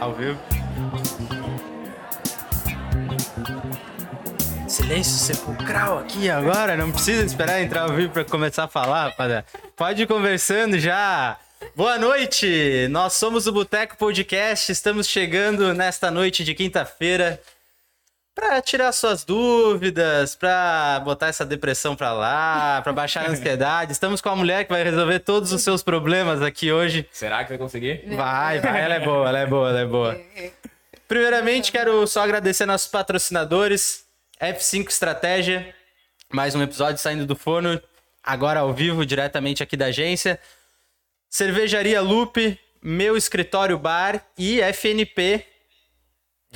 Ao vivo. Silêncio sepulcral aqui agora, não precisa esperar entrar ao vivo para começar a falar, rapaziada. Pode ir conversando já. Boa noite! Nós somos o Boteco Podcast, estamos chegando nesta noite de quinta-feira para tirar suas dúvidas, para botar essa depressão para lá, para baixar a ansiedade. Estamos com a mulher que vai resolver todos os seus problemas aqui hoje. Será que vai conseguir? Vai, vai, ela é boa, ela é boa, ela é boa. Primeiramente, quero só agradecer nossos patrocinadores, F5 Estratégia, mais um episódio saindo do forno, agora ao vivo, diretamente aqui da agência. Cervejaria Lupe, meu escritório bar e FNP.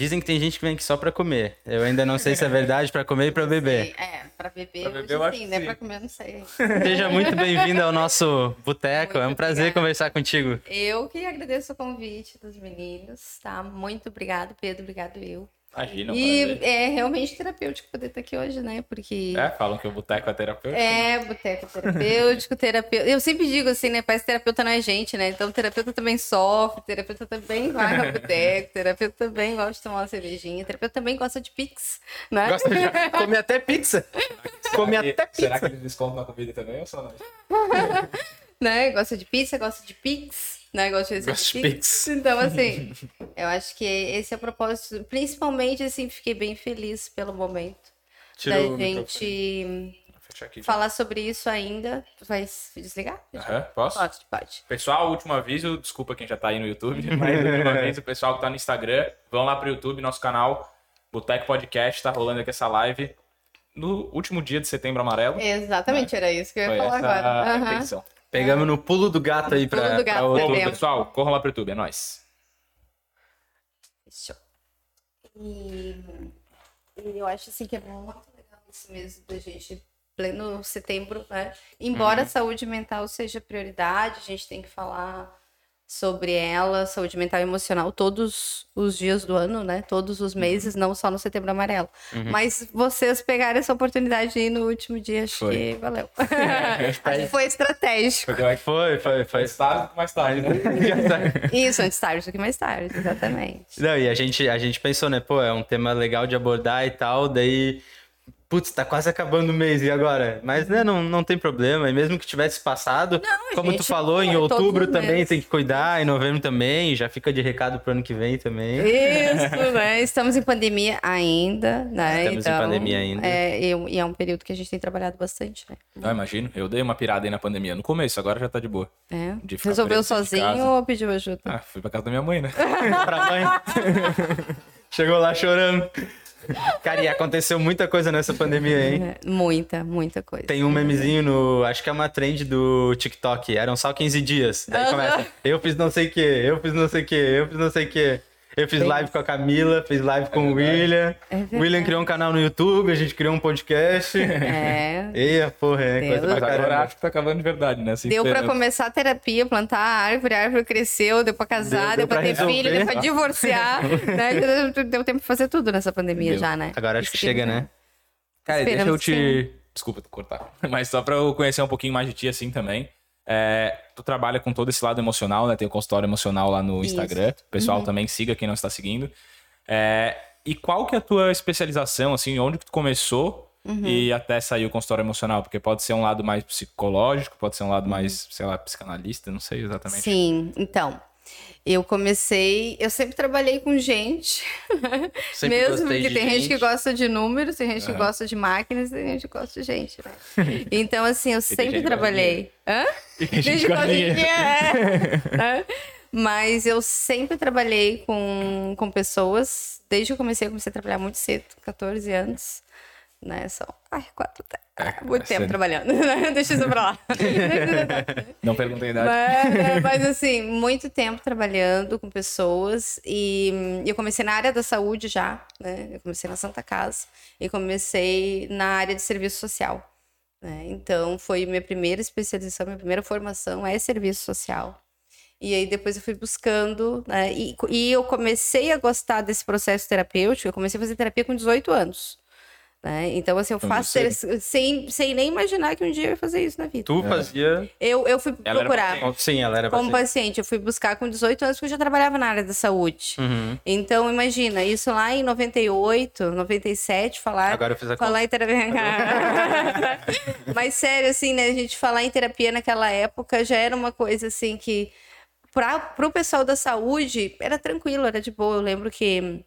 Dizem que tem gente que vem aqui só pra comer. Eu ainda não sei se é verdade, pra comer e pra beber. É, pra beber, Pra beber, hoje eu acho sim, que né? sim. Pra comer, eu não sei. Seja muito bem-vindo ao nosso boteco. É um prazer obrigada. conversar contigo. Eu que agradeço o convite dos meninos, tá? Muito obrigado, Pedro, obrigado eu. Imagina, E prazer. é realmente terapêutico poder estar aqui hoje, né? Porque É, falam que o boteco é terapêutico. é boteco terapêutico, terapeuta. Eu sempre digo assim, né? Parece que terapeuta não é gente, né? Então terapeuta também sofre, terapeuta também vai ao boteco, terapeuta também gosta de tomar uma cervejinha, terapeuta também gosta de pix, né? Gosta de comer até pizza. Come Será que- até Será pizza. que eles descontam na comida também ou só nós? né? Gosta de pizza, gosta de pix, né? Pix. Então, assim, eu acho que esse é o propósito. Principalmente, assim, fiquei bem feliz pelo momento Tirou da gente aqui. falar sobre isso ainda. Vai desligar? Aham, posso? Pode, pode. Pessoal, último aviso, desculpa quem já tá aí no YouTube, mas última vez o pessoal que tá no Instagram, vão lá pro YouTube, nosso canal, Boteco Podcast, tá rolando aqui essa live no último dia de setembro amarelo. Exatamente, era isso que eu ia Foi falar agora. intenção. Pegamos no pulo do gato aí pra, Pulo do gato, pra outro. Bom, bem. pessoal, corram lá pro YouTube, é nóis. Fechou. E, eu acho assim que é muito legal isso mesmo da gente, pleno setembro, né? Embora a saúde mental seja prioridade, a gente tem que falar sobre ela, saúde mental e emocional, todos os dias do ano, né? Todos os meses, não só no setembro amarelo. Mas vocês pegaram essa oportunidade aí no último dia, acho Foi. que valeu. acho que foi estratégico. Foi Foi, foi, foi. mais tarde mais tarde, né? Isso, antes tarde do que mais tarde, exatamente. Não, e a gente, a gente pensou, né, pô, é um tema legal de abordar e tal, daí, putz, tá quase acabando o mês, e agora? Mas, né, não, não tem problema, e mesmo que tivesse passado, como tu gente, falou, em é outubro também meses. tem que cuidar, em novembro também, já fica de recado pro ano que vem também. Isso, né? Estamos em pandemia ainda, né? Estamos em então, pandemia ainda. É, e, e é um período que a gente tem trabalhado bastante, né? Não, imagino. Eu dei uma pirada aí na pandemia no começo, agora já tá de boa. É. De Resolveu sozinho ou pediu ajuda? Ah, fui pra casa da minha mãe, né? pra mãe. Chegou lá chorando. Cara, e aconteceu muita coisa nessa pandemia, hein? É, muita, muita coisa. Tem um memezinho no. Acho que é uma trend do TikTok. Eram só 15 dias. Daí começa. Eu fiz não sei o que, eu fiz não sei o que, eu fiz não sei o que. Eu fiz Bem live com a Camila, fiz live com o William. É o. William criou um canal no YouTube, a gente criou um podcast. É. Eia, porra, é coisa pra Mas agora caramba. acho que tá acabando de verdade, né? Se Deu pra começar a terapia, plantar a árvore, a árvore cresceu, deu pra casar, Deu- deu, deu pra pra ter resolver. filho, deu pra divorciar, né? Deu, deu tempo pra fazer tudo nessa pandemia Deu. já, né? Agora acho Isso que chega, é né? Cara, deixa eu Esperamos te. Desculpa te cortar. Mas só pra eu conhecer um pouquinho mais de ti assim também. É, tu trabalha com todo esse lado emocional, né? Tem o consultório emocional lá no Isso. Instagram. O pessoal Uhum. também siga quem não está seguindo. É, e qual que é a tua especialização, assim, onde que tu começou Uhum. e até sair o consultório emocional? Porque pode ser um lado mais psicológico, pode ser um Uhum. lado mais, sei lá, psicanalista, não sei exatamente. Sim, então. Eu comecei, eu sempre trabalhei com gente, mesmo de tem gente. que gente. gosta de números, tem gente que Aham. gosta de máquinas, tem gente que gosta de gente, né? Então, assim, eu tem sempre que trabalhei. Hã? E tem gente gente que que gosta de dinheiro. é. Mas eu sempre trabalhei com, com pessoas, desde que eu comecei, eu comecei a trabalhar muito cedo, 14 anos. Né? São ai, quatro, É, muito é tempo trabalhando. né? Deixa isso pra lá. Não perguntei a idade. Mas, mas, assim, muito tempo trabalhando com pessoas e hum, eu comecei na área da saúde já, né? Eu comecei na Santa Casa e comecei na área de serviço social. né? Então, foi minha primeira especialização, minha primeira formação é serviço social. E aí depois eu fui buscando, né? E, e eu comecei a gostar desse processo terapêutico, eu comecei a fazer terapia com 18 anos. Né? Então, assim, eu Então, faço sem, sem nem imaginar que um dia eu ia fazer isso na vida. Tu fazia. Eu, eu fui Ela era procurar. Sim, ela era Como paciente. paciente, eu fui buscar com 18 anos porque eu já trabalhava na área da saúde. Uhum. Então, imagina, isso lá em 98, 97, falar. Agora eu fiz a conta. Falar em terapia. Mas sério, assim, né? A gente falar em terapia naquela época já era uma coisa assim que. Para o pessoal da saúde, era tranquilo, era de boa. Eu lembro que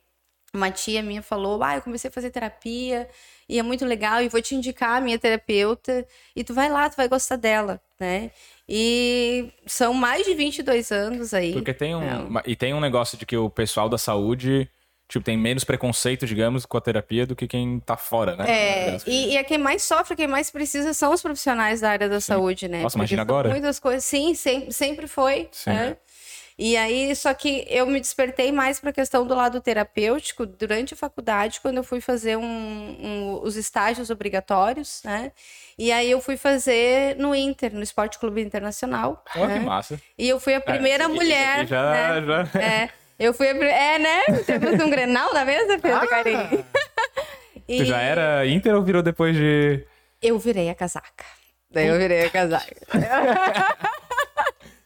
uma tia minha falou: Ah, eu comecei a fazer terapia e é muito legal, e vou te indicar a minha terapeuta, e tu vai lá, tu vai gostar dela, né? E são mais de 22 anos aí. Porque tem um. É. E tem um negócio de que o pessoal da saúde, tipo, tem menos preconceito, digamos, com a terapia do que quem tá fora, né? É, e, e é quem mais sofre, quem mais precisa são os profissionais da área da saúde, né? Nossa, Porque imagina agora. Muitas coisas, sim, sempre, sempre foi. Sim. né? E aí, só que eu me despertei mais para a questão do lado terapêutico durante a faculdade, quando eu fui fazer um- um- os estágios obrigatórios, né? E aí eu fui fazer no Inter, no Esporte Clube Internacional. Ó, né? que massa. E eu fui a primeira É, esse aqui mulher. Já, né? já. É, eu fui a É, né? Temos um grenal na mesa, Pedro Carinho. Tu Ah! já era Inter ou virou depois de. Eu virei a casaca. Daí eu virei a casaca.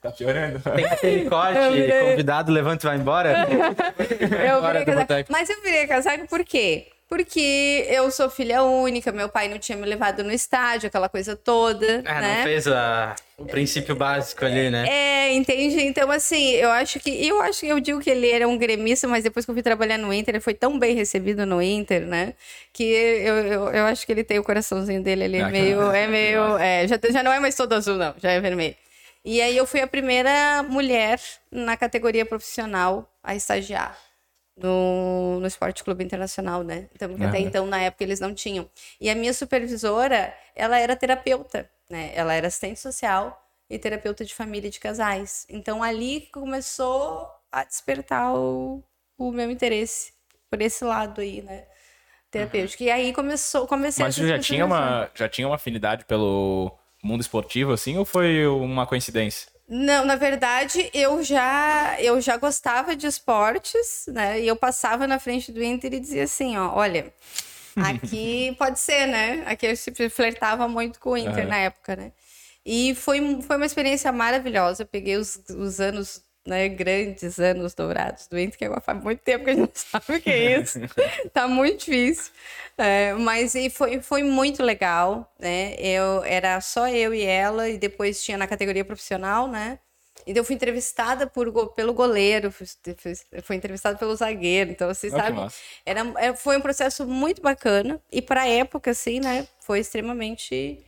Tá piorando. Tem aquele corte, virei- convidado, levanta e vai embora. Eu virei. Mas eu virei casaca por quê? Porque eu sou filha única, meu pai não tinha me levado no estádio, aquela coisa toda, Ah, né? não fez a- o princípio básico ali, né? É, entende? Então, assim, eu acho que. Eu acho que eu digo que ele era um gremista, mas depois que eu fui trabalhar no Inter, ele foi tão bem recebido no Inter, né? Que eu, eu, eu acho que ele tem o coraçãozinho dele ali, Ah, meio. É meio. É, já, já não é mais todo azul, não, já é vermelho. E aí eu fui a primeira mulher na categoria profissional a estagiar. No, no Esporte Clube Internacional, né? Então, porque até então, na época, eles não tinham. E a minha supervisora, ela era terapeuta, né? Ela era assistente social e terapeuta de família e de casais. Então ali começou a despertar o, o meu interesse por esse lado aí, né? Terapêutico. E aí começou, comecei Mas essa tu já tinha, uma, já tinha uma afinidade pelo mundo esportivo, assim, ou foi uma coincidência? Não, na verdade, eu já eu já gostava de esportes, né? E eu passava na frente do Inter e dizia assim, ó, olha, aqui pode ser, né? Aqui eu sempre flertava muito com o Inter Aham. na época, né? E foi, foi uma experiência maravilhosa. Eu peguei os, os anos, né, grandes anos dourados do Inter, que agora faz muito tempo que a gente não sabe o que é isso. tá muito difícil. É, mas e foi, foi muito legal, né? Eu, era só eu e ela, e depois tinha na categoria profissional, né? Então eu fui entrevistada por, pelo goleiro, fui, fui, entrevistada pelo zagueiro, então você que sabe, era, foi um processo muito bacana e para a época, assim, né, foi extremamente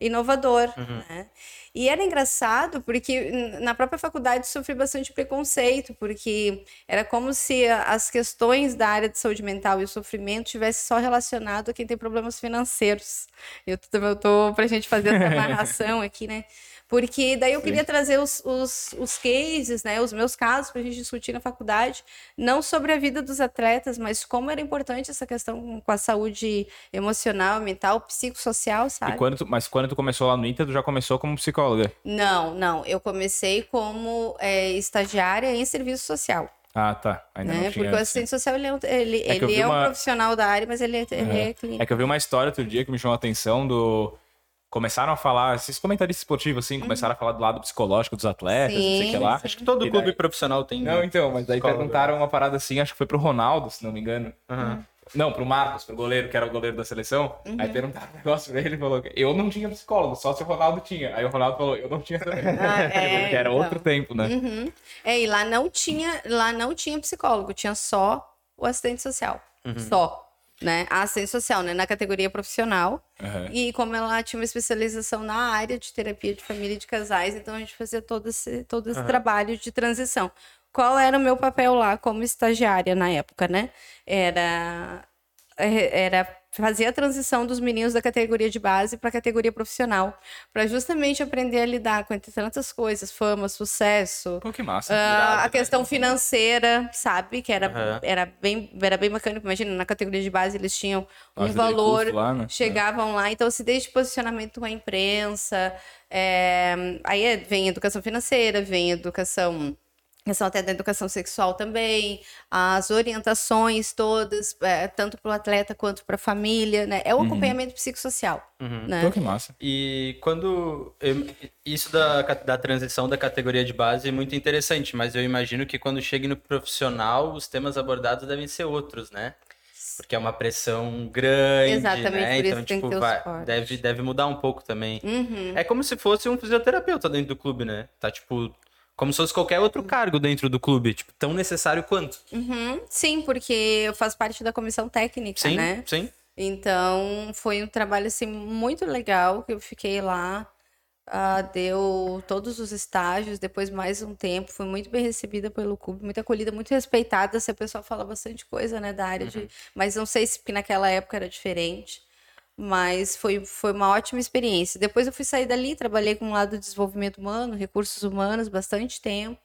inovador, né? E era engraçado porque na própria faculdade sofri bastante preconceito, porque era como se a- as questões da área de saúde mental e o sofrimento tivesse só relacionado a quem tem problemas financeiros. Eu tô, eu tô pra gente fazer essa narração aqui, né? Porque daí eu queria trazer os, os, os cases, né, os meus casos para a gente discutir na faculdade, não sobre a vida dos atletas, mas como era importante essa questão com a saúde emocional, mental, psicossocial, E sabe? quando tu- mas quando tu começou lá no Inter, tu já começou como psicóloga. Não, não. Eu comecei como é, estagiária em serviço social, Ah, tá. Ainda né? não tinha. Porque o assistente social ele é, um, ele, É ele é um uma- profissional da área, mas ele é, ele é clínico. É que eu vi uma história outro dia que me chamou a atenção do. Começaram a falar, esses comentaristas esportivos, assim, começaram a falar do lado psicológico dos atletas, não sei o que Sim, lá. sim. Acho que todo E clube daí- profissional tem. Não, então, mas daí Psicólogo. perguntaram uma parada assim, acho que foi pro Ronaldo, se não me engano. Aham. Não, pro Marcos, pro goleiro, que era o goleiro da seleção. Uhum. Aí perguntaram um negócio pra ele e falou: Eu não tinha psicólogo, só se o Ronaldo tinha. Aí o Ronaldo falou: Eu não tinha também. Ah, é, era então. outro tempo, né? Uhum. É, e lá não tinha, lá não tinha psicólogo, tinha só o assistente social. Só. Né? A assistente social, né? Na categoria profissional. Aham. E como ela tinha uma especialização na área de terapia de família e de casais, então a gente fazia todo esse, todo esse trabalho de transição. Qual era o meu papel lá como estagiária na época, né? Era, é, era fazer a transição dos meninos da categoria de base para a categoria profissional, para justamente aprender a lidar com entre tantas coisas, fama, sucesso, Pô, que massa. Irado, a né? questão financeira, sabe? Que era, Aham. era, bem, era bem bacana. Imagina, na categoria de base eles tinham um valor, lá, né? chegavam lá. Então, se desde posicionamento com a imprensa, é, aí é- vem educação financeira, vem educação questão até da educação sexual também, as orientações todas, é, tanto para o atleta quanto para a família, né? É o Uhum. acompanhamento psicossocial, né? Pô, que massa. E quando. eu- isso da, da transição da categoria de base é muito interessante, mas eu imagino que quando chegue no profissional, os temas abordados devem ser outros, né? Porque é uma pressão grande. Exatamente, né? por isso Então, tem tipo, que ter o vai- deve, deve mudar um pouco também. Uhum. É como se fosse um fisioterapeuta dentro do clube, né? Tá tipo. Como se fosse qualquer outro cargo dentro do clube, tipo, tão necessário quanto. Uhum. Sim, porque eu faço parte da comissão técnica, Sim, né? sim. Então, foi um trabalho assim muito legal que eu fiquei lá. ah, deu todos os estágios, depois mais um tempo, fui muito bem recebida pelo clube, muito acolhida, muito respeitada. Se a pessoa fala bastante coisa, né, da área de. Mas não sei se porque naquela época era diferente. Mas foi, foi uma ótima experiência. Depois eu fui sair dali, trabalhei com o lado do desenvolvimento humano, recursos humanos, bastante tempo.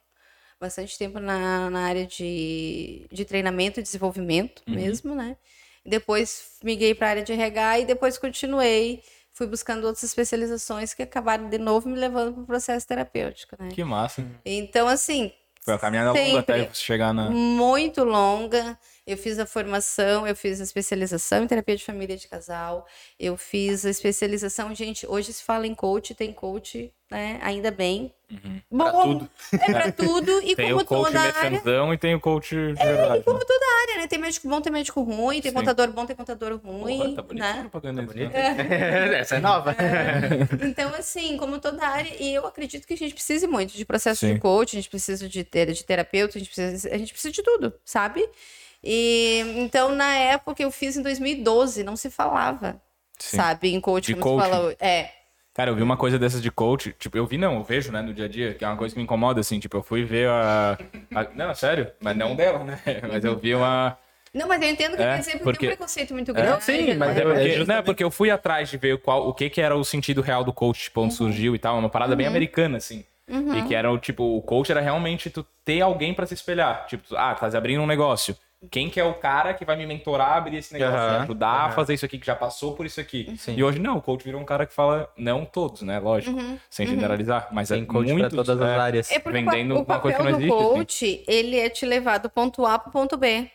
Bastante tempo na, na área de, de treinamento e desenvolvimento mesmo, né? Depois migrei para a área de RH e depois continuei. Fui buscando outras especializações que acabaram de novo me levando para o processo terapêutico, né? Que massa. Então, assim, Foi a caminhada longa até chegar na. muito longa. Eu fiz a formação, eu fiz a especialização em terapia de família e de casal. Eu fiz a especialização, gente, hoje se fala em coach, tem coach, né? Ainda bem. Bom, Pra tudo. é pra tudo e Tem como o coach toda área, e tem o coach de verdade. como né? toda área, né? Tem médico bom, tem médico ruim, tem Sim. contador bom, tem contador ruim, Porra, tá bonito a né? propaganda Tá bonito. né? Essa é nova. Então, assim, como toda área, e eu acredito que a gente precise muito de processo Sim. de coach, a gente precisa de, ter, de terapeuta, a gente precisa, a gente precisa de tudo, sabe? E então, na época, eu fiz em 2012, não se falava, Sim. sabe, em coach, De como coaching. se fala. É. Cara, eu vi uma coisa dessas de coach, tipo, eu vi não, eu vejo, né, no dia a dia, que é uma coisa que me incomoda, assim, tipo, eu fui ver a... a- Não, sério, mas não dela, né, mas eu vi uma... Não, mas eu entendo que É, quer dizer porque, porque- tem um preconceito muito É, grande. sim, mas né? eu- Porque, justamente- não, porque eu fui atrás de ver qual, o que que era o sentido real do coach, tipo, Uhum. onde surgiu e tal, uma parada bem americana, assim. E que era, o tipo, o coach era realmente tu ter alguém pra se espelhar. Tipo, tu- ah, tá abrindo um negócio. Quem que é o cara que vai me mentorar a abrir esse negócio? Aham, me ajudar a aham. fazer isso aqui, que já passou por isso aqui. Sim. E hoje não, o coach virou um cara que fala, não todos, né? Lógico, sem generalizar, mas Tem é coach muito... pra todas as áreas. É porque vendendo o uma coisa papel que não do existe, assim. coach, ele é te levar do ponto A pro ponto B.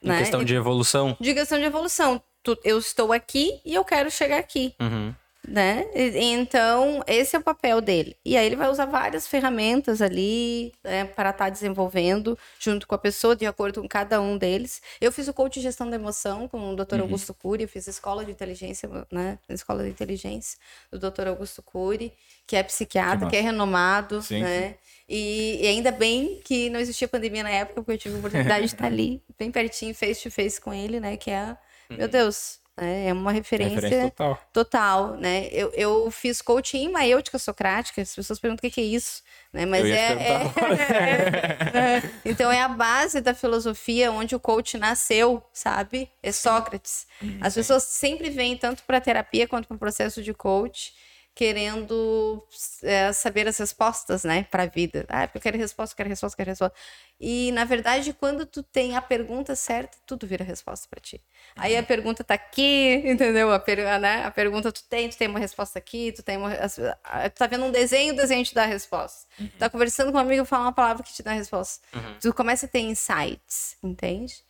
Em Né? questão de evolução. de questão de evolução. Eu estou aqui e eu quero chegar aqui. Uhum. Né? Então, esse é o papel dele. E aí ele vai usar várias ferramentas ali né, para estar desenvolvendo junto com a pessoa, de acordo com cada um deles. Eu fiz o coach de gestão da emoção com o Dr. Uhum. Augusto Cury, eu fiz a escola de inteligência, né? A escola de inteligência do Dr. Augusto Cury, que é Que psiquiatra, massa. que, é renomado, Sim, né? E, e ainda bem que não existia pandemia na época, porque eu tive a oportunidade de estar ali, bem pertinho, face to face com ele, né? Que é, meu Deus, né, é uma referência Referência total. Total, né? Eu, eu fiz coaching em maêutica socrática, as pessoas perguntam o que, que é isso, né? Mas é, é- é- Então é a base da filosofia onde o coach nasceu, sabe? É Sócrates. As pessoas sempre vêm tanto para terapia quanto para o processo de coach querendo é, saber as respostas, né, para a vida. Ah, porque eu quero resposta, quero resposta, quero resposta. E na verdade, quando tu tem a pergunta certa, tudo vira resposta para ti. Aí a pergunta tá aqui, entendeu? A, per, né? a pergunta tu tem, tu tem uma resposta aqui, tu tem uma, tu tá vendo um desenho, o desenho te dá a resposta. Tá conversando com um amigo, fala uma palavra que te dá a resposta. Tu começa a ter insights, entende?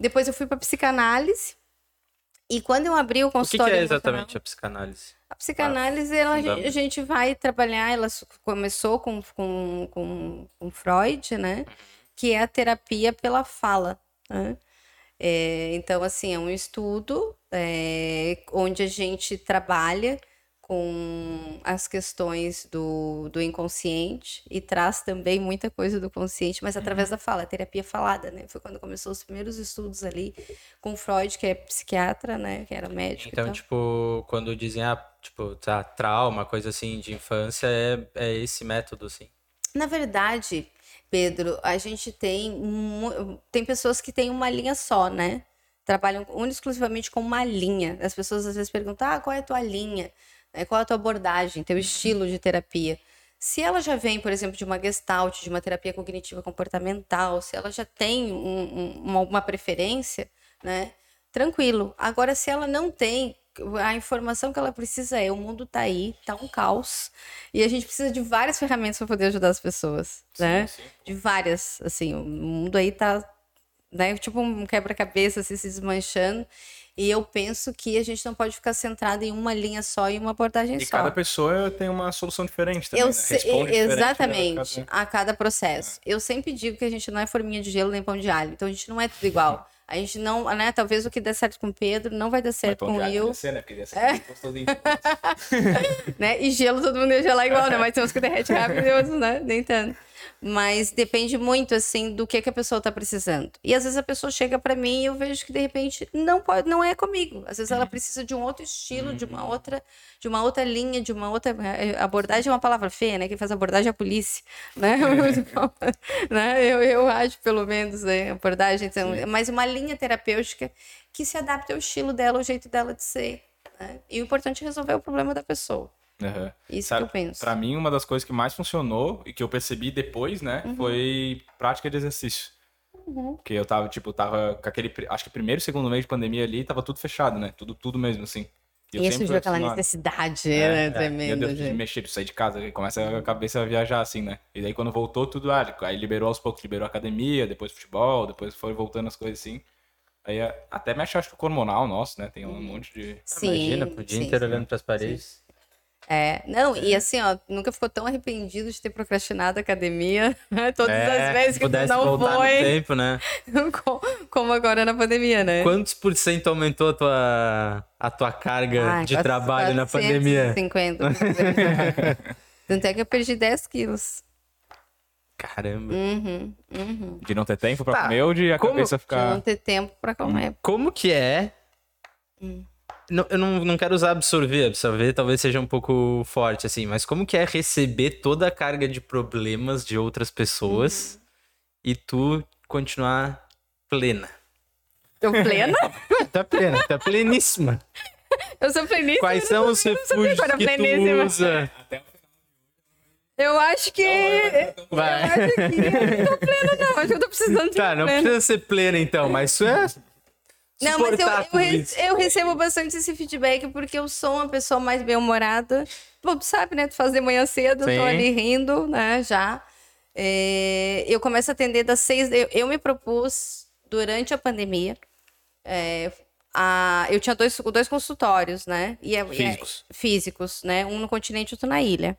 Depois eu fui para psicanálise. E quando eu abri o O que, que consultório é exatamente a psicanálise? a psicanálise, ela, a gente- vai trabalhar, ela começou com, com, com, com Freud, né? Que é a terapia pela fala, né? É, então, assim, é um estudo é, onde a gente trabalha com as questões do, do inconsciente e traz também muita coisa do consciente, mas através da fala, terapia falada, né? Foi quando começou os primeiros estudos ali com Freud, que é psiquiatra, né? Que era médico. Então, tipo, quando dizem, ah, tipo, tá, trauma, coisa assim de infância, é, é esse método, assim. Na verdade, Pedro, a gente tem tem pessoas que têm uma linha só, né? Trabalham exclusivamente com uma linha. As pessoas às vezes perguntam: "Ah, qual é a tua linha? Né, Qual é a tua abordagem, teu estilo de terapia?" Se ela já vem, por exemplo, de uma gestalt, de uma terapia cognitiva comportamental, se ela já tem um- um- uma, preferência, né? Tranquilo. Agora, se ela não tem, a informação que ela precisa é: o mundo tá aí, tá um caos, e a gente precisa de várias ferramentas para poder ajudar as pessoas, né? sim. De várias, assim, o mundo aí tá, né, tipo um quebra-cabeça assim, se desmanchando. E eu penso que a gente não pode ficar centrado em uma linha só e uma abordagem E só. cada pessoa tem uma solução diferente também, Eu né? diferente, né? exatamente, Cada- a cada processo. Eu sempre digo que a gente não é forminha de gelo nem pão de alho, então a gente não é tudo igual. A gente não, né, talvez o que der certo com o Pedro não vai dar Mas certo pão com o Will, ser, né? Porque ia ser É. gostosinho. né? E gelo todo mundo ia gelar igual, né? Mas tem uns que derrete rápido e outros, né? Nem tanto. Mas depende muito, assim, do que, que a pessoa tá precisando. E às vezes a pessoa chega pra mim e eu vejo que de repente não pode, não é comigo. Às vezes ela precisa de um outro estilo, de uma outra, de uma outra linha, de uma outra eh, abordagem é uma palavra feia, né? Quem faz abordagem é a polícia, né? né? Eu, eu acho, pelo menos, né? abordagem, então, mas uma linha terapêutica que se adapte ao estilo dela, ao jeito dela de ser. né? E o importante é resolver o problema da pessoa. Aham. Isso Sabe, que eu penso. Pra mim, uma das coisas que mais funcionou e que eu percebi depois, né, Uhum. foi prática de exercício. Porque eu tava, tipo, tava com aquele. Acho que primeiro e segundo mês de pandemia ali, tava tudo fechado, né? Tudo, tudo mesmo, assim. E, sempre surgiu aquela necessidade, É, né? é. Tremenda. Meu Deus, de mexer, de sair de casa, começa a cabeça a viajar assim, né? E daí quando voltou tudo, ah, aí liberou aos poucos, liberou a academia, depois futebol, depois foi voltando as coisas assim. Aí até mexe, acho que o hormonal nosso, né? Tem um monte de. Sim, Imagina, o dia sim, inteiro sim. olhando pras paredes. É, não, e assim, ó, nunca ficou tão arrependido de ter procrastinado a academia todas É, as vezes que tu pudesse não voltar no foi, tempo, né? co- como agora na pandemia, né? Quantos por cento aumentou a tua, a tua carga Ai, de trabalho na pandemia? 450%. Tanto é que eu perdi 10 quilos. Caramba. Uhum, uhum. De não ter tempo pra Tá, comer ou de a como- cabeça De ficar. não ter tempo pra comer. Como que é? Hum. Não, eu não, não quero usar absorver, absorver talvez seja um pouco forte, assim, mas como que é receber toda a carga de problemas de outras pessoas Uhum. e tu continuar plena? Eu plena? Tá plena, tá pleníssima. Eu sou pleníssima. Quais eu são os refúgios que eu que tu pleníssima. usa? Eu acho que. Eu Vai. acho que. Eu não tô plena, não. Acho que eu tô precisando de Tá, não plena. precisa ser plena então, mas isso é Não, mas eu, eu, re- eu recebo bastante esse feedback porque eu sou uma pessoa mais bem-humorada. Bom, tu sabe, né? Tu faz de manhã cedo, eu Sim. tô ali rindo, né? Já. É, eu começo a atender das seis. Eu, eu me propus durante a pandemia. é, a- eu tinha dois, dois consultórios, né? E é- e é- Físicos. físicos, né? Um no continente e outro na ilha.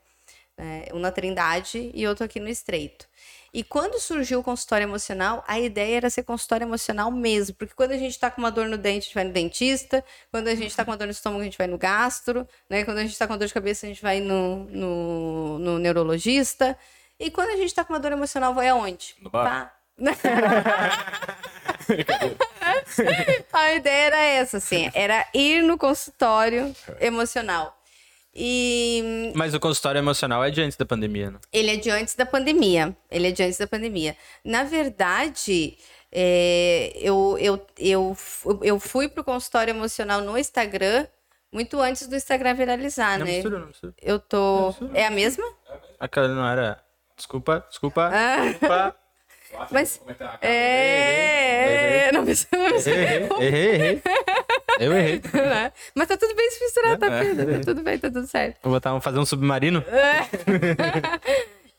né? Um na Trindade e outro aqui no Estreito. E quando surgiu o consultório emocional, a ideia era ser consultório emocional mesmo. Porque quando a gente tá com uma dor no dente, a gente vai no dentista. Quando a gente tá com uma dor no estômago, a gente vai no gastro. Né? Quando a gente tá com dor de cabeça, a gente vai no, no, no neurologista. E quando a gente tá com uma dor emocional, vai aonde? No bar. A ideia era essa, assim. Era ir no consultório emocional. E Mas o consultório emocional é de antes da pandemia, né? ele é de antes da pandemia. Ele é de antes da pandemia. Na verdade, é, eu, eu, eu, eu fui pro consultório emocional no Instagram muito antes do Instagram viralizar, Não né? mistura, não mistura. Eu tô. É a mesma? Aquela não era. Desculpa, desculpa. Ah. Desculpa. Mas. É. Não precisa. não errei, errei. Eu errei. né? Mas tá tudo bem se misturar, tá, É. Pedro? Tá tudo bem, tá tudo certo. Vou botar, fazer um submarino?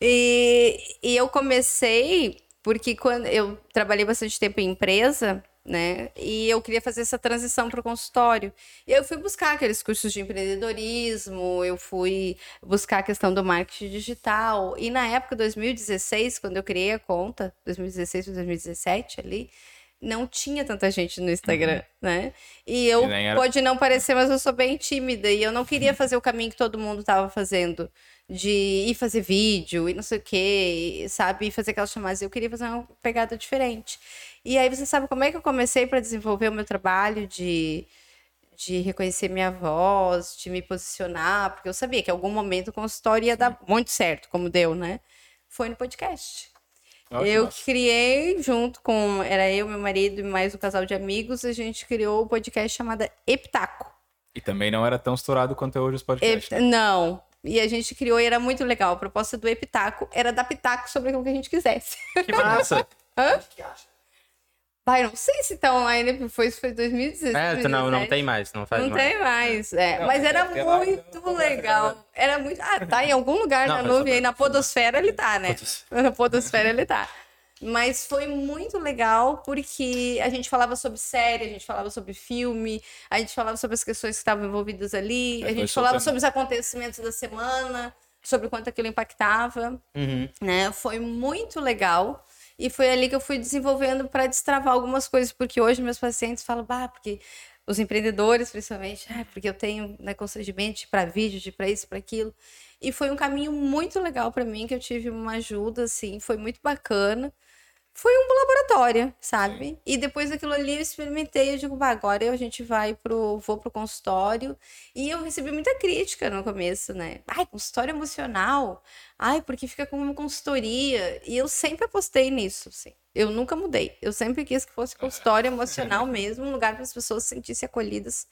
E, e eu comecei porque quando eu trabalhei bastante tempo em empresa, né? E eu queria fazer essa transição para o consultório. E eu fui buscar aqueles cursos de empreendedorismo, eu fui buscar a questão do marketing digital. E na época, 2016, quando eu criei a conta, 2016 para 2017 ali, não tinha tanta gente no Instagram, né? E eu E era- pode não parecer, mas eu sou bem tímida e eu não queria fazer o caminho que todo mundo estava fazendo de ir fazer vídeo e não sei o que, sabe? E fazer aquelas chamadas. Eu queria fazer uma pegada diferente. E aí você sabe como é que eu comecei para desenvolver o meu trabalho de, de reconhecer minha voz, de me posicionar, porque eu sabia que em algum momento o consultório ia dar muito certo, como deu, né? Foi no podcast. Que eu massa. criei junto com. Era eu, meu marido e mais um casal de amigos. A gente criou o podcast chamado Eptaco. E também não era tão estourado quanto é hoje os podcasts. Ep- Não. E a gente criou e era muito legal. A proposta do Epitaco era dar pitaco sobre aquilo que a gente quisesse. Que massa. Vai, não sei se tá online, porque foi, foi 2016. É, tu não, não 2017. tem mais, não faz Não mais. tem mais. É, Não, mas era lá, muito então, conversa legal. Era muito. Ah, tá em algum lugar Não, na nuvem, aí na Podosfera ele tá, né? Podosfera. Na Podosfera ele tá. Mas foi muito legal porque a gente falava sobre série, a gente falava sobre filme, a gente falava sobre as questões que estavam envolvidas ali, É, a gente falava soltando. sobre os acontecimentos da semana, sobre quanto aquilo impactava Uhum. né? Foi muito legal. E foi ali que eu fui desenvolvendo para destravar algumas coisas, porque hoje meus pacientes falam, bah, porque os empreendedores, principalmente, ah, porque eu tenho né, constrangimento para vídeo, de para isso, para aquilo. E foi um caminho muito legal para mim, que eu tive uma ajuda, assim, foi muito bacana. Foi um laboratório, sabe? E depois daquilo ali eu experimentei, eu digo, bah, agora a gente vai pro, vou pro consultório. E eu recebi muita crítica no começo, né? Ai, consultório emocional. Ai, porque fica como consultoria. E eu sempre apostei nisso, assim. Eu nunca mudei. Eu sempre quis que fosse consultório emocional mesmo, um lugar para as pessoas se sentissem acolhidas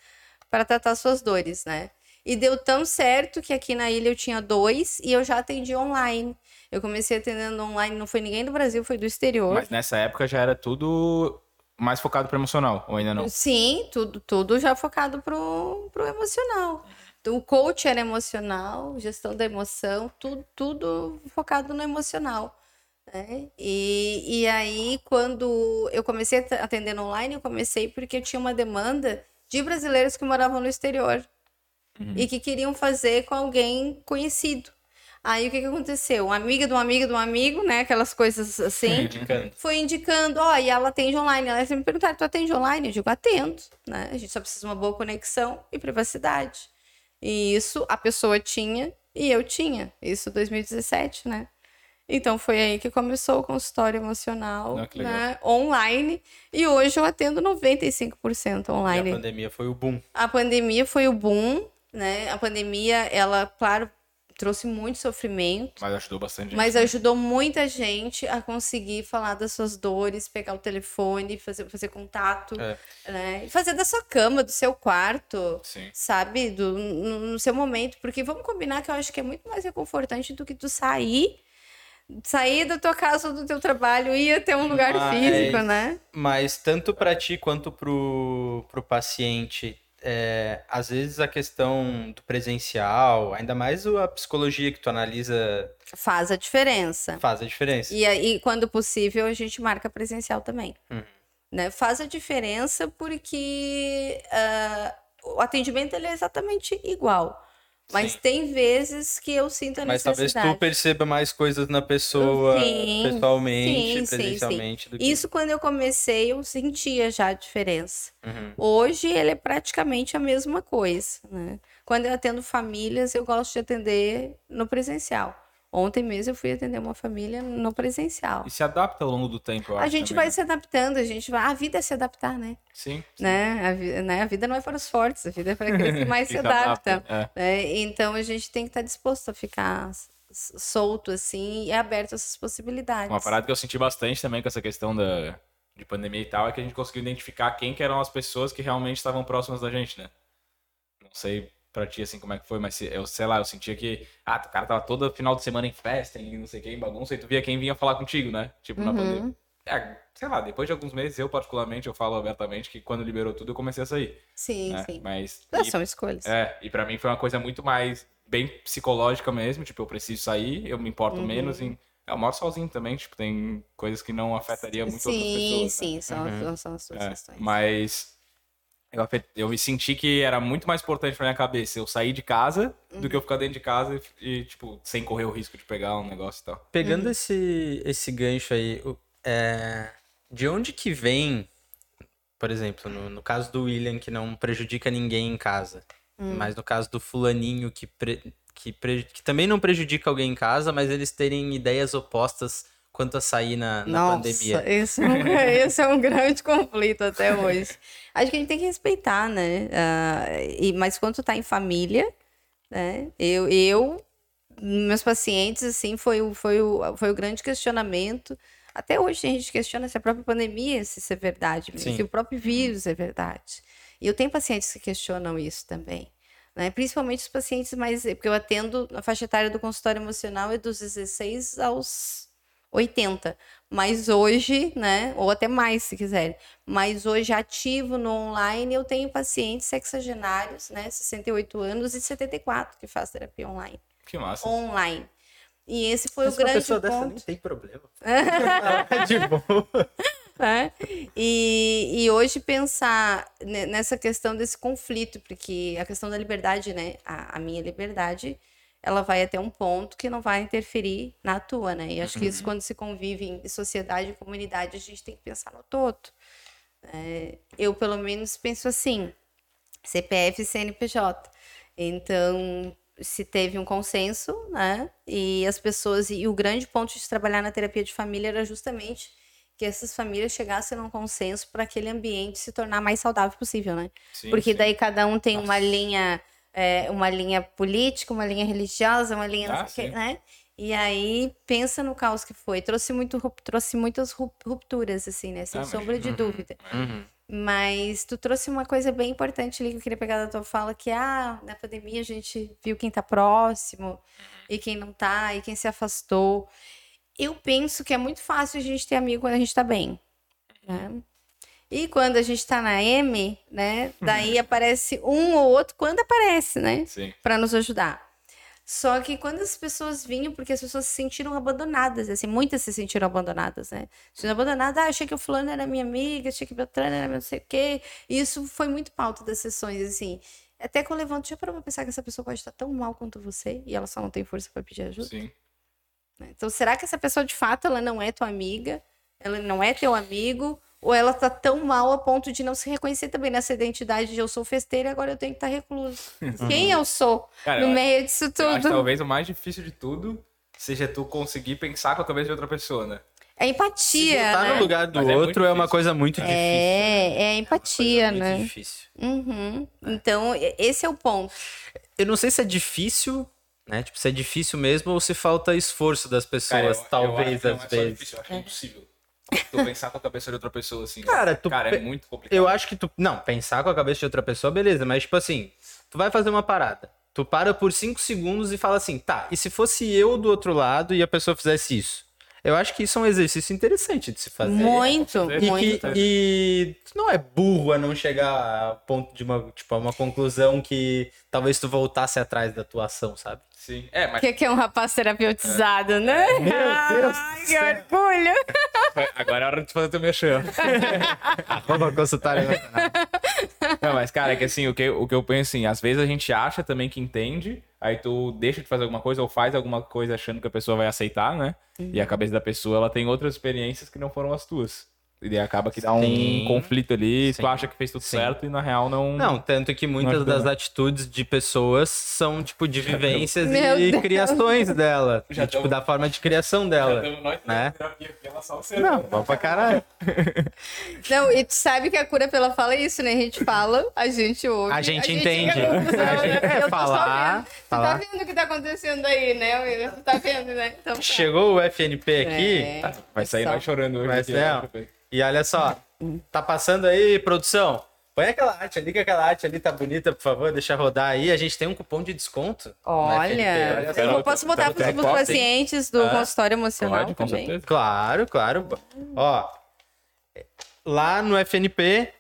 para tratar suas dores, né? E deu tão certo que aqui na ilha eu tinha dois e eu já atendi online. Eu comecei atendendo online, não foi ninguém do Brasil, foi do exterior. Mas nessa época já era tudo mais focado pro emocional, ou ainda não? Sim, tudo, tudo já focado pro, pro emocional. O coach era emocional, gestão da emoção, tudo, tudo focado no emocional. né? E, e aí, quando eu comecei atendendo online, eu comecei porque eu tinha uma demanda de brasileiros que moravam no exterior e que queriam fazer com alguém conhecido. Aí o que, que aconteceu? Uma amiga de uma amiga de um amigo, né? Aquelas coisas assim Indicando. foi indicando, ó, e ela atende online. Ela sempre me perguntaram, tu atende online? Eu digo, atendo, né? A gente só precisa de uma boa conexão e privacidade. E isso a pessoa tinha e eu tinha. Isso em 2017, né? Então foi aí que começou o consultório emocional, Ah, que legal. né? Online. E hoje eu atendo 95% E a online. pandemia foi o boom. A pandemia foi o boom, né? A pandemia, ela, claro, trouxe muito sofrimento. Mas ajudou bastante. gente. Mas ajudou muita gente a conseguir falar das suas dores, pegar o telefone, fazer, fazer contato, É. né? E fazer da sua cama, do seu quarto, Sim. sabe? Do, no, no seu momento. Porque vamos combinar que eu acho que é muito mais reconfortante do que tu sair, sair da tua casa ou do teu trabalho e ir até um lugar Mas- físico, né? Mas tanto para ti quanto pro, pro paciente, é, às vezes a questão do presencial, ainda mais a psicologia que tu analisa, Faz a diferença. faz a diferença. E aí, quando possível, a gente marca presencial também. Uhum. Né? Faz a diferença porque ah, o atendimento ele é exatamente igual. Mas Sim. tem vezes que eu sinto a Mas talvez necessidade. tu perceba mais coisas na pessoa Sim, pessoalmente, sim, sim, sim. presencialmente que. Isso quando eu comecei, eu sentia já a diferença. Uhum. Hoje ele é praticamente a mesma coisa, né? Quando eu atendo famílias, eu gosto de atender no presencial. Ontem mesmo eu fui atender uma família no presencial. E se adapta ao longo do tempo, eu A acho. gente também, vai né? se adaptando, a gente vai. A vida é se adaptar, né? Sim. sim. né? A, vi- né? a vida não é para os fortes, a vida é para aqueles que mais se adaptam. adapta, é. né? Então a gente tem que estar disposto a ficar solto assim e aberto a essas possibilidades. Uma parada que eu senti bastante também com essa questão da, de pandemia e tal é que a gente conseguiu identificar quem que eram as pessoas que realmente estavam próximas da gente, né? Não sei pra ti, assim, como é que foi, mas eu, sei lá, eu sentia que, ah, o cara tava todo final de semana em festa, em não sei o que, em bagunça, e tu via quem vinha falar contigo, né? Tipo, na Uhum. pandemia. É, sei lá, depois de alguns meses, eu particularmente, eu falo abertamente que quando liberou tudo, eu comecei a sair, Sim, né? sim. Mas... Não, e- são escolhas. É, e pra mim foi uma coisa muito mais bem psicológica mesmo, tipo, eu preciso sair, eu me importo Uhum. menos em... Eu moro sozinho também, tipo, tem coisas que não afetaria muito outras sim, pessoas. né? sim, são, Uhum. são as suas É, questões. mas eu, eu me senti que era muito mais importante pra minha cabeça eu sair de casa do que eu ficar dentro de casa e, e, tipo, sem correr o risco de pegar um negócio e tal. Pegando esse, esse gancho aí, é, de onde que vem, por exemplo, no, no caso do William, que não prejudica ninguém em casa, mas no caso do fulaninho que, pre- que, pre- que também não prejudica alguém em casa, mas eles terem ideias opostas quanto a sair na, na Nossa, pandemia. Esse, é um, esse é um grande conflito até hoje. Acho que a gente tem que respeitar, né? Ah, e, mas quando tu tá em família, né? Eu, eu meus pacientes, assim, foi, o- foi, o, foi o grande questionamento. Até hoje a gente questiona se a própria pandemia, se isso é verdade, Sim. se o próprio vírus é verdade. E eu tenho pacientes que questionam isso também. Né? Principalmente os pacientes mais. Porque eu atendo, a faixa etária do consultório emocional é dos 16 aos 80. Mas hoje, né? Ou até mais, se quiser. Mas hoje, ativo no online, eu tenho pacientes sexagenários, né? 68 anos e 74 que faz terapia online. Que massa. Online. E esse foi Mas o uma grande pessoa dessa nem tem problema. é de boa. né? E, e hoje pensar ne- nessa questão desse conflito, porque a questão da liberdade, né? A, a minha liberdade, ela vai até um ponto que não vai interferir na tua, né? E acho que isso, quando se convive em sociedade e comunidade, a gente tem que pensar no todo. É, eu, pelo menos, penso assim: CPF e CNPJ. Então, se teve um consenso, né? E as pessoas. E o grande ponto de trabalhar na terapia de família era justamente que essas famílias chegassem num consenso para aquele ambiente se tornar mais saudável possível, né? Sim, Porque sim. daí cada um tem uma linha, é, uma linha política, uma linha religiosa, uma linha, Ah, sim. né? E aí pensa no caos que foi, trouxe muito, trouxe muitas rup- rupturas assim, né? Sem Ah, sombra de dúvida. Uhum. Mas tu trouxe uma coisa bem importante ali que eu queria pegar da tua fala, que ah, na pandemia a gente viu quem tá próximo e quem não tá, e quem se afastou. Eu penso que é muito fácil a gente ter amigo quando a gente tá bem. Né? E quando a gente tá na M, né? Daí aparece um ou outro quando aparece, né? Sim. Para nos ajudar. Só que quando as pessoas vinham, porque as pessoas se sentiram abandonadas, assim, muitas se sentiram abandonadas, né? Se sentiram abandonadas, ah, achei que o fulano era minha amiga, achei que o Beltrano era meu não sei o quê. E isso foi muito pauta das sessões, assim. Até que eu levanto, já parou pra pensar que essa pessoa pode estar tão mal quanto você e ela só não tem força para pedir ajuda? Sim. Então, será que essa pessoa de fato ela não é tua amiga? Ela não é teu amigo? Ou ela tá tão mal a ponto de não se reconhecer também nessa identidade de eu sou festeira e agora eu tenho que estar recluso? Quem eu sou Cara, no eu meio disso Eu acho que tudo? talvez o mais difícil de tudo seja tu conseguir pensar com a cabeça de outra pessoa, né? É empatia, Tá né? no lugar do Mas é outro é uma difícil. coisa muito difícil. É, é empatia, Muito né? difícil. Uhum. Então, esse é o ponto. Eu não sei se é difícil, né? Tipo, se é difícil mesmo ou se falta esforço das pessoas, eu- eu talvez, acho que não às é vezes. difícil, eu acho impossível. Tu pensar com a cabeça de outra pessoa assim. Cara, tu Cara, pe- é muito complicado. Eu acho que tu. Não, pensar com a cabeça de outra pessoa, beleza, mas tipo assim, tu vai fazer uma parada. Tu para por 5 segundos e fala assim, tá, e se fosse eu do outro lado e a pessoa fizesse isso? Eu acho que isso é um exercício interessante de se fazer. Muito. E, muito. que, e tu não é burro a não chegar a ponto de uma, tipo, a uma conclusão que talvez tu voltasse atrás da tua ação, sabe? Sim. É, mas O que, que é um rapaz terapeutizado, né? Meu Deus Ai, que orgulho! agora é hora de fazer teu mexer. Arroba consultório. Não, mas, cara, é que assim, o que, o que eu penso assim, às vezes a gente acha também que entende, aí tu deixa de fazer alguma coisa ou faz alguma coisa achando que a pessoa vai aceitar, né? E a cabeça da pessoa, ela tem outras experiências que não foram as tuas. E daí acaba que dá um Sim. conflito ali, Sim. tu acha que fez tudo Sim. certo e na real não. Não, tanto que muitas das atitudes de pessoas são, tipo, de vivências Meu e Deus. criações dela. Já E, tipo, da forma de criação dela. né? Não, vamos pra caralho. Não, e tu sabe que a cura pela fala é isso, né? A gente fala, a gente ouve. A gente entende. chega à conclusão, A gente- né? é, Eu tô só falar, vendo. Tu tá vendo o que tá acontecendo aí, né, amigo? Tu tá vendo, né? Então, tá. Chegou o FNP aqui, É, Vai sair só. nós chorando hoje. Vai ser, né? E olha só, tá passando aí, produção. Põe aquela arte ali, que aquela arte ali tá bonita, por favor, deixa rodar aí. A gente tem um cupom de desconto. Olha, FNP, olha só. eu posso botar Pelo para os pacientes do Ah, consultório emocional Pode, com também. certeza. Claro, claro. Ó, lá no FNP,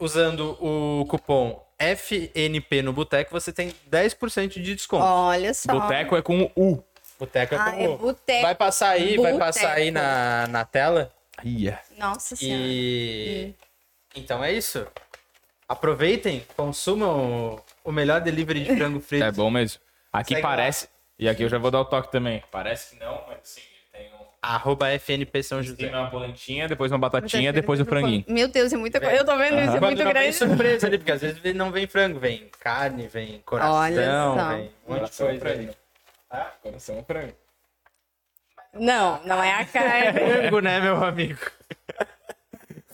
usando o cupom FNP no Boteco, você tem 10% de desconto. Olha só. Boteco é com U. Boteco é Ah, é com... boteco. Vai passar aí, vai passar aí na, na tela. Ia. Nossa senhora. E então é isso. Aproveitem, consumam o melhor delivery de frango frito. É bom mesmo. Aqui Segue parece. E aqui eu já vou dar o toque também. Parece que não, mas tem, um, Arroba FNP São tem José. uma polentinha, depois uma batatinha, depois o franguinho. Meu Deus, é muita coisa. Eu tô vendo isso, é muito não vem grande. surpresa ali, porque às vezes não vem frango, vem carne, vem coração, Olha só. vem um monte de coisa frango. Ah, coração é frango. Não, não é a carne. Frango, né, meu amigo?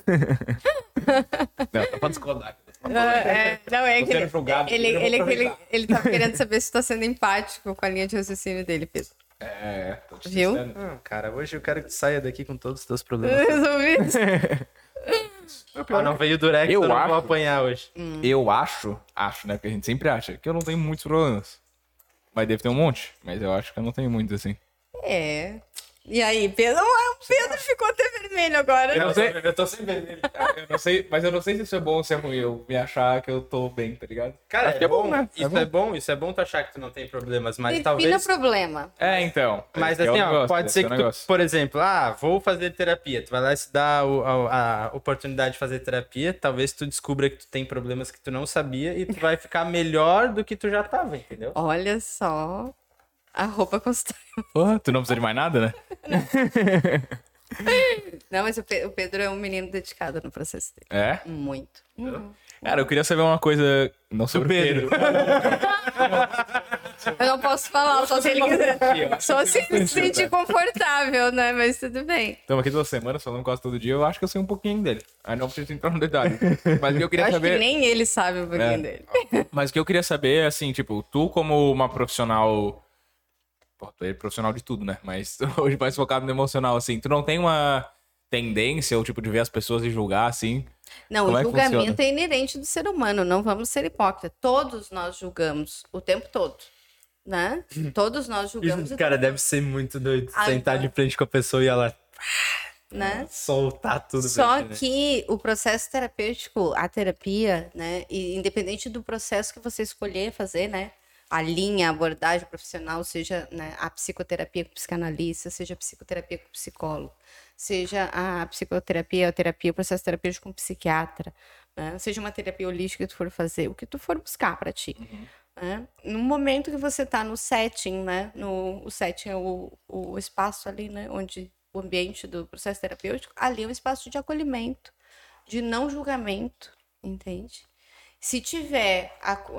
Não, tá pra discordar. É, não, é que ele, julgado, ele, ele, ele, ele tava querendo saber se tá sendo empático com a linha de raciocínio dele, Pedro. É, tô te Viu? Não, cara, hoje eu quero que tu saia daqui com todos os teus problemas. Resolvi isso. Ah, não veio o Durex, Eu eu, não acho. vou apanhar hoje. Eu acho, acho, né? Porque a gente sempre acha que eu não tenho muitos problemas. Mas deve ter um monte. Mas eu acho que eu não tenho muito, assim. É. E aí, Pedro, ah, o Pedro ficou até vermelho agora. Eu não sei. Eu tô sem vermelho. Eu não sei, mas eu não sei se isso é bom ou se é ruim. Eu me achar que eu tô bem, tá ligado? Cara, é, é bom, bom, né? É Isso bom. é bom, isso é bom tu achar que tu não tem problemas, mas Defina talvez. problema. É, então. Mas é assim, ó, negócio, pode ser é que tu, por exemplo, ah, vou fazer terapia. Tu vai lá e se dá a, a oportunidade de fazer terapia, talvez tu descubra que tu tem problemas que tu não sabia e tu vai ficar melhor do que tu já tava, entendeu? Olha só a roupa constrói. Porra, tu não precisa de mais nada, né? Não, mas o Pe- o Pedro é um menino dedicado no processo dele. É? Muito. Uhum. Cara, eu queria saber uma coisa. Não sobre o Pedro. Eu não posso falar, só se ele quiser. Só se ele se sentir confortável, né? Mas tudo bem. Estamos aqui duas semanas falando quase todo dia. Eu acho que eu sei um pouquinho dele. Aí não preciso entrar no detalhe. Mas o que eu Eu queria acho saber. que nem ele sabe um pouquinho É. dele. Mas o que eu queria saber é assim, tipo, tu como uma profissional. Pô, tu é profissional de tudo, né? Mas hoje mais focado no emocional, assim, tu não tem uma tendência ou tipo de ver as pessoas e julgar, assim. Não, Como o é que julgamento funciona? é inerente do ser humano, não vamos ser hipócritas. Todos nós julgamos o tempo todo, né? Todos nós julgamos o Cara, tempo deve ser muito doido sentar de frente com a pessoa e ela né? soltar tudo. Só né? que o processo terapêutico, a terapia, né? E independente do processo que você escolher fazer, né? A linha, a abordagem profissional, seja né, a psicoterapia com psicanalista, seja a psicoterapia com psicólogo, seja a psicoterapia, a terapia, o processo terapêutico com psiquiatra, né, seja uma terapia holística que tu for fazer, o que tu for buscar para ti. né? No momento que você está no setting, né? No, o setting é o, o espaço ali, né? Onde o ambiente do processo terapêutico, ali é um espaço de acolhimento, de não julgamento, entende? Se tiver,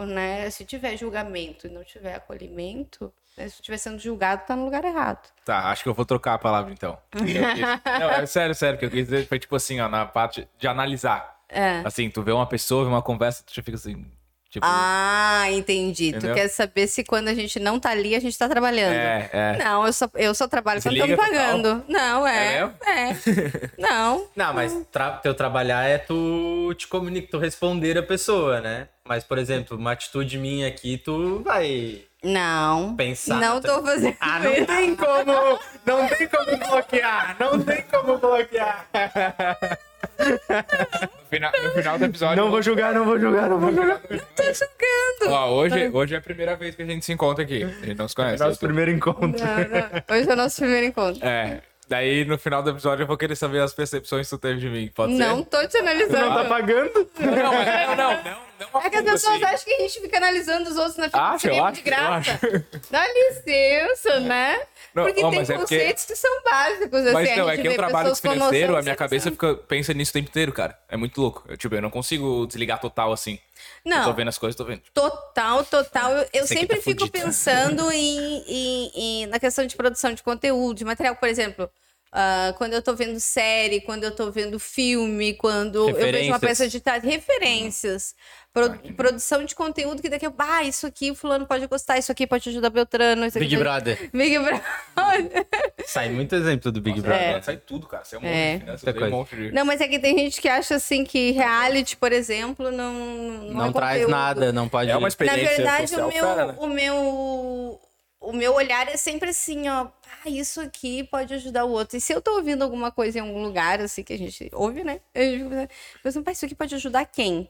né, se tiver julgamento e não tiver acolhimento, né, se estiver sendo julgado, tá no lugar errado. Tá, acho que eu vou trocar a palavra então. Eu quis- Não, é sério, sério, que eu quis dizer foi tipo assim, ó, na parte de analisar. É. Assim, tu vê uma pessoa, vê uma conversa, tu já fica assim, tipo. Ah, entendi. Entendeu? Tu quer saber se quando a gente não tá ali, a gente tá trabalhando. é, é. Não, eu só, eu só trabalho quando estão me Desliga total? pagando. Não, é. É? É. Não. Não, mas tra- teu trabalhar é tu te comunicar, tu responder a pessoa, né? Mas, por exemplo, uma atitude minha aqui, tu vai Não. pensar. Não tô fazendo Ah, não isso. tem como! Não tem como bloquear! Não tem como bloquear! No final, no final do episódio. Não vou julgar, não vou julgar, não vou julgar. Tô julgando. Ó, hoje, hoje é a primeira vez que a gente se encontra aqui. A gente não se conhece. Nosso eu tô- primeiro encontro. Não, não. Hoje é o nosso primeiro encontro. É. Daí no final do episódio eu vou querer saber as percepções que tu teve de mim. Pode Não ser? tô te analisando. Não tá pagando? Não, não, não, não, não. não É que as pessoas assim. acham que a gente fica analisando os outros na cinema acho, de graça. eu Dá licença, né? Não, porque ó, tem mas é porque- conceitos que são básicos, assim, Mas a não, é gente que eu vê trabalho pessoas com financeiro, a minha cabeça situação. fica, pensa nisso o tempo inteiro, cara. É muito louco. Eu, tipo, eu não consigo desligar total assim. Eu tô Não, vendo as coisas, tô vendo. total, total. Eu, eu sempre tá fico fudido. pensando em, em- em- na questão de produção de conteúdo, de material, por exemplo. Ah, quando eu tô vendo série, quando eu tô vendo filme, quando eu vejo uma peça de teatro, referências, pro- produção de conteúdo que daqui a ah, isso aqui o fulano pode gostar, isso aqui pode ajudar Beltrano, isso aqui Big pode- Brother. Big Brother. Sai muito exemplo do Big Brother. É. Sai tudo, cara. Sai um monte É. Muita sai um monte de... Não, mas é que tem gente que acha assim que reality, por exemplo, não não, Não é traz conteúdo. nada, não pode. É uma Na experiência verdade, social o meu, fera, né? o meu o meu olhar é sempre assim, ó, ah, isso aqui pode ajudar o outro. E se eu tô ouvindo alguma coisa em algum lugar assim que a gente ouve, né? Eu fico pensando, "Pá, isso aqui pode ajudar quem?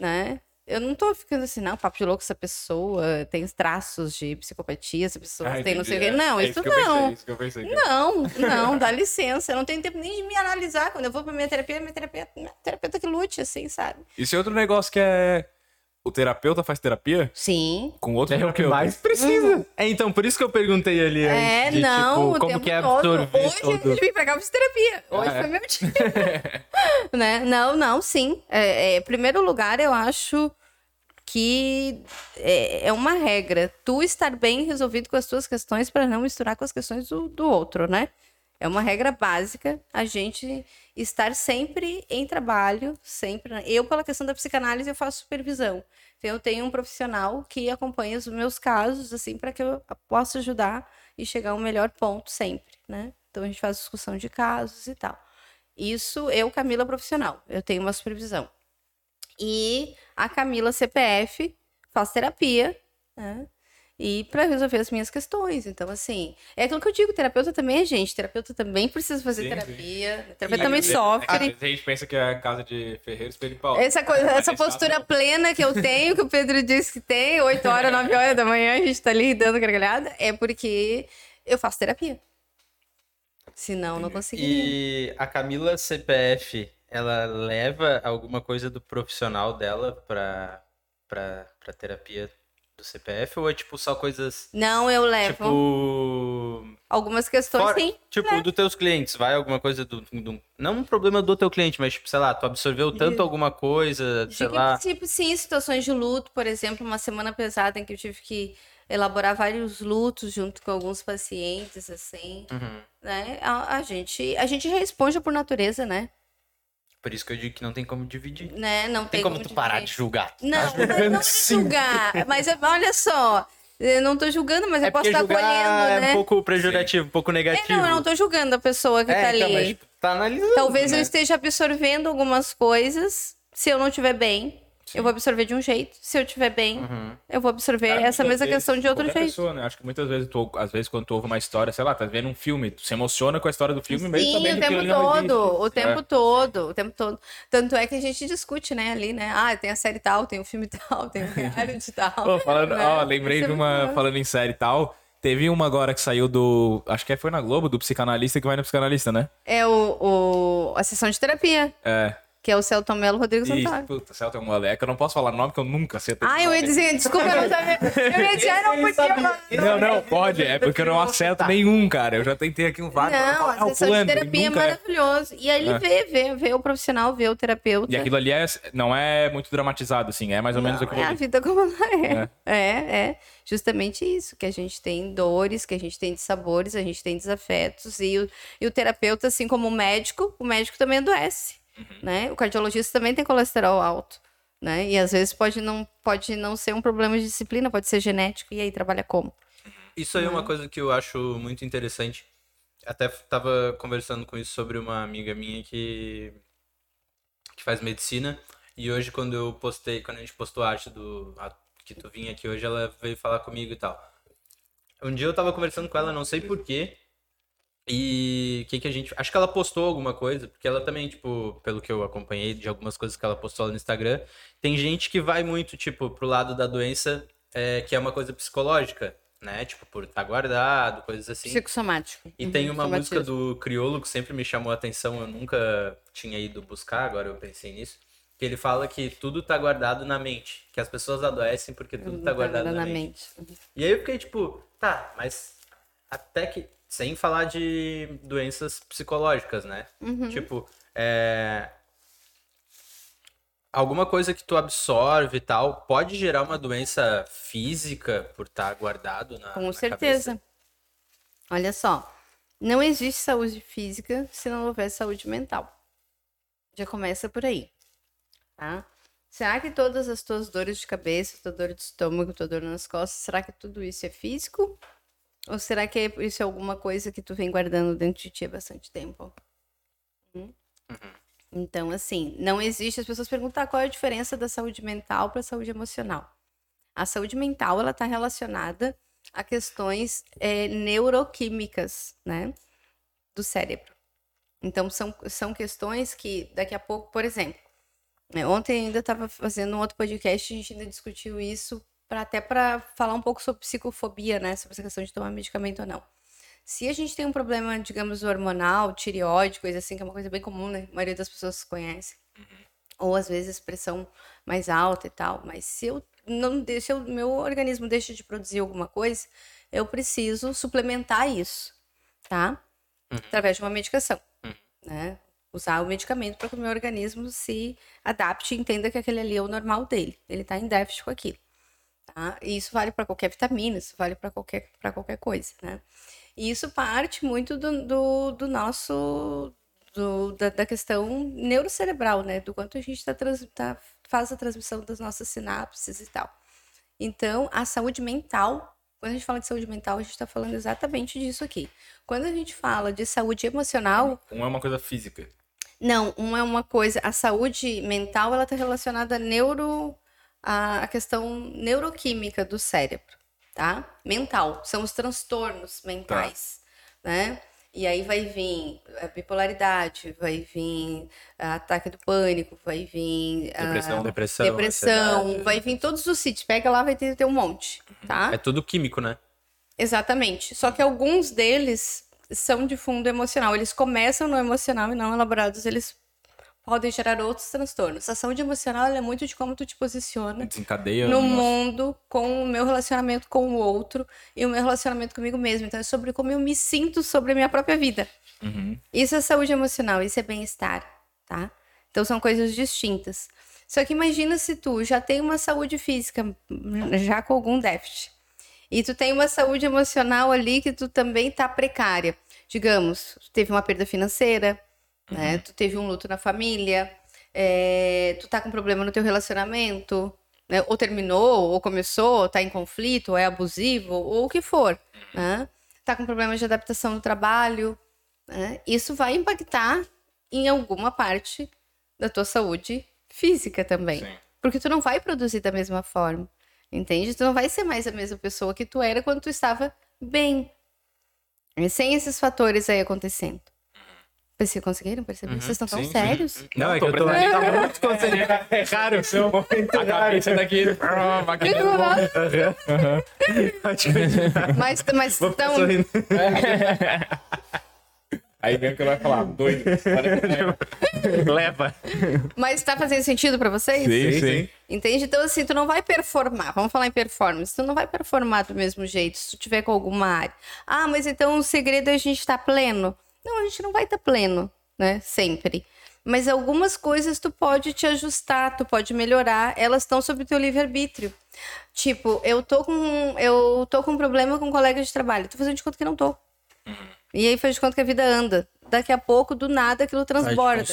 Né? Eu não tô ficando assim, não, papo de louco, essa pessoa tem traços de psicopatia, essa pessoa Ah, tem não sei o quê. Não, É isso pensei, não. isso pensei. Não, não, dá licença. Eu não tenho tempo nem de me analisar. Quando eu vou pra minha terapia, minha terapeuta, minha terapeuta que lute, assim, sabe? Isso é outro negócio que é... O terapeuta faz terapia Sim. com outro É o que terapeuta. mais precisa. É, então, por isso que eu perguntei ali Uhum. É, antes. de, não, tipo, o como tempo que é todo. absorver Hoje todo... pra cá pra fazer terapia. Hoje Ah, é? foi meu dia. né? Não, não, sim. É, é, primeiro lugar, eu acho que é, é uma regra. Tu estar bem resolvido com as tuas questões para não misturar com as questões do, do outro, né? É uma regra básica a gente estar sempre em trabalho, sempre. Eu, pela questão da psicanálise, eu faço supervisão. Então, eu tenho um profissional que acompanha os meus casos, assim, para que eu possa ajudar e chegar ao melhor ponto sempre, né? Então, a gente faz discussão de casos e tal. Isso, eu, Camila, profissional. Eu tenho uma supervisão. E a Camila, CPF, faz terapia, né? E para resolver as minhas questões. Então, assim, é aquilo que eu digo, terapeuta também é gente, terapeuta também precisa fazer Sim, terapia, sim. terapeuta E também sofre. às vezes a gente pensa que é a casa de Ferreiro Espelho e Paulo. Essa, coisa, essa postura plena que eu tenho, que o Pedro disse que tem, 8 horas, 9 horas da manhã, a gente tá ali dando gargalhada, é porque eu faço terapia. Senão, não conseguiria. E a Camila CPF, ela leva alguma coisa do profissional dela pra, pra, pra terapia do CPF? Ou é tipo só coisas. Não, eu levo Tipo. algumas questões, fora- sim. tipo, dos teus clientes, vai alguma coisa do, do- Não um problema do teu cliente, mas, tipo, sei lá, tu absorveu tanto alguma coisa, De sei que, lá. Tipo, sim, situações de luto, por exemplo, uma semana pesada em que eu tive que elaborar vários lutos junto com alguns pacientes, assim, Uhum. né? A, a gente, a gente responde por natureza, né? Por isso que eu digo que não tem como dividir. né? Não Tem como tu parar de dividir. julgar. Não, mas julgando não é sim. julgar. Mas é- olha só, eu não tô julgando, mas É eu posso estar julgar colhendo, é né? um pouco pejorativo, um pouco É, negativo. não, eu não tô julgando a pessoa que É, tá então, ali. mas, tá analisando, Talvez né? eu esteja absorvendo algumas coisas. Se eu não estiver bem, eu vou absorver de um jeito. Se eu estiver bem, Uhum. eu vou absorver Cara, essa mesma vezes, questão de outro jeito. Pessoa, né? Acho que muitas vezes, tu, às vezes, quando tu ouve uma história, sei lá, tá vendo um filme, tu se emociona com a história do filme, mesmo Sim, o tempo todo, o tempo É. todo, o tempo todo. Tanto é que a gente discute, né, ali, né? Ah, tem a série tal, tem o filme tal, tem o reality tal. Pô, falando, né? ó, lembrei é de uma, falando em série tal, teve uma agora que saiu do, acho que foi na Globo, do psicanalista que vai no psicanalista, né? É o, o, a sessão de terapia, É. que é o Celton Melo Rodrigo Santana. puta, Celta é moleque, eu não posso falar nome que eu nunca sei. Ah, eu ia dizer, desculpa, eu não sabia. Eu ia dizer, ah, não podia falar. Não, não, pode, é porque eu não acerto nenhum, cara. Eu já tentei aqui um vários. Não, ah, a o sessão de terapia é é. maravilhoso. E aí ele É. vê, vê, vê o profissional, vê o terapeuta. E aquilo ali é, não é muito dramatizado, assim, é mais ou menos Não, aquilo é a vida como ela é. é. É, Justamente isso, que a gente tem dores, que a gente tem dissabores, a gente tem desafetos. E o, e o terapeuta, assim como o médico, o médico também adoece. Uhum. Né? O cardiologista também tem colesterol alto. Né? E às vezes pode não, pode não ser um problema de disciplina, pode ser genético. E aí trabalha como? Isso aí é uma coisa que eu acho muito interessante. Até tava conversando com isso sobre uma amiga minha que que faz medicina e hoje quando eu postei, quando a gente postou a arte do a- que tu vinha aqui hoje, ela veio falar comigo e tal. Um dia eu tava conversando com ela, não sei porquê, e o que que a gente, acho que ela postou alguma coisa, porque ela também, tipo, pelo que eu acompanhei de algumas coisas que ela postou lá no Instagram, tem gente que vai muito, tipo, pro lado da doença, é, que é uma coisa psicológica, né? Tipo, por estar guardado, coisas assim. Psicossomático. E Uhum, tem uma música do Criolo que sempre me chamou a atenção, eu nunca tinha ido buscar, agora eu pensei nisso. Que ele fala que tudo tá guardado na mente. Que as pessoas adoecem porque tudo tá guardado na mente. E aí eu fiquei tipo, tá, mas até que. Sem falar de doenças psicológicas, né? Tipo, é. Alguma coisa que tu absorve e tal pode gerar uma doença física por estar guardado na. Com na certeza. cabeça? Olha só, não existe saúde física se não houver saúde mental. Já começa por aí, tá? Será que todas as tuas dores de cabeça, tua dor de estômago, tua dor nas costas, será que tudo isso é físico? Ou será que é- isso é alguma coisa que tu vem guardando dentro de ti há bastante tempo? Hum? Então, assim, não existe. As pessoas perguntam ah, qual é a diferença da saúde mental para a saúde emocional. A saúde mental ela está relacionada a questões eh, neuroquímicas, né, do cérebro. Então são, são questões que daqui a pouco, por exemplo, né, ontem ainda estava fazendo um outro podcast, a gente ainda discutiu isso para até para falar um pouco sobre psicofobia, né, sobre essa questão de tomar medicamento ou não. Se a gente tem um problema, digamos, hormonal, tireoide, coisa assim, que é uma coisa bem comum, né? A maioria das pessoas conhece. Ou às vezes pressão mais alta e tal. Mas se eu não deixo, se o meu organismo deixa de produzir alguma coisa, eu preciso suplementar isso, tá? Através de uma medicação, né? Usar o medicamento para que o meu organismo se adapte e entenda que aquele ali é o normal dele. Ele está em déficit com aquilo. Tá? E isso vale para qualquer vitamina, isso vale para qualquer, para qualquer coisa, né? E isso parte muito do, do, do nosso. Do, da, da questão neurocerebral, né? Do quanto a gente tá, trans- tá- faz a transmissão das nossas sinapses e tal. Então, a saúde mental, quando a gente fala de saúde mental, a gente está falando exatamente disso aqui. Quando a gente fala de saúde emocional, Um é uma coisa física. não, uma é uma coisa, a saúde mental ela está relacionada a neuro, a, a questão neuroquímica do cérebro, tá? Mental. São os transtornos mentais, né? E aí vai vir a bipolaridade, vai vir a ataque do pânico, vai vir a Depressão. Depressão. depressão, vai vir todos os sítios. Pega lá, vai ter, ter um monte, tá? É tudo químico, né? Exatamente. Só que alguns deles são de fundo emocional. Eles começam no emocional e não elaborados, eles podem gerar outros transtornos. A saúde emocional é muito de como tu te posiciona Desencadeia. no nossa. mundo, com o meu relacionamento com o outro e o meu relacionamento comigo mesmo. Então é sobre como eu me sinto sobre a minha própria vida. Uhum. Isso é saúde emocional, isso é bem-estar, tá? Então são coisas distintas. Só que imagina se tu já tem uma saúde física, já com algum déficit, e tu tem uma saúde emocional ali que tu também tá precária. Digamos, teve uma perda financeira, né? Tu teve um luto na família, é, tu tá com problema no teu relacionamento, né? Ou terminou, ou começou, tá em conflito, ou é abusivo, ou o que for, né? Tá com problemas de adaptação no trabalho, né? Isso vai impactar em alguma parte da tua saúde física também. Sim. Porque tu não vai produzir da mesma forma. Entende? Tu não vai ser mais a mesma pessoa que tu era quando tu estava bem. E sem esses fatores aí acontecendo. Vocês conseguiram perceber? Vocês estão tão Sim, sim. sérios? Não, é tô que eu tô atenção. muito concentrado. É raro. A cabeça daqui. Ah. Mas, mas tão. Aí vem o que vai falar. Doido. Leva. mas tá fazendo sentido pra vocês? Sim, sim. Entende? Então, assim, tu não vai performar. Vamos falar em performance. Tu não vai performar do mesmo jeito se tu tiver com alguma área. Ah, mas então o segredo é a gente estar pleno. Não, a gente não vai estar pleno, né? Sempre. Mas algumas coisas tu pode te ajustar, tu pode melhorar. Elas estão sob o teu livre-arbítrio. Tipo, eu tô com eu tô com um problema com um colega de trabalho. Tô fazendo de conta que não tô. E aí faz de conta que a vida anda. Daqui a pouco, do nada, aquilo transborda.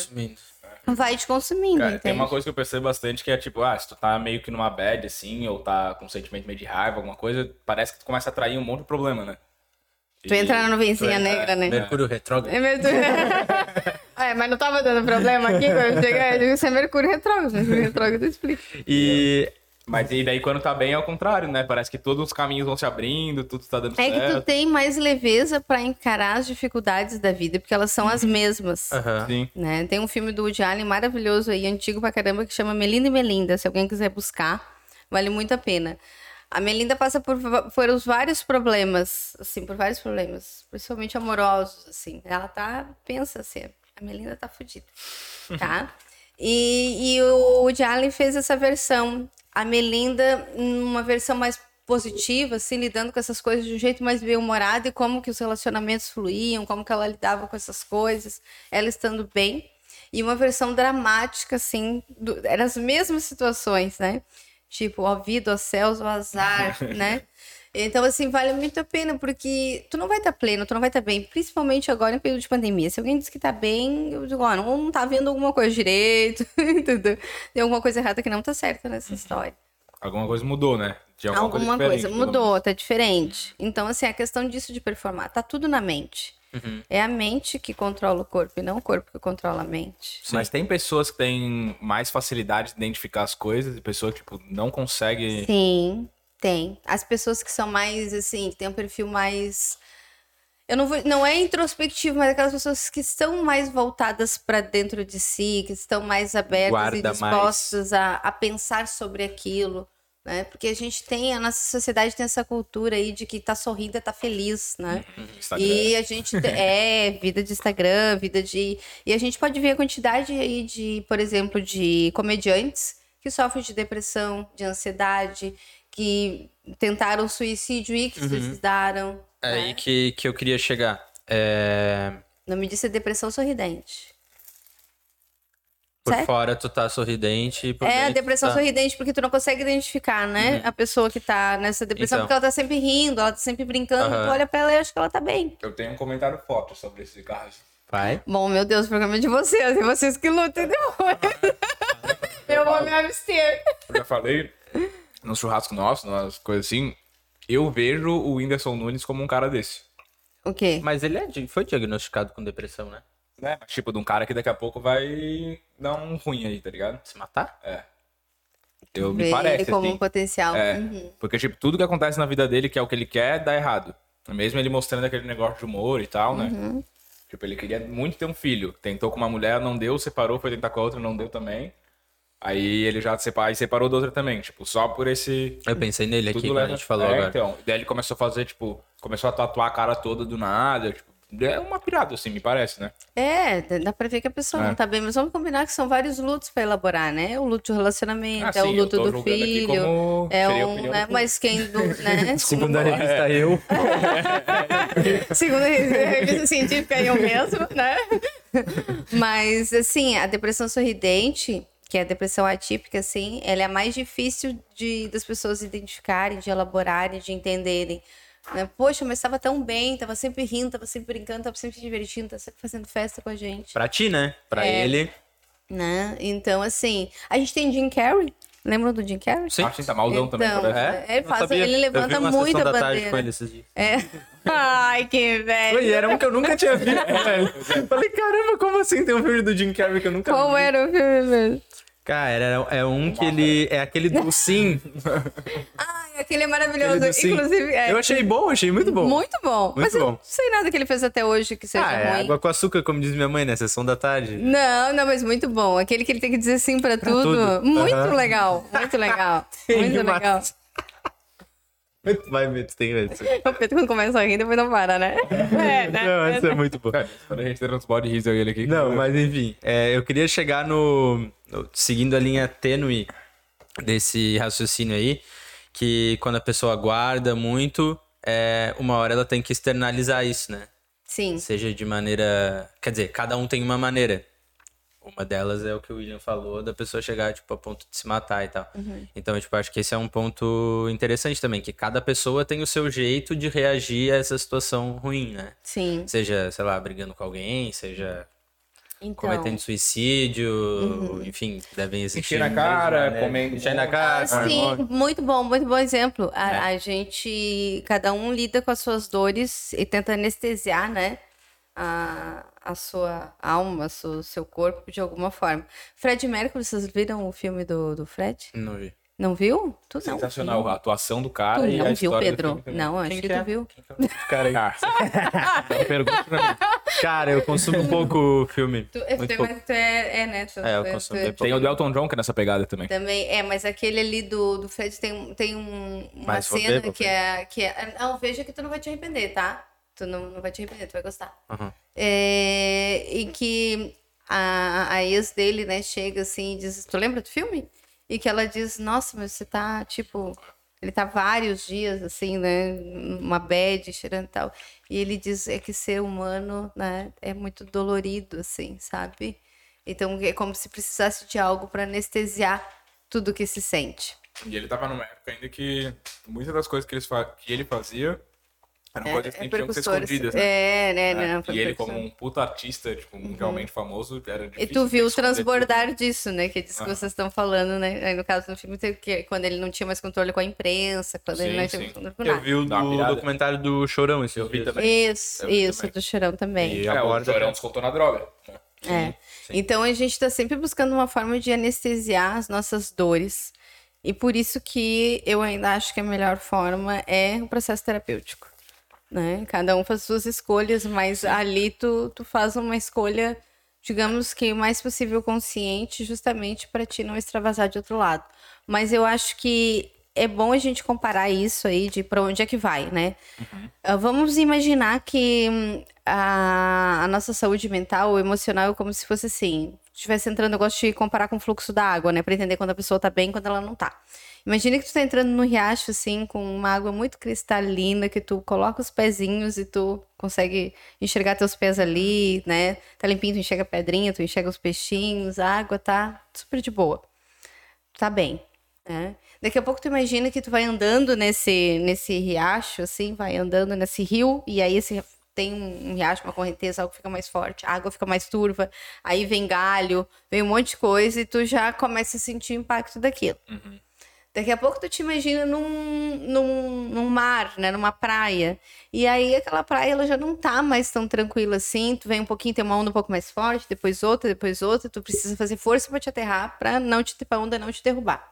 Vai te consumindo, Cara, tem uma coisa que eu percebo bastante que é tipo, ah, se tu tá meio que numa bad, assim, ou tá com um sentimento meio de raiva, alguma coisa, parece que tu começa a atrair um monte de problema, né? Tu entra na nuvenzinha entra- negra, né? Mercúrio retrógrado. É mesmo. é, mas não tava dando problema aqui quando eu cheguei. Eu digo, isso é Mercúrio retrógrado. Mercúrio retrógrado explica. E Mas e daí quando tá bem é o contrário, né? Parece que todos os caminhos vão se abrindo, tudo tá dando É que tu certo. tem mais leveza pra encarar as dificuldades da vida, porque elas são as mesmas. Aham. Sim. Né? Tem um filme do Woody Allen maravilhoso aí, antigo pra caramba, que chama Melinda e Melinda. Se alguém quiser buscar, vale muito a pena. A Melinda passa por, os vários problemas, assim, por vários problemas, principalmente amorosos, assim. Ela tá, pensa assim, a Melinda tá fodida, tá? E, e o Woody Allen fez essa versão. A Melinda, numa versão mais positiva, assim, lidando com essas coisas de um jeito mais bem-humorado e como que os relacionamentos fluíam, como que ela lidava com essas coisas, ela estando bem. E uma versão dramática, assim, do, eram as mesmas situações, né? Tipo, ó vida, ó céus, ó azar, né? Então, assim, vale muito a pena, porque tu não vai estar pleno, tu não vai estar bem, principalmente agora em período de pandemia. Se alguém diz que tá bem, eu digo, ó, não, não tá vendo alguma coisa direito, entendeu? Tem alguma coisa errada que não tá certa nessa história. Alguma coisa mudou, né? De alguma, Alguma coisa, coisa, mudou, tá diferente. Então, assim, a questão disso de performar, tá tudo na mente. É a mente que controla o corpo e não o corpo que controla a mente. Mas tem pessoas que têm mais facilidade de identificar as coisas e pessoas que tipo, não conseguem. Sim, tem. As pessoas que são mais, assim, que têm um perfil mais. Eu não vou. Não é introspectivo, mas aquelas pessoas que estão mais voltadas para dentro de si, que estão mais abertas Guarda e dispostas a, a pensar sobre aquilo. Né? Porque a gente tem, a nossa sociedade tem essa cultura aí de que tá sorrindo é tá feliz, né? Instagram. E a gente te- é vida de Instagram, vida de e a gente pode ver a quantidade aí de, por exemplo, de comediantes que sofrem de depressão, de ansiedade, que tentaram suicídio e que se suicidaram. é né? aí que, que eu queria chegar. É, O nome disso é depressão sorridente. Por Sério? fora tu tá sorridente e por É a depressão tá... sorridente, porque tu não consegue identificar, né? A pessoa que tá nessa depressão, Então. porque ela tá sempre rindo, ela tá sempre brincando, Aham. tu olha pra ela e acha que ela tá bem. Eu tenho um comentário forte sobre esse caso. Vai. Bom, meu Deus, o programa é de vocês, e vocês que lutem depois. Eu vou me abster. Eu já falei no churrasco nosso, nas coisas assim. Eu vejo o Whindersson Nunes como um cara desse. O quê? Mas ele é, foi diagnosticado com depressão, né? Né? Tipo, de um cara que daqui a pouco vai dar um ruim aí, tá ligado? Se matar? É. Eu me Vê parece, ele como assim. um potencial. É, Uhum. porque, tipo, tudo que acontece na vida dele, que é o que ele quer, dá errado. Mesmo ele mostrando aquele negócio de humor e tal, né? Uhum. Tipo, ele queria muito ter um filho. Tentou com uma mulher, não deu, separou, foi tentar com a outra, não deu também. Aí ele já separou, aí separou da outra também, tipo, só por esse... Eu pensei nele aqui Tudo quando a leva... gente falou é, agora. então. Daí ele começou a fazer, tipo, começou a tatuar a cara toda do nada, tipo, é uma pirada, assim, me parece, né? É, dá pra ver que a pessoa É. não tá bem, mas vamos combinar que são vários lutos pra elaborar, né? O luto de relacionamento, Ah, é o sim, eu luto do filho, é um, né? do Mas quem do, né? Segundo a revista É. Eu. Segundo a revista científica, eu mesmo, né? Mas, assim, a depressão sorridente, que é a depressão atípica, assim, ela é a mais difícil de, das pessoas identificarem, de elaborarem, de entenderem. Né? Poxa, mas estava tão bem, tava sempre rindo, tava sempre brincando, tava sempre se divertindo, tava sempre fazendo festa com a gente. Pra ti, né? Pra É. ele. Né? Então, assim, a gente tem Jim Carrey. Lembram do Jim Carrey? Sim. Acho que tá maldão também, Então, parece. É, ele faz- ele levanta muito a tarde bandeira. com ele esses dias. É. Ai, que velho. E era um que eu nunca tinha visto, velho. Falei, caramba, como assim tem um filme do Jim Carrey que eu nunca Como vi? era o filme mesmo? Cara, é um que ele. É aquele do Sim. Ai, aquele é maravilhoso. Aquele. Inclusive, é Eu achei bom, achei muito bom. muito bom. Mas eu bom. não sei nada que ele fez até hoje que seja Ah, é ruim. água com açúcar, como diz minha mãe, né? Sessão da tarde. Não, não, mas muito bom. Aquele que ele tem que dizer sim pra, tudo. tudo. Muito Aham. legal, muito legal. Muito legal. Vai, Beto, tem essa. O Pedro quando começa a rir, depois não para, né? É, né? Não, essa é muito boa. É, Quando a gente transporta e riso eu ele aqui. Não, mas enfim, é, eu queria chegar no, no- Seguindo a linha tênue desse raciocínio aí, que quando a pessoa guarda muito, é, uma hora ela tem que externalizar isso, né? Sim. Seja de maneira. Quer dizer, cada um tem uma maneira. Uma delas é o que o William falou, da pessoa chegar, tipo, a ponto de se matar e tal. Então, tipo, acho que esse é um ponto interessante também, que cada pessoa tem o seu jeito de reagir a essa situação ruim, né? Sim. Seja, sei lá, brigando com alguém, seja Então. cometendo suicídio, enfim, devem existir. Encher na cara, né? comendo Encher na cara. Ah, Sim, muito bom, muito bom exemplo. A, É. a gente, cada um lida com as suas dores e tenta anestesiar, né? A, a sua alma, o seu, seu corpo de alguma forma. Fred Mercury, vocês viram o filme do, do Fred? Não vi. Não viu? Tu não. Sensacional, viu. a atuação do cara Tu e a não viu, história do Pedro? Não, acho que que tu é? viu. Cara, Ah, não pergunta pra mim. cara, eu consumo um pouco filme. Tu, é, muito tu- pouco. mas tu é, é, né? Tu, É, eu tu- consumo tu- Tem o do Elton John que é nessa pegada também. Também, é, mas aquele ali do, do Fred tem, um- tem um, uma Mas ver, cena vou que ver. é, que é. Não, veja que tu não vai te arrepender, tá? Tu não, não vai te arrepender, tu vai gostar. Aham. É, e que a, a ex dele, né, chega assim e diz: Tu lembra do filme? E que ela diz: Nossa, mas você tá, tipo. Ele tá vários dias, assim, né? Uma bad, cheirando e tal. E ele diz: É que ser humano, né, é muito dolorido, assim, sabe? Então é como se precisasse de algo para anestesiar tudo que se sente. E ele tava numa época ainda que muitas das coisas que, eles que ele fazia eram coisas que É, tinham que ser escondidas, né? É, né? É, né, e ele, como um puta artista, tipo, mundialmente famoso, era E difícil. tu ter viu o transbordar disso, né? Que é disso que vocês estão falando, né? Aí no caso do filme, que quando ele não tinha mais controle com a imprensa, quando ele Sim, não tinha sim. mais controle com Eu nada. vi o do documentário do Chorão esse Eu vi também. Isso, Eu vi isso, também. do Chorão também. E tudo. É, o Chorão descontou na droga. É. Então a gente está sempre buscando uma forma de anestesiar as nossas dores. E por isso que eu ainda acho que a melhor forma é o processo terapêutico. Né? Cada um faz suas escolhas, mas ali tu, tu faz uma escolha, digamos que o mais possível consciente, justamente para ti não extravasar de outro lado. Mas eu acho que é bom a gente comparar isso aí de para onde é que vai, né? Ah, Vamos imaginar que hum, a, a nossa saúde mental ou emocional é como se fosse assim. Estivesse entrando, eu gosto de comparar com o fluxo da água, né? Pra entender quando a pessoa tá bem e quando ela não tá. Imagina que tu tá entrando no riacho, assim, com uma água muito cristalina, que tu coloca os pezinhos e tu consegue enxergar teus pés ali, né? Tá limpinho, tu enxerga a pedrinha, tu enxerga os peixinhos, a água tá super de boa. Tá bem, né? Daqui a pouco tu imagina que tu vai andando nesse, nesse riacho, assim, vai andando nesse rio, e aí esse tem um, um riacho, uma correnteza, algo fica mais forte, a água fica mais turva, aí vem galho, vem um monte de coisa, e tu já começa a sentir o impacto daquilo. Daqui a pouco tu te imagina num, num, num mar, né? Numa praia. E aí aquela praia ela já não tá mais tão tranquila assim. Tu vem um pouquinho, tem uma onda um pouco mais forte, depois outra, depois outra. Tu precisa fazer força para te aterrar, para não te pra onda não te derrubar.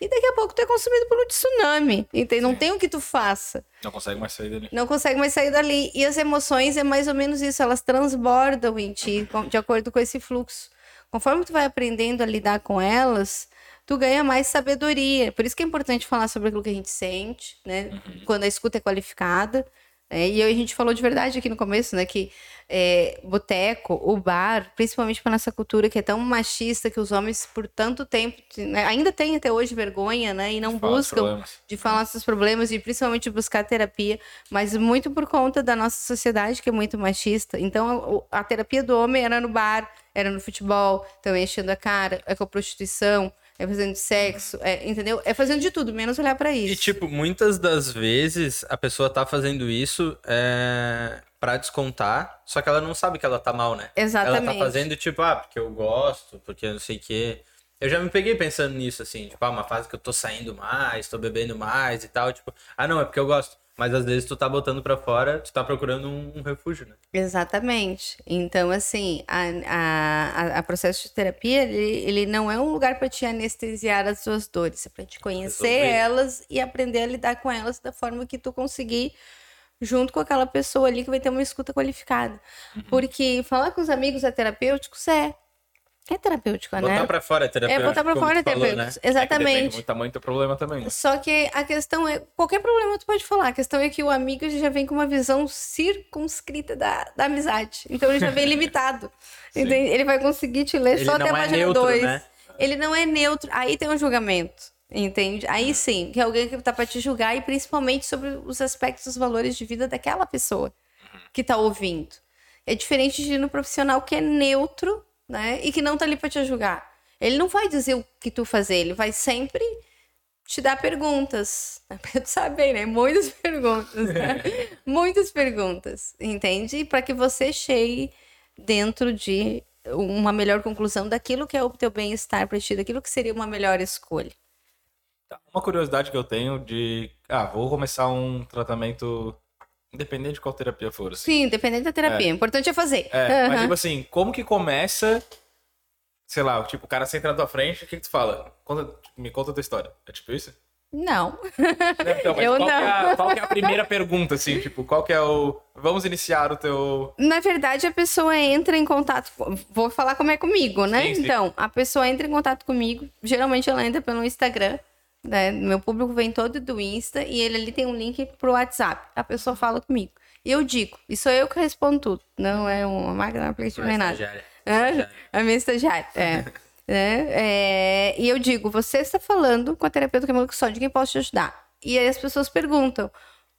e daqui a pouco tu é consumido por um tsunami. Entende? Não tem o que tu faça. Não consegue mais sair dali. Não consegue mais sair dali. E as emoções é mais ou menos isso, elas transbordam em ti, de acordo com esse fluxo. Conforme tu vai aprendendo a lidar com elas, tu ganha mais sabedoria. Por isso que é importante falar sobre aquilo que a gente sente, né? Quando a escuta é qualificada. né? E aí a gente falou de verdade aqui no começo, né? Que é, boteco, o bar, principalmente para nossa cultura que é tão machista que os homens por tanto tempo né, ainda têm até hoje vergonha, né? E não Fala buscam de falar seus problemas e principalmente buscar terapia, mas muito por conta da nossa sociedade que é muito machista. Então a, a terapia do homem era no bar, era no futebol, também enchendo a cara, é com a prostituição, é fazendo sexo, é, entendeu? É fazendo de tudo, menos olhar pra isso. E, tipo, muitas das vezes a pessoa tá fazendo isso é, pra descontar, só que ela não sabe que ela tá mal, né? Exatamente. Ela tá fazendo, tipo, ah, porque eu gosto, porque eu não sei o quê. Eu já me peguei pensando nisso, assim, tipo, ah, uma fase que eu tô saindo mais, tô bebendo mais e tal, tipo, ah, não, é porque eu gosto. Mas às vezes tu tá botando pra fora, tu tá procurando um, um refúgio, né? Exatamente. Então, assim, a, a, a- processo de terapia, ele, ele não é um lugar para te anestesiar as suas dores, é para te conhecer Resolver. elas e aprender a lidar com elas da forma que tu conseguir, junto com aquela pessoa ali que vai ter uma escuta qualificada. Uhum. Porque falar com os amigos é terapêutico, é. É terapêutico, né? Botar pra fora é terapia. É, botar pra fora é terapêutico. Né? É depende Exatamente. muito do tamanho do teu problema também. né? Só que a questão é, qualquer problema tu pode falar, a questão é que o amigo já vem com uma visão circunscrita da, da amizade. Então ele já vem limitado. Entende? Ele vai conseguir te ler Ele só até a é página neutro, 2. né? Ele não é neutro. Aí tem um julgamento. Entende? Aí sim, que é alguém que tá pra te julgar e principalmente sobre os aspectos, os valores de vida daquela pessoa que tá ouvindo. É diferente de ir no profissional que é neutro, né? E que não tá ali pra te julgar. Ele não vai dizer o que tu fazer, ele vai sempre te dar perguntas. Pra tu saber, né? Muitas perguntas, né? Muitas perguntas, entende? Para que você chegue dentro de uma melhor conclusão daquilo que é o teu bem-estar para ti, daquilo que seria uma melhor escolha. Tá, Uma curiosidade que eu tenho de. Ah, vou começar um tratamento. Independente de qual terapia for. Assim. Sim, dependendo da terapia. O importante é fazer. É, mas Aham. tipo assim, como que começa. Sei lá, tipo, o cara senta na tua frente, o que, que tu fala? Conta- me conta a tua história. É tipo isso? Não. Então, mas Eu qual, Que é a, não. qual é a primeira pergunta, assim? Tipo, qual que é o. Vamos iniciar o teu. Na verdade, a pessoa entra em contato. Vou falar como é comigo, né? Sim, sim. Então, a pessoa entra em contato comigo. Geralmente ela entra pelo Instagram. Né? Meu público vem todo do Insta e ele ali tem um link pro WhatsApp. A pessoa fala comigo. E eu digo, e sou eu que respondo tudo. Não é uma máquina aplicativo nem nada. Estagiária. É, a minha estagiária. É. Né? É, e eu digo, você está falando com a terapeuta Camila Custódio, quem posso te ajudar? E aí as pessoas perguntam,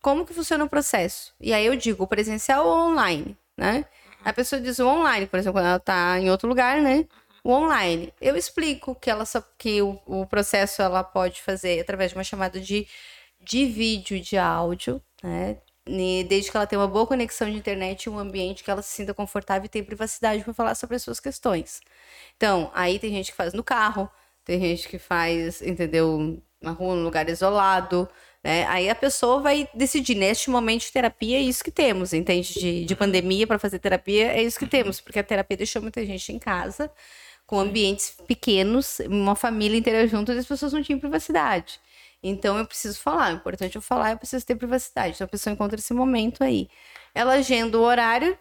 como que funciona o processo? E aí eu digo, presencial ou online, né? A pessoa diz o online, por exemplo, quando ela está em outro lugar, né? O online. Eu explico que ela só que o, o processo ela pode fazer através de uma chamada de, de vídeo de áudio, né? E desde que ela tenha uma boa conexão de internet e um ambiente que ela se sinta confortável e tenha privacidade para falar sobre as suas questões. Então, aí tem gente que faz no carro, tem gente que faz, entendeu, na rua, num lugar isolado, né? Aí a pessoa vai decidir, neste momento de terapia, é isso que temos, entende? De, de pandemia para fazer terapia, é isso que temos, porque a terapia deixou muita gente em casa, com ambientes pequenos, uma família inteira junto, e as pessoas não tinham privacidade. Então eu preciso falar, é importante eu falar, eu preciso ter privacidade. Então a pessoa encontra esse momento aí. Ela agenda o horário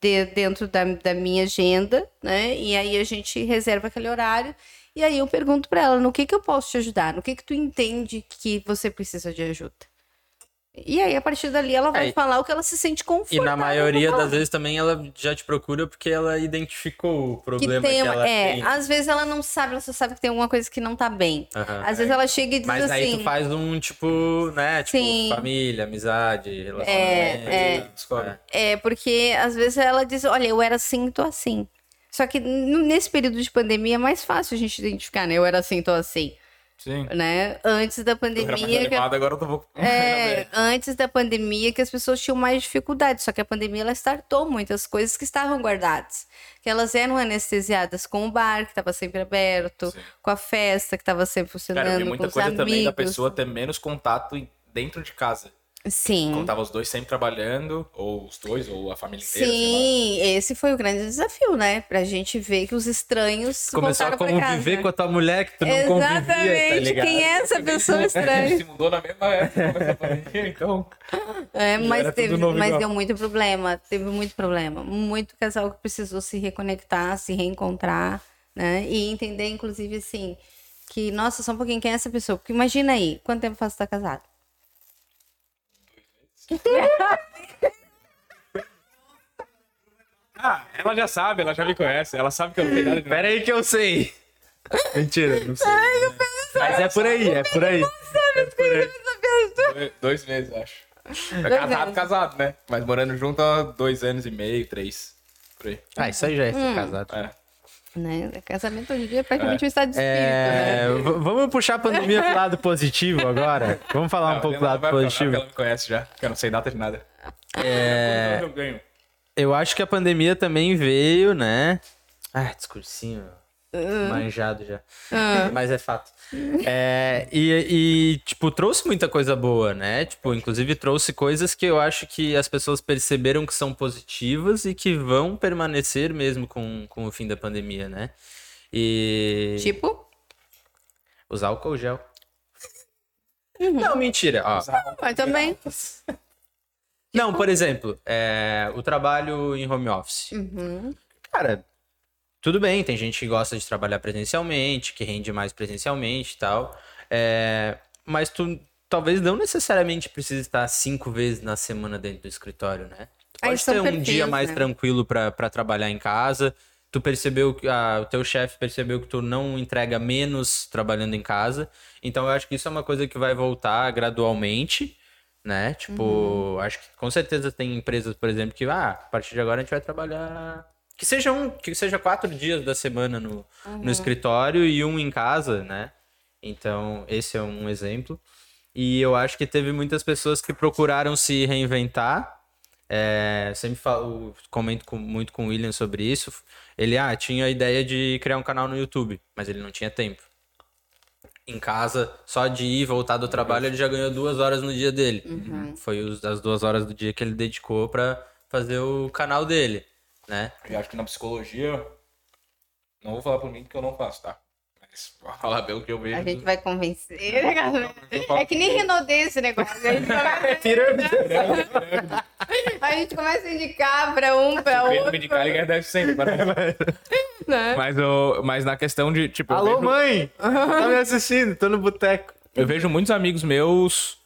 de- dentro da, da minha agenda, né? E aí a gente reserva aquele horário. E aí eu pergunto pra ela, no que que eu posso te ajudar? No que que tu entende que você precisa de ajuda? E aí, a partir dali, ela vai É, e- falar o que ela se sente E confortável. na maioria das vezes também ela já te procura porque ela identificou o que problema que, tem, uma- ela é, tem. às vezes ela não sabe, ela só sabe que tem alguma coisa que não tá bem. Às vezes ela chega e diz Mas aí assim, tu faz um tipo, né? Tipo, Sim. família, amizade, relacionamento. é. Discordo. É, porque às vezes ela diz, olha, eu era assim, tô assim. Só que nesse período de pandemia é mais fácil a gente identificar, né? Eu era assim, tô assim, Sim. né? Antes da Eu pandemia... que- animado, agora eu tô pouco. É, antes da pandemia que as pessoas tinham mais dificuldade, só que a pandemia ela startou muitas coisas que estavam guardadas, que elas eram anestesiadas com o bar que estava sempre aberto, Sim. com a festa que estava sempre Cara, eu funcionando, vi com muita os coisa amigos. também da pessoa ter menos contato dentro de casa. Sim. Quando tava os dois sempre trabalhando, ou os dois, ou a família inteira, Sim, esse foi o grande desafio, né? Pra gente ver que os estranhos Começou a conviver com a tua mulher que tu não convivia, tá Exatamente. ligado? Quem é essa pessoa lá. A gente estranha? se mudou na mesma época, então... É, mas, teve, mas igual. deu muito problema, teve muito problema. Muito casal que precisou se reconectar, se reencontrar, né? E entender, inclusive, assim, que, nossa, só um pouquinho, quem é essa pessoa? Porque imagina aí, quanto tempo faz você tá casado? Ah, ela já sabe, ela já me conhece, ela sabe que eu não tenho nada de Pera aí que eu sei. Mentira, não sei. Mas é por aí, é por aí. É por aí. Dois- Dois meses, acho. É Dois casado, casado, né? Mas morando junto há dois anos e meio, três. Por aí. Ah, isso aí já é ser Hum. casado. É. Né? Casamento hoje em dia é praticamente um estado de espírito, né? É, v- vamos puxar a pandemia pro lado positivo agora? Vamos falar um Não, pouco do lado falar, positivo. Ela me conhece já, que eu não sei data de nada. É, eu acho que a pandemia também veio, né? Ah, discursinho Hum. manjado já. Mas é fato. É, e, e, tipo, trouxe muita coisa boa, né? Tipo, inclusive trouxe coisas que eu acho que as pessoas perceberam que são positivas e que vão permanecer mesmo com, com o fim da pandemia, né? E. Tipo, Usar álcool gel. Uhum. Não, mentira. Ó, mas também. Não, por exemplo, é, o trabalho em home office. Uhum. Cara, tudo bem, tem gente que gosta de trabalhar presencialmente, que rende mais presencialmente e tal. É, mas tu talvez não necessariamente precise estar cinco vezes na semana dentro do escritório, né? Tu Aí pode são ter um perfis, dia mais né? tranquilo pra pra trabalhar em casa. Tu percebeu que ah, o teu chefe percebeu que tu não entrega menos trabalhando em casa. Então eu acho que isso é uma coisa que vai voltar gradualmente, né? Tipo, Uhum. acho que com certeza tem empresas, por exemplo, que ah, a partir de agora a gente vai trabalhar que seja um, que seja quatro dias da semana no, Uhum. no escritório e um em casa, né? Então, esse é um exemplo. E eu acho que teve muitas pessoas que procuraram se reinventar. É, sempre falo, comento com- muito com o William sobre isso. Ele ah, tinha a ideia de criar um canal no YouTube, mas ele não tinha tempo. Em casa, só de ir voltar do trabalho, ele já ganhou duas horas no dia dele. Foi os- as duas horas do dia que ele dedicou pra fazer o canal dele, né? Eu acho que na psicologia. Não vou falar por mim que eu não faço, tá? Mas vou falar pelo que eu vejo. A gente vai convencer. né, galera? É que nem Renaudet esse negócio. A gente, começa, a gente começa a indicar pra um, pra Pedro outro. medical ele deve sempre. Né? Mas, eu, mas na questão de, tipo, Alô, vejo- mãe! Tá me assistindo? Tô no boteco. Eu vejo muitos amigos meus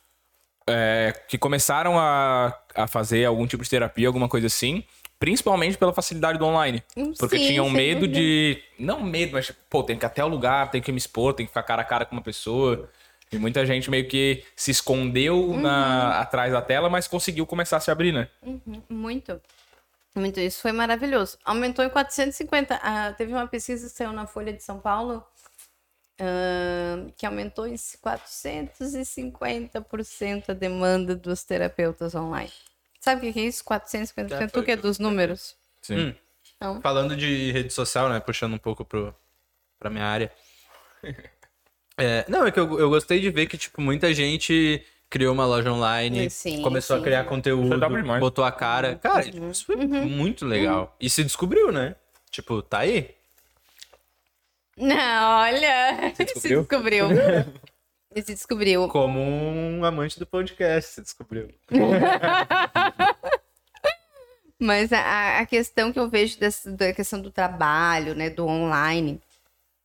é, que começaram a, a fazer algum tipo de terapia, alguma coisa assim, principalmente pela facilidade do online. Porque sim, tinham sem medo de. Não medo, mas, pô, tem que ir até o lugar, tem que me expor, tem que ficar cara a cara com uma pessoa. E muita gente meio que se escondeu na, atrás da tela, mas conseguiu começar a se abrir, né? Muito. Muito. Isso foi maravilhoso. Aumentou em 450. Ah, teve uma pesquisa que saiu na Folha de São Paulo ah, que aumentou em 450% a demanda dos terapeutas online. Sabe o que é isso? 450%? Já Tu foi que é dos números? Sim. Não. Falando de rede social, né? Puxando um pouco pro, pra minha área. É, não, é que eu, eu gostei de ver que, tipo, muita gente criou uma loja online, Sim, começou sim. a criar conteúdo, demais. botou a cara. Cara, isso foi muito legal. E se descobriu, né? Tipo, tá aí. Não, olha. Se descobriu? descobriu. Se descobriu. Como um amante do podcast, se descobriu. Mas a, a questão que eu vejo dessa, da questão do trabalho, né, do online,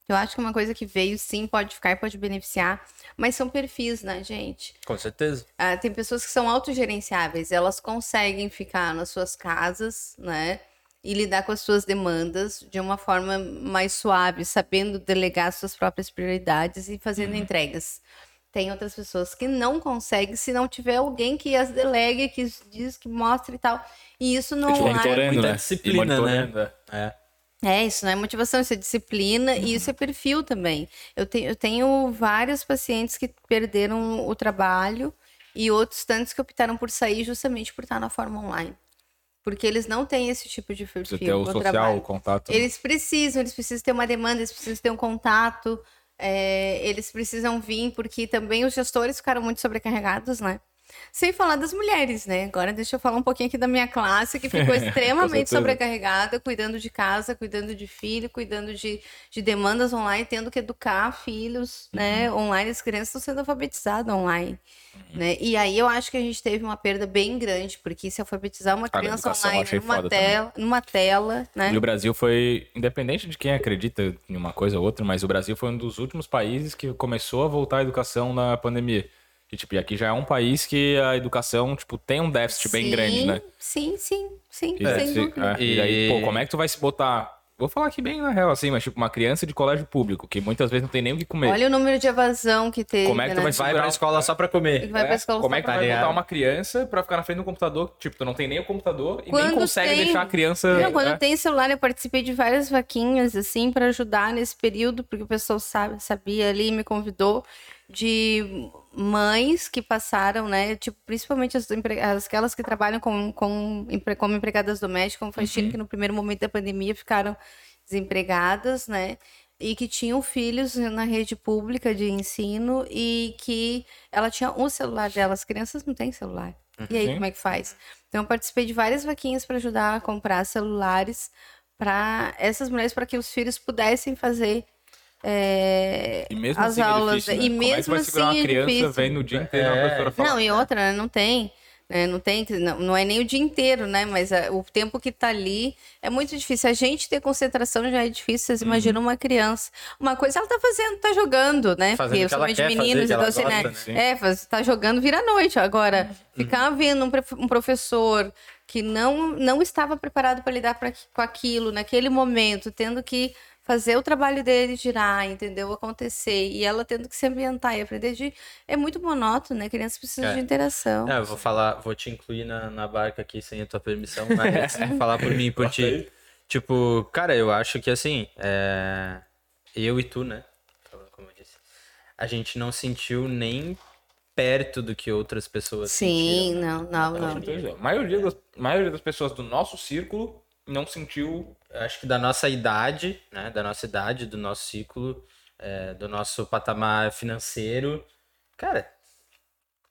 eu acho que é uma coisa que veio, sim, pode ficar e pode beneficiar, mas são perfis, né, gente? Com certeza. Ah, tem pessoas que são autogerenciáveis, elas conseguem ficar nas suas casas, né, e lidar com as suas demandas de uma forma mais suave, sabendo delegar suas próprias prioridades e fazendo entregas. Tem outras pessoas que não conseguem se não tiver alguém que as delegue, que diz, que mostre e tal. E isso não é. Muita né? disciplina, monitorando, é. É. É, isso não é motivação, isso é disciplina e isso é perfil também. Eu, te, eu tenho vários pacientes que perderam o trabalho e outros tantos que optaram por sair justamente por estar na forma online. Porque eles não têm esse tipo de perfil Precisa ter o social, trabalho. o contato. né? Eles precisam, eles precisam ter uma demanda, eles precisam ter um contato, é, eles precisam vir, porque também os gestores ficaram muito sobrecarregados, né? Sem falar das mulheres, né? Agora deixa eu falar um pouquinho aqui da minha classe, que ficou extremamente sobrecarregada, cuidando de casa, cuidando de filho, cuidando de, de demandas online, tendo que educar filhos, né? Online, as crianças estão sendo alfabetizadas online, né? E aí eu acho que a gente teve uma perda bem grande, porque se alfabetizar uma criança online numa também. tela, numa tela, né? E o Brasil foi, independente de quem acredita em uma coisa ou outra, mas o Brasil foi um dos últimos países que começou a voltar à educação na pandemia. E, tipo, e aqui já é um país que a educação, tipo, tem um déficit bem Sim, grande, né? Sim, sim, sim, E, sem se- dúvida. é, e aí, pô, como é que tu vai se botar... Vou falar aqui bem na real, assim, mas tipo, uma criança de colégio público, que muitas vezes não tem nem o que comer. Olha o número de evasão que teve, Como é que tu né? vai Vai pra escola só pra comer. vai pra É, escola como só é que pra tu vai botar uma criança pra ficar na frente do computador? Tipo, tu não tem nem o computador e Quando nem consegue tem- deixar a criança... Não, quando é. tem celular, eu participei de várias vaquinhas, assim, para ajudar nesse período, porque o pessoal sabe, sabia ali, me convidou, de mães que passaram, né, tipo, principalmente as, aquelas que trabalham com, com, como empregadas domésticas, como faxina, que no primeiro momento da pandemia ficaram desempregadas, né, e que tinham filhos na rede pública de ensino e que ela tinha um celular dela, as crianças não têm celular. E aí, Sim. como é que faz? Então, eu participei de várias vaquinhas para ajudar a comprar celulares para essas mulheres, para que os filhos pudessem fazer é, E mesmo as assim é aulas. difícil, né? E Como é que mesmo vai segurar assim uma é criança difícil. vendo o dia inteiro uma É. professora falar? Não, e outra, né, não tem. né, não tem, não, não é nem o dia inteiro, né? Mas a- o tempo que tá ali é muito difícil. A gente ter concentração já é difícil. Vocês Uhum. imaginam uma criança. Uma coisa ela tá fazendo, tá jogando, né? Fazendo o que fazer, meninos, ela então assim, né? gosta, né? É, faz- tá jogando vira noite. Agora, ficar vendo um, um professor que não, não estava preparado para lidar pra, com aquilo naquele momento, tendo que fazer o trabalho dele girar, entendeu? Acontecer. E ela tendo que se ambientar e aprender de. É muito monótono, né? Criança precisa É. de interação. Não, eu vou falar, vou te incluir na, na barca aqui sem a tua permissão, mas falar por mim por ti. Tipo, cara, eu acho que assim, é, eu e tu, né? falando Como eu disse, a gente não sentiu nem perto do que outras pessoas Sim, sentiram. né? não, não, não. A maioria das, a maioria das pessoas do nosso círculo não sentiu. Acho que da nossa idade, né? Da nossa idade, do nosso ciclo, é, do nosso patamar financeiro. Cara,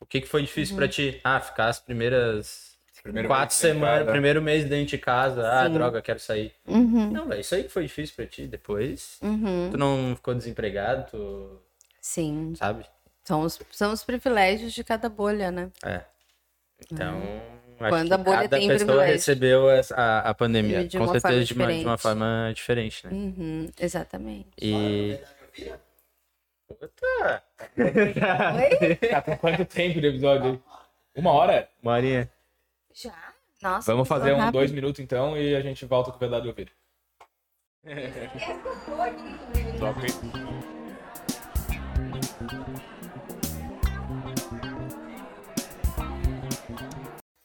o que que foi difícil Uhum. pra ti? Ah, ficar as primeiras Primeiro quatro semanas, primeiro mês dentro de casa. Ah, Sim. droga, quero sair. Uhum, Não, velho, isso aí que foi difícil pra ti. Depois, uhum. tu não ficou desempregado, tu Sim. sabe? São os, são os privilégios de cada bolha, né? É. Então, acho Quando a bolha cada tem pessoa privilégio. recebeu essa- a, a pandemia. De Com uma certeza de uma, de uma forma diferente, né? Uhum, exatamente. E. Puta! Tá com quanto tempo de episódio aí? Uma hora? Marinha. Já? Nossa. Vamos fazer um rápido. dois minutos então e a gente volta com verdade ouvir. Top.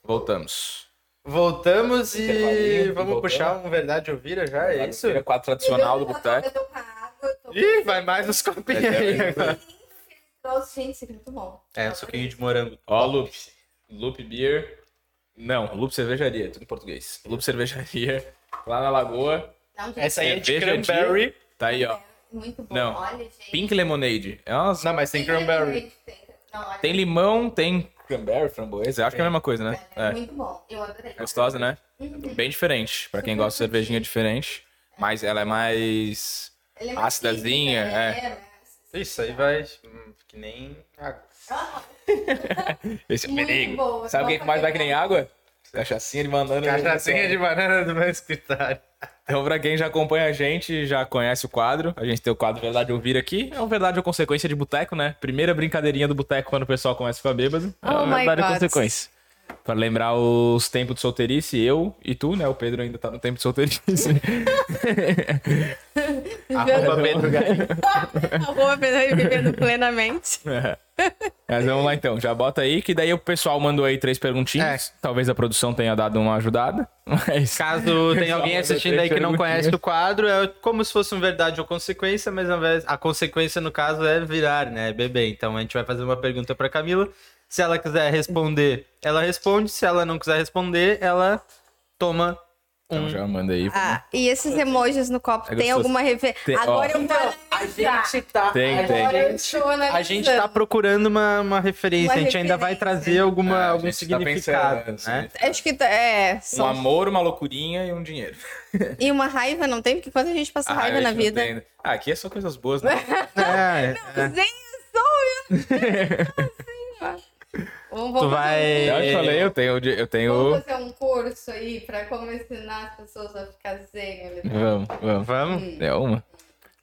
Voltamos. Voltamos e vamos voltamos. puxar um Verdade Ouvira já, é isso? É quadro tradicional do Boteco. Ih, vai mais uns copinhos aí agora. Gente, isso aqui é muito bom. É, um suquinho de morango. Ó, Loop. Loop Beer. Não, Loop Cervejaria, tudo em português. Loop Cervejaria, lá na Lagoa. Não, Essa aí é de cranberry. Tá aí, ó. Muito bom. Não. Olha, gente. Pink Lemonade. É umas... Não, mas tem cranberry. Tem limão, tem cranberry, framboesa. Acho que é a mesma coisa, né? é É. muito bom. Eu adorei. Gostosa, né? Bem diferente. Pra quem gosta de cervejinha diferente. Mas ela é mais é mais acidazinha, quente, né? Isso aí vai hum, que nem água. Esse é o Muito perigo. boa. Sabe o que mais vai que nem água? Cachaçinha de banana. Cachaçinha de banana do meu escritório. Então, pra quem já acompanha a gente, já conhece o quadro. A gente tem o quadro Verdade Ouvir aqui. É uma verdade ou consequência de boteco, né? Primeira brincadeirinha do boteco quando o pessoal começa a ficar bêbado. É Oh uma my verdade ou God. consequência. Pra lembrar os tempos de solteirice, eu e tu, né? O Pedro ainda tá no tempo de solteirice. Arroba Pedro Galinho. Arroba Pedro vivendo plenamente. Mas vamos lá então, já bota aí, que daí o pessoal mandou aí três perguntinhas. Talvez a produção tenha dado uma ajudada. Mas Caso tenha alguém assistindo aí que não conhece o quadro, é como se fosse um verdade ou consequência, mas a consequência no caso é virar, né? É beber. Então a gente vai fazer uma pergunta pra Camila. Se ela quiser responder, ela responde. Se ela não quiser responder, ela toma Então já manda aí. Ah, e esses emojis no copo, É tem alguma referência? Tem-. Agora eu vou A gente tá. Tem, tem. Eu A gente tá procurando uma, uma referência. Uma a gente ainda vai trazer alguma, É, algum gente tá significado, pensando, né? assim. Acho que tá- é. Um são- amor, uma loucurinha e um dinheiro. E uma raiva, não tem? Porque quando a gente passa Ah, raiva na não vida. tem- Ah, aqui é só coisas boas, né? É, é. Nem sou Vamos Tu vai- Eu já falei, eu tenho. Eu tenho... Vamos fazer um curso aí pra como ensinar as pessoas a ficar zen. ali. Vamos, vamos. Vamos? É uma?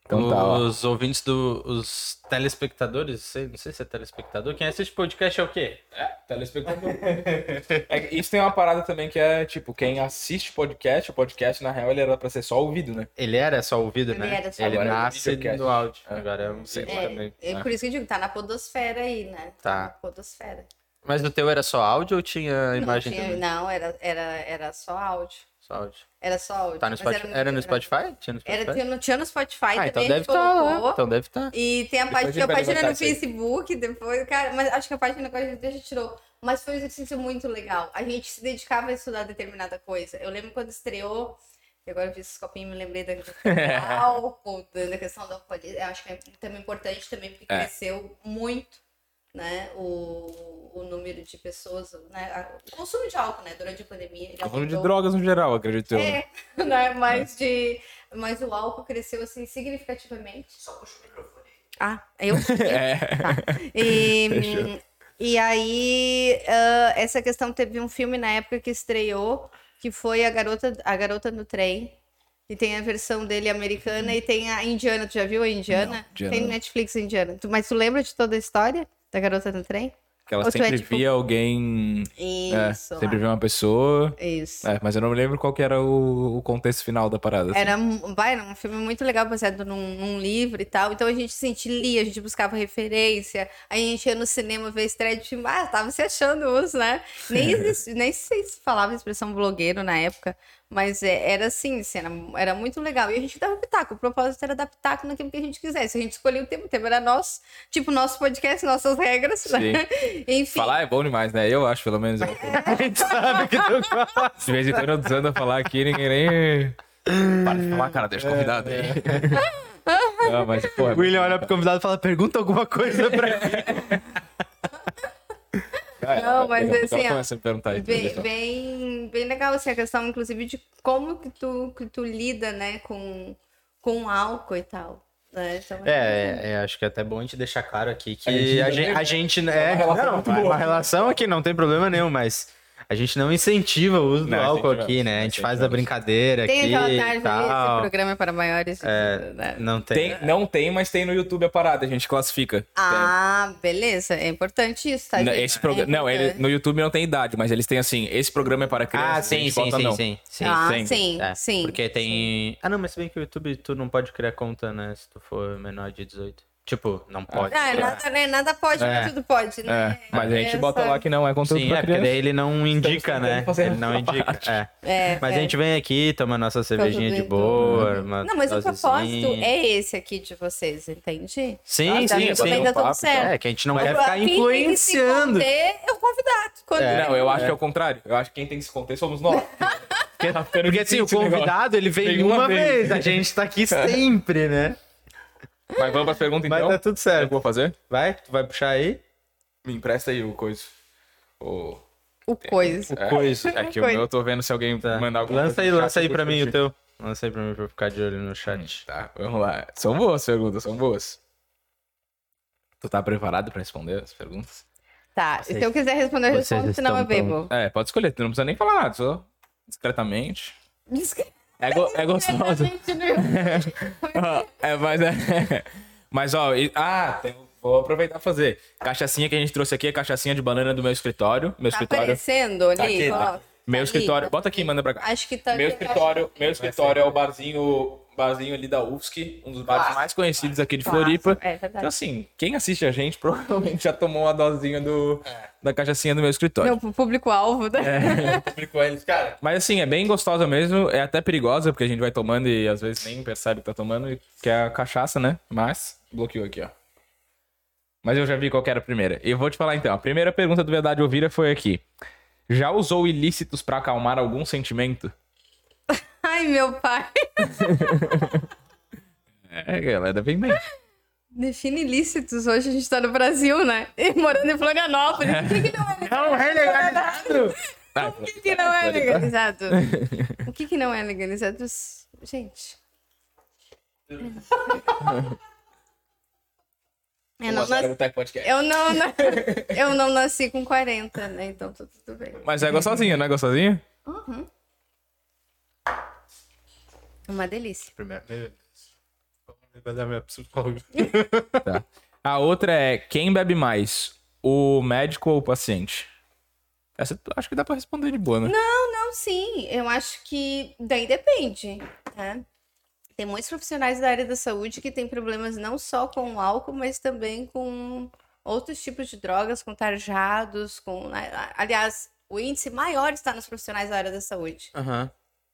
Então tá. Os ouvintes do. Os telespectadores, sei- não sei se é telespectador. Quem assiste podcast é o quê? É, telespectador. É isso tem uma parada também que é, tipo, quem assiste podcast, o podcast, na real, ele era pra ser só ouvido, né? Ele era só ouvido, Ele né? era só Ele nasce Videocast. do áudio. É. Agora é um vídeo É, também. é né? por isso que eu digo, tá na podosfera aí, né? Tá. na podosfera. Mas o teu era só áudio ou tinha Não, imagem tinha- também? não, era, era, era só áudio. Só áudio. Era só áudio. Tá no Spotify? Era, no engraçado. Spotify? Tinha no Spotify? Era, tinha, no- tinha no Spotify ah, também, então a gente deve estar lá. colocou. Então deve estar. E tem a, Depois página, a página no aí. Facebook, depois, cara, mas acho que a página que a gente já tirou. Mas foi um exercício muito legal. A gente se dedicava a estudar determinada coisa. Eu lembro quando estreou, e agora eu vi esses copinhos, me lembrei da questão do álcool, da da questão da alcoolismo. Eu acho que é também importante também, porque É. cresceu muito, né, o, o número de pessoas, né, o consumo de álcool, né, durante a pandemia. ele Tô falando de drogas no geral, acredito eu. É, né? Mas, de, mas o álcool cresceu assim significativamente. Só puxa o microfone. Ah, eu? É. Tá. E, e aí, ah, essa questão teve um filme na época que estreou, que foi a garota, a garota no trem. E tem a versão dele americana e tem a indiana. Tu já viu a indiana? Não, indiana tem. Netflix indiana. Tu- mas tu lembra de toda a história da garota no trem? Que ela Ou é, sempre tipo- via alguém. É, Isso. sempre via uma pessoa. Isso. É, mas eu não me lembro qual que era o, o contexto final da parada. assim. Era, um- vai, era um filme muito legal, baseado num, num livro e tal. Então a gente se sentia, lia, a gente buscava referência. Aí a gente ia no cinema ver estreia de filme. Ah, tava se achando os, né? Nem, nem sei se falava a expressão blogueiro na época. Mas é, era assim, assim, era, era muito legal. E a gente dava pitaco. O propósito era dar pitaco naquilo que a gente quisesse. A gente escolhia o tema, o tema era nosso. Tipo, nosso podcast, nossas regras. Né? Enfim. Falar é bom demais, né? Eu acho, pelo menos. A gente sabe que tu gosta. De vez em quando eu desando a falar aqui, ninguém nem. Para de falar, cara, deixa o convidado aí. Não, mas, pô, é O William olha pro convidado e fala: pergunta alguma coisa pra Não, mas assim, ela ó, a perguntar aí. Bem, bem, bem legal assim, a questão, inclusive, de como que tu, que tu lida, né, com, com álcool e tal. Né? Então, É, é, é, acho que é até bom a gente deixar claro aqui que A gente a gente, tem- a gente é, uma relação não, boa. uma relação aqui não tem problema nenhum, mas a gente não incentiva o uso do Não, álcool incentivamos, aqui, né? A gente faz a brincadeira tem aqui aquela e tarde, esse tal. programa é para maiores. É, né? não tem. Tem, não tem, mas tem no YouTube a parada, a gente classifica. Ah, beleza. É importante isso, tá? Tem. gente? Esse programa, É não, ele, no YouTube não tem idade, mas eles têm assim, esse programa é para crianças. Ah, sim, sim, sim, sim, sim. ah, tem. sim, É, sim. Porque tem. Ah, não, mas se bem que o YouTube tu não pode criar conta, né? Se tu for menor de 18. Tipo, não pode. Ah, nada, né, nada pode, É. mas tudo pode, É, né? mas a gente Essa- bota lá que não é conteúdo Sim, pra é, porque daí ele não indica, né? Ele não indica. É. É, Mas é. a gente vem aqui, toma nossa cervejinha de boa. uma Não, mas o dosezinha. propósito é esse aqui de vocês, entende? Sim, Ah, sim, sim. tá tudo papo, certo. É, que a gente não Mas quer ficar quem tem que se influenciando. conter é o convidado. Quando- É. Não, eu acho que é o contrário. Eu acho que quem tem que se conter somos nós. Porque, Tá porque assim, o convidado, ele vem Vem uma uma vez. vez. A gente tá aqui sempre, né? Mas vamos para pergunta Mas então. tá tudo Eu certo. vou fazer? Vai, tu vai puxar aí? Me empresta aí o coisa. O... O coisa. É, coisa. É que o meu eu tô vendo se alguém Tá. mandar alguma Lança coisa aí, lança aí eu pra mim o teu. Lança aí pra mim pra eu ficar de olho no chat. Tá, vamos lá. São boas as perguntas, são boas. Tu tá preparado pra responder as perguntas? Tá, Vocês- se eu quiser responder, eu respondo, senão eu bebo. É, pode escolher, tu não precisa nem falar nada, só discretamente. É, go- é gostoso. é, mas é. Mas ó, e- ah, tem- vou aproveitar e fazer. Cachaçinha que a gente trouxe aqui é cachaçinha de banana do meu escritório. Meu Tá escritório. aparecendo ali? Tá aqui, tá. Meu Ali, escritório. tá Bota aqui, manda pra cá. Acho que tá Meu escritório, meu escritório é o barzinho, barzinho ali da UFSC, um dos bares mais conhecidos aqui de Floripa. É Então, verdade. assim, quem assiste a gente provavelmente já tomou uma dosinha do, da cachaçinha do meu escritório. Meu público-alvo, né? É, publicou eles, cara. Mas assim, é bem gostosa mesmo, é até perigosa, porque a gente vai tomando e às vezes nem percebe que tá tomando, e- que é a cachaça, né? Mas, bloqueou aqui, ó. Mas eu já vi qual que era a primeira. E eu vou te falar então, a primeira pergunta do Verdade Ouvida foi aqui. Já usou ilícitos pra acalmar algum sentimento? Ai, meu pai. É, galera, vem bem. Define ilícitos. Hoje a gente tá no Brasil, né? E morando em Florianópolis. O que, que não é legalizado? Não é legalizado! O que, que não é legalizado? O que, que não é legalizado? Gente. Eu não, nasci, eu, não, na- eu não nasci com 40, né? Então tá tudo bem. Mas é gostosinha, não é gostosinha? Uma delícia. Primeiro, dar minha psicóloga. Tá. A outra é quem bebe mais, o médico ou o paciente? Essa eu acho que dá pra responder de boa, né? Não, não, sim. Eu acho que daí depende, né? Tem muitos profissionais da área da saúde que têm problemas não só com o álcool, mas também com outros tipos de drogas, com tarjados, com. né? Aliás, o índice maior está nos profissionais da área da saúde. Aham.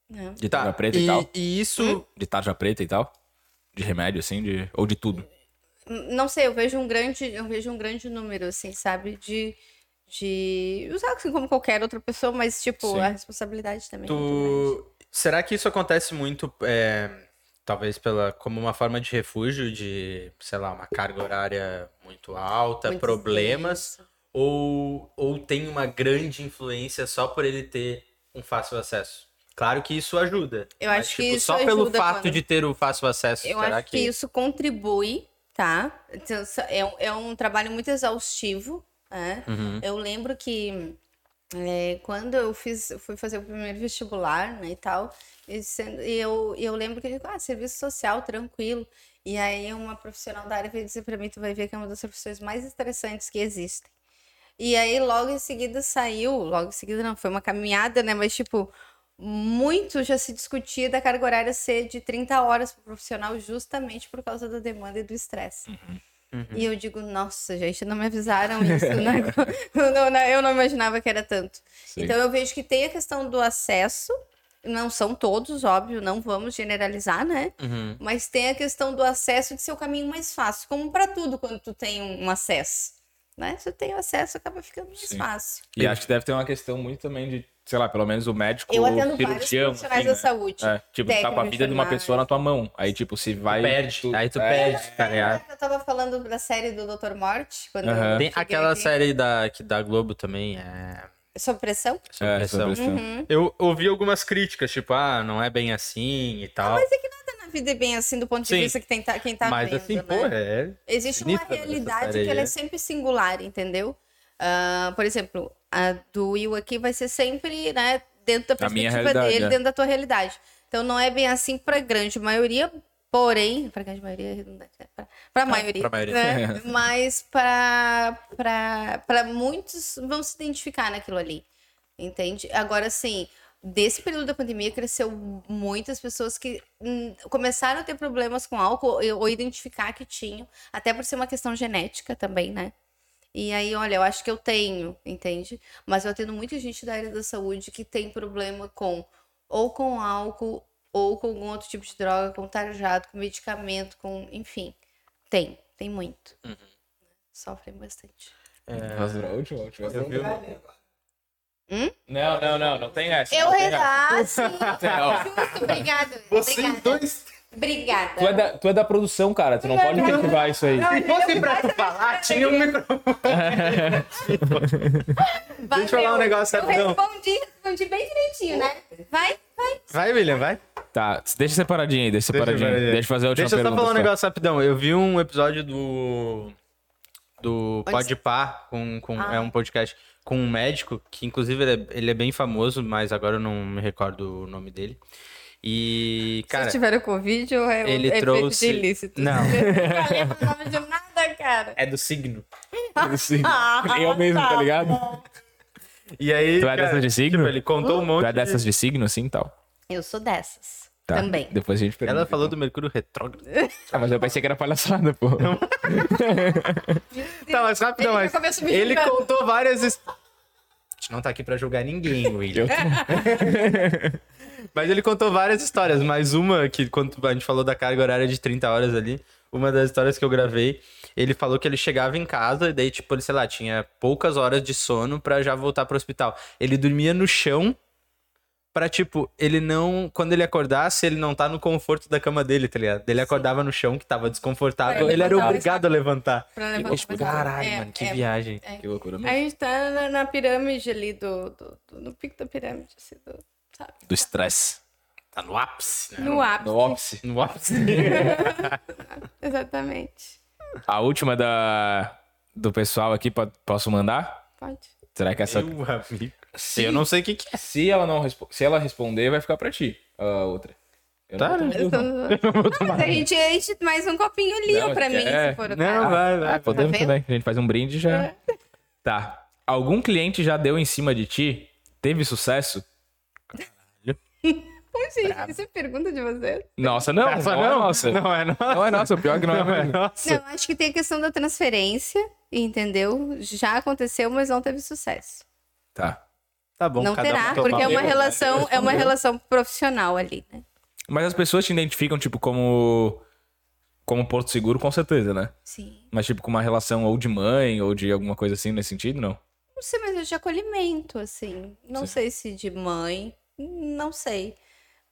né? De tarja Tá. preta e, E, tal? e isso. De tarja preta e tal? De remédio, assim? De... Ou de tudo? Não sei, eu vejo um grande, eu vejo um grande número, assim, sabe? De. De usar assim como qualquer outra pessoa, mas, tipo, Sim. a responsabilidade também. é muito grande. Tu... Será que isso acontece muito, é, talvez pela como uma forma de refúgio de, sei lá, uma carga horária muito alta, Muito problemas, ou, ou tem uma grande influência só por ele ter um fácil acesso? Claro que isso ajuda. Eu mas, acho que tipo, isso só pelo fato quando- de ter o fácil acesso, Eu será acho que... isso contribui, tá? Então, É um, é um trabalho muito exaustivo, né? Uhum. Eu lembro que é, quando eu fiz, fui fazer o primeiro vestibular, né, e tal, e sendo- e eu, eu lembro que eu ah, serviço social, tranquilo. E aí uma profissional da área veio dizer pra mim, tu vai ver que é uma das profissões mais estressantes que existem. E aí logo em seguida saiu, logo em seguida não, foi uma caminhada, né, mas tipo, muito já se discutia da carga horária ser de 30 horas para profissional justamente por causa da demanda e do estresse. E eu digo, nossa, gente, não me avisaram isso, né? eu, não, não- eu não imaginava que era tanto. Sim. Então eu vejo que tem a questão do acesso, não são todos, óbvio, não vamos generalizar, né? Uhum. Mas tem a questão do acesso de ser o caminho mais fácil, como para tudo quando tu tem um acesso, né? Se tu tem o acesso, acaba ficando mais Sim. fácil. E acho que deve ter uma questão muito também de, sei lá, pelo menos o médico Eu atendo vários cirurgião. profissionais assim, da né? saúde. É, tipo, tu tá com a vida de uma pessoa na tua mão. Aí, tipo, se vai. perde, aí tu é, perde, tá ligado? Eu tava falando da série do Dr. Morte, quando eu Aham. Tem aquela aqui. série da, que da Globo também, é... Sob pressão? Sob É, pressão. sob pressão. Uhum. Eu ouvi algumas críticas, tipo, ah, não é bem assim e tal. Mas é que nada na vida é bem assim do ponto de Sim. vista que tem, tá- quem tá Mas vendo, assim, né? pô, é. Existe uma realidade que ela é aí. sempre singular, entendeu? Ah, por exemplo, a do Will aqui vai ser sempre, né, dentro da A perspectiva dele, é. dentro da tua realidade. Então não é bem assim pra grande maioria, porém, pra grande maioria é redundante, né? Pra, pra maioria, maioria. né? Mas pra muitos vão se identificar naquilo ali, entende? Agora, assim, desse período da pandemia cresceu muitas pessoas que hum, começaram a ter problemas com álcool ou identificar que tinham, até por ser uma questão genética também, né? E aí, olha, eu acho que eu tenho, entende? Mas eu atendo muita gente da área da saúde que tem problema com ou com álcool ou com algum outro tipo de droga, com tarjado, com medicamento, com, enfim, tem, tem muito. Sofrem bastante. Faz a última, a última. Eu vi uma- Não, não, não, não tem essa. Eu Justo, obrigada. Vocês obrigada. dois. Obrigada. Tu é, da, tu é da produção, cara. Tu não pode incentivar isso aí. Se fosse pra tu falar, tinha um microfone. Deixa eu falar um negócio Eu rapidão. respondi, respondi bem direitinho, né? Vai, vai. Vai, William, vai. Tá, deixa separadinho aí, deixa Deixa separadinho. separadinho. Deixa eu fazer a última Deixa eu só pergunta. falar um só. negócio rapidão. Eu vi um episódio do. Do Pode Par, com, com, Ah. é um podcast com um médico, que inclusive ele é, ele é bem famoso, mas agora eu não me recordo o nome dele. E, cara. Se tiver o Covid ou é ele é feito trouxe- de ilícito? Não. Não lembro o nome de nada, cara. É do signo. Sim. Ah, Eu mesmo, tá ligado? E aí. Tu é cara, dessas de signo? Tipo, ele contou um monte. Tu é dessas de signo, assim, tal? Eu sou dessas. Tá. Também. Depois a gente pergunta. Ela falou então. do Mercúrio retrógrado. Ah, mas eu pensei que era palhaçada, pô. Tá, mas rapidão, Ele mas ele contou várias A gente não tá aqui pra julgar ninguém, William. mas ele contou várias histórias, mas uma que quando a gente falou da carga horária de 30 horas ali, uma das histórias que eu gravei, ele falou que ele chegava em casa e daí, tipo, ele, sei lá, tinha poucas horas de sono pra já voltar pro hospital. Ele dormia no chão pra, tipo, ele não. Quando ele acordasse, ele não tá no conforto da cama dele, tá ligado? Ele acordava no chão que tava desconfortável. Ele era obrigado a levantar. Pra E, levantar tipo, caralho, É, mano, que é. viagem. Que loucura A mesmo. gente tá na, na pirâmide ali do, do, do- No pico da pirâmide, assim, do, sabe? Do estresse. Tá no ápice, né? No ápice. No ópice. No ápice. Exatamente. A última da, do pessoal aqui, po- posso mandar? Pode. Será que essa. Eu, amigo. Se, Eu não sei o que, que é. se ela não respo- se ela responder, vai ficar pra ti. A outra. Eu Tá, não né? vou tomar, não. Não, mas a gente enche mais um copinho ali, Não, pra mim, é. se for o Não, caso. vai, vai. Ah, podemos Tá também. A gente faz um brinde e já. Tá. Algum cliente já deu em cima de ti? Teve sucesso? Gente, isso é pergunta de vocês? Nossa, não. Essa não, é nossa. Não é nossa. Não é nossa. O pior é que não é Não é mesmo. nossa. Não, acho que tem a questão da transferência, entendeu? Já aconteceu, mas não teve sucesso. Tá. Tá bom, não cada um terá, toma porque é uma um. relação, é uma relação profissional ali, né? Mas as pessoas te identificam, tipo, como. Como Porto Seguro, com certeza, né? Sim. Mas, tipo, com uma relação ou de mãe ou de alguma coisa assim nesse sentido, não? Não sei, mas é de acolhimento, assim. Não Sim. sei se de mãe, não sei.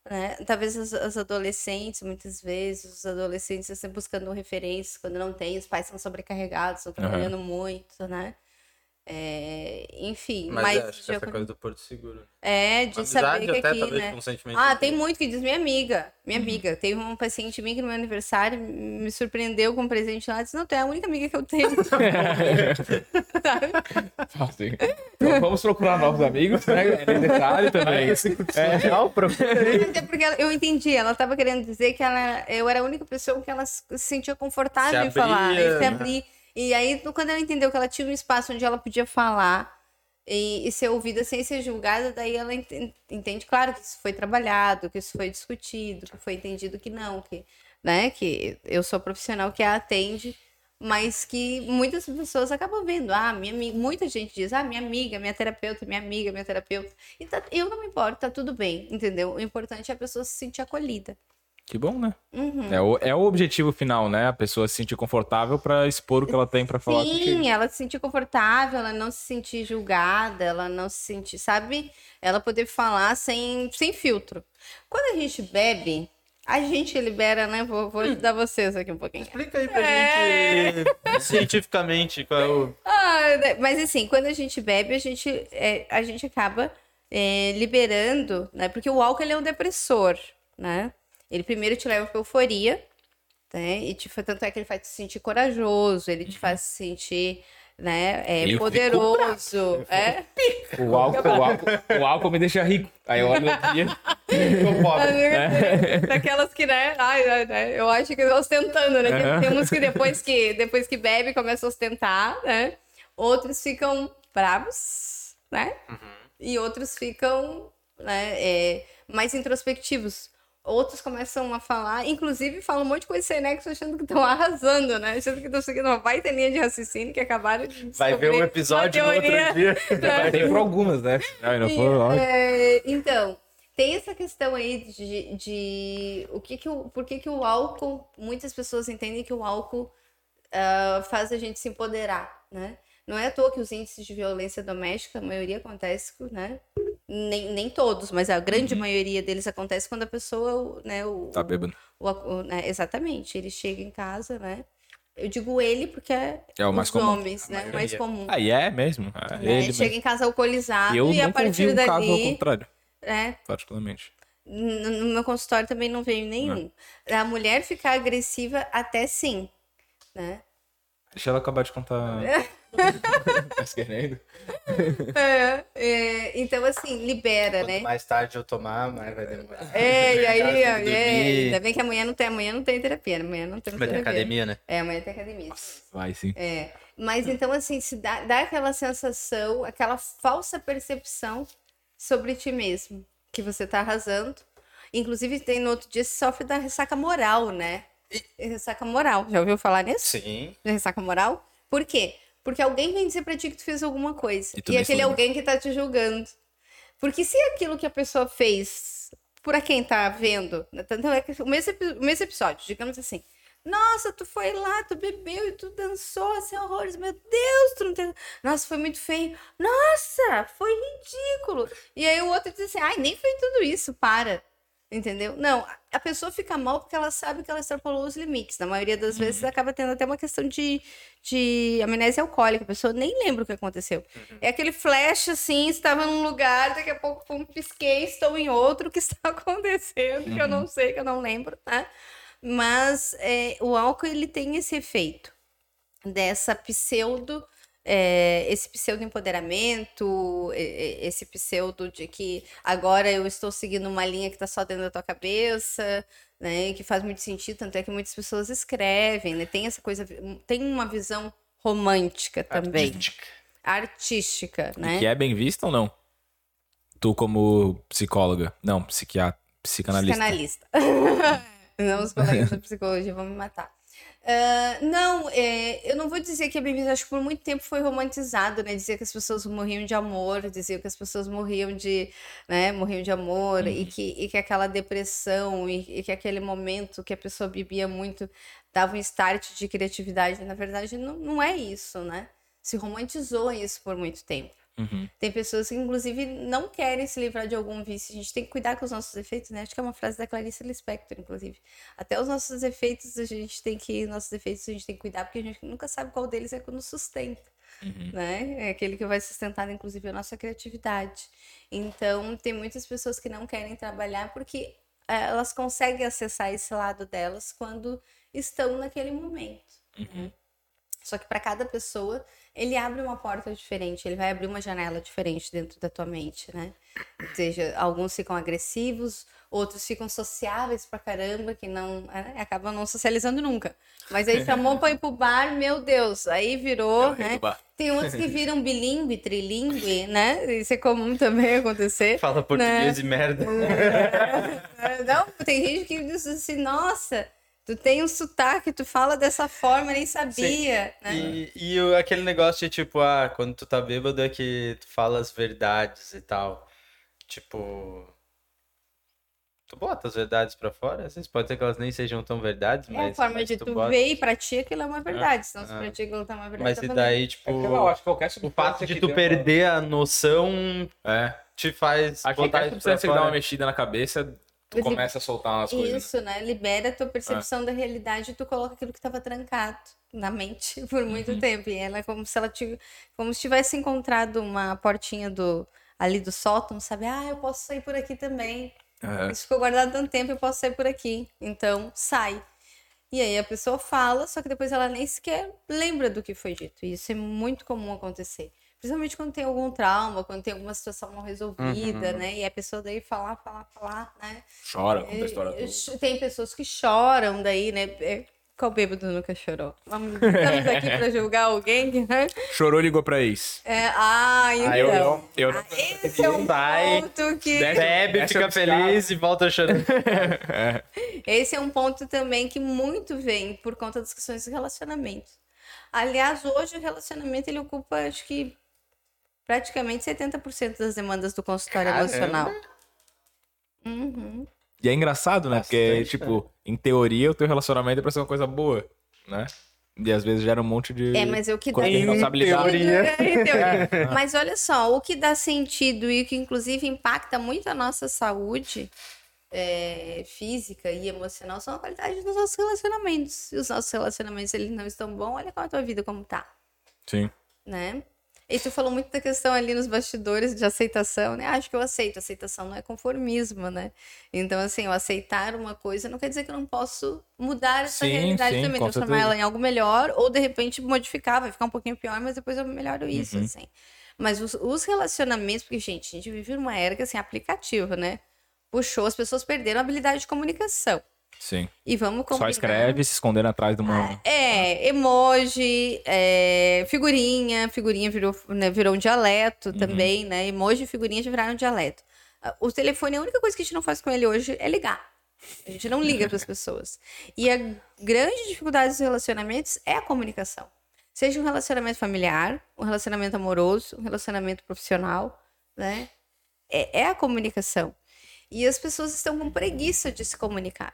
Né? Talvez as, as adolescentes, muitas vezes, os adolescentes estão buscando referências quando não tem, os pais são sobrecarregados, estão trabalhando muito, né? É, enfim, Mas, mas, é, acho que de essa coisa do Porto Seguro. é, de Amizade saber que até, aqui, talvez, né? sentimento Ah, tem muito que diz minha amiga, Uhum. minha amiga. Teve um paciente minha que no meu aniversário me surpreendeu com um presente lá. Disse, não, tu é a única amiga que eu tenho. Sabe? Assim. Então, vamos procurar novos amigos, né? É necessário também. Social, procura aí. Até porque ela- eu entendi, ela estava querendo dizer que ela, eu era a única pessoa que ela se sentia confortável Se em falar, e se né? E aí, quando ela entendeu que ela tinha um espaço onde ela podia falar e, e ser ouvida sem ser julgada, daí ela enten- entende, claro, que isso foi trabalhado, que isso foi discutido, que foi entendido que não, que, né, que eu sou profissional que a atende, mas que muitas pessoas acabam vendo, ah, minha amiga, muita gente diz, ah, minha amiga, minha terapeuta, minha amiga, minha terapeuta. E tá- eu não me importo, tá tudo bem, entendeu? O importante é a pessoa se sentir acolhida. Que bom, né? Uhum. É o, é o objetivo final, né? A pessoa se sentir confortável pra expor o que ela tem pra falar. Sim, ela se sentir confortável, ela não se sentir julgada, ela não se sentir, sabe? Ela poder falar sem, sem filtro. Quando a gente bebe, a gente libera, né? Vou, vou ajudar vocês aqui um pouquinho. Explica aí pra É. gente cientificamente qual é o. Ah, né, mas assim, quando a gente bebe, a gente, é, a gente acaba é, liberando, né? Porque o álcool ele é um depressor, né? Ele primeiro te leva pra euforia, né? E te, tanto é que ele faz te sentir corajoso, ele te faz se sentir, né? É, Eu fico poderoso. É. O álcool, o, álcool, o álcool me deixa rico. Aí eu olho no dia. Tô pobre. Amiga, Daquelas que, né? Ai, ai, ai, eu acho que ostentando, né? Aham. Tem, uns que depois que depois que bebe começa a ostentar, né? Outros ficam bravos, né? E outros ficam né, é, mais introspectivos. Outros começam a falar, inclusive falam um monte de coisa sem nexo, achando que estão arrasando, né? Achando que estão seguindo uma baita linha de raciocínio que acabaram de Vai ver um episódio no outro dia. Tem por algumas, né? Não E, for, ó. é, então, tem essa questão aí de, de o que que o, por que, que o álcool, muitas pessoas entendem que o álcool ah, faz a gente se empoderar, né? Não é à toa que os índices de violência doméstica, a maioria acontece, né? Nem, nem todos, mas a grande maioria deles acontece quando a pessoa, né? O, Tá bêbado. o- o- né, exatamente, ele chega em casa, né? Eu digo ele porque é, É o mais os comum. homens, né? O mais comum. Aí é mesmo. É né? ele chega mesmo. em casa alcoolizado Eu e a nunca vi partir um caso ao dali, contrário, né? particularmente. No no meu consultório também não veio nenhum. A mulher ficar agressiva até sim, né? Deixa ela acabar de contar. tá querendo? É, é, então, assim, libera, Quanto né? mais tarde eu tomar, mais vai demorar. É, e aí, tem é, ainda bem que amanhã não tem, amanhã não tem terapia, amanhã não tem Vai ter terapia. academia, né? É, amanhã tem academia. Vai sim. É, mas então, assim, se dá, dá aquela sensação, aquela falsa percepção sobre ti mesmo, que você tá arrasando. Inclusive, tem no outro dia, se sofre da ressaca moral, né? Ressaca moral. Já ouviu falar nisso? Sim. ressaca moral. Por quê? Porque alguém vem dizer pra ti que tu fez alguma coisa. E E, aquele alguém que tá te julgando. Porque se aquilo que a pessoa fez, por quem tá vendo, tanto é que o mesmo, o mesmo episódio, digamos assim, Nossa, tu foi lá, tu bebeu e tu dançou assim horrores. Meu Deus, tu não tem. Nossa, foi muito feio. Nossa, foi ridículo. E aí o outro diz assim: ai, nem foi tudo isso, para. Entendeu? Não, a pessoa fica mal porque ela sabe que ela extrapolou os limites. Na maioria das vezes acaba tendo até uma questão de, de amnésia alcoólica. A pessoa nem lembra o que aconteceu. É aquele flash assim, estava num lugar, daqui a pouco pum, pisquei, estou em outro, o que está acontecendo, que eu não sei, que eu não lembro, tá? Mas é, o álcool ele tem esse efeito dessa pseudo é, esse pseudo empoderamento, esse pseudo de que agora eu estou seguindo uma linha que está só dentro da tua cabeça, né? Que faz muito sentido, tanto é que muitas pessoas escrevem, né? Tem essa coisa, tem uma visão romântica também. Artística. Artística, né? E que é bem vista ou não? Tu como psicóloga. Não, psiquiatra, psicanalista. Psicanalista. não, os colegas da psicologia vão me matar. Uh, não, é, eu não vou dizer que a bebida, acho que por muito tempo foi romantizado, né? Dizer que as pessoas morriam de amor, dizer que as pessoas morriam de, né, morriam de amor uhum. e, que, e que aquela depressão e, e, que aquele momento que a pessoa bebia muito dava um start de criatividade. Na verdade, não, não é isso, né? Se romantizou isso por muito tempo. Uhum. Tem pessoas que, inclusive, não querem se livrar de algum vício. A gente tem que cuidar com os nossos efeitos, né? Acho que é uma frase da Clarice Lispector, inclusive. Até os nossos efeitos, a gente tem que. Nossos efeitos a gente tem que cuidar, porque a gente nunca sabe qual deles é que nos sustenta. Uhum. Né? É aquele que vai sustentar, inclusive, a nossa criatividade. Então, tem muitas pessoas que não querem trabalhar porque é, elas conseguem acessar esse lado delas quando estão naquele momento. Uhum. Né? Só que para cada pessoa ele abre uma porta diferente, ele vai abrir uma janela diferente dentro da tua mente, né? Ou seja, alguns ficam agressivos, outros ficam sociáveis pra caramba, que não é, acabam não socializando nunca. Mas aí chamou pra ir pro bar, meu Deus, aí virou, é né? Tem outros que viram bilíngue, trilingue, né? Isso é comum também acontecer. Fala português né? e merda. É, não, tem gente que diz assim, nossa, Tu tem um sotaque, tu fala dessa forma, nem sabia. Né? E, e o, aquele negócio de tipo, ah, quando tu tá bêbado é que tu fala as verdades e tal. Tipo. Tu bota as verdades pra fora? Às vezes pode ser que elas nem sejam tão verdades, mas. É a forma de tu, tu bota... ver e pra ti aquilo é uma verdade. Ah, senão se pra ti aquilo tá uma verdade. Mas tá e daí, tipo. É eu acho que qualquer o fato de tu perder a noção é. te faz. Acho que qualquer substância que dá uma mexida na cabeça tu começa a soltar umas coisas. Isso, né? Libera a tua percepção é. da realidade e tu coloca aquilo que estava trancado na mente por muito uhum. tempo. E ela é como se ela tivesse, como se tivesse encontrado uma portinha do ali do sótão, sabe? Ah, eu posso sair por aqui também. Uhum. Isso ficou guardado tanto tempo, eu posso sair por aqui. Então, sai. E aí a pessoa fala, só que depois ela nem sequer lembra do que foi dito. E isso é muito comum acontecer. Principalmente quando tem algum trauma, quando tem alguma situação não resolvida, uhum. né? E a pessoa daí falar, falar, falar, né? Chora, conta a história toda. Tem pessoas que choram daí, né? É, qual bêbado nunca chorou? Vamos, estamos aqui para julgar alguém, né? Chorou, ligou pra ex. É, ah, então. Ah, eu, eu, eu ah, esse é um ponto que... Bebe, fica feliz e volta chorando. é. Esse é um ponto também que muito vem por conta das questões de relacionamento. Aliás, hoje o relacionamento ele ocupa, acho que praticamente 70% das demandas do consultório Caramba. emocional. Uhum. E é engraçado, né? Bastante, Porque, tipo, né? em teoria, o teu relacionamento é pra ser uma coisa boa, né? E às vezes gera um monte de é, mas é o que dá responsabilidade. É, mas olha só, o que dá sentido e o que inclusive impacta muito a nossa saúde é, física e emocional são a qualidade dos nossos relacionamentos. Se os nossos relacionamentos eles não estão bons, olha qual a tua vida como tá. Sim. Né? E tu falou muito da questão ali nos bastidores de aceitação, né? Acho que eu aceito. Aceitação não é conformismo, né? Então, assim, eu aceitar uma coisa não quer dizer que eu não posso mudar essa sim, realidade sim, também, transformar certeza. ela em algo melhor, ou de repente modificar, vai ficar um pouquinho pior, mas depois eu melhoro isso, uhum. assim. Mas os, os, relacionamentos, porque, gente, a gente vive numa era que, assim, aplicativo, né? Puxou, as pessoas perderam a habilidade de comunicação. Sim. E vamos combinar. Só escreve se escondendo atrás de uma. É, emoji, é, figurinha. Figurinha virou, né, virou um dialeto uhum. também, né? Emoji e figurinha já viraram um dialeto. O telefone, a única coisa que a gente não faz com ele hoje é ligar. A gente não liga para as pessoas. E a grande dificuldade dos relacionamentos é a comunicação. Seja um relacionamento familiar, um relacionamento amoroso, um relacionamento profissional, né? É, é a comunicação. E as pessoas estão com preguiça de se comunicar.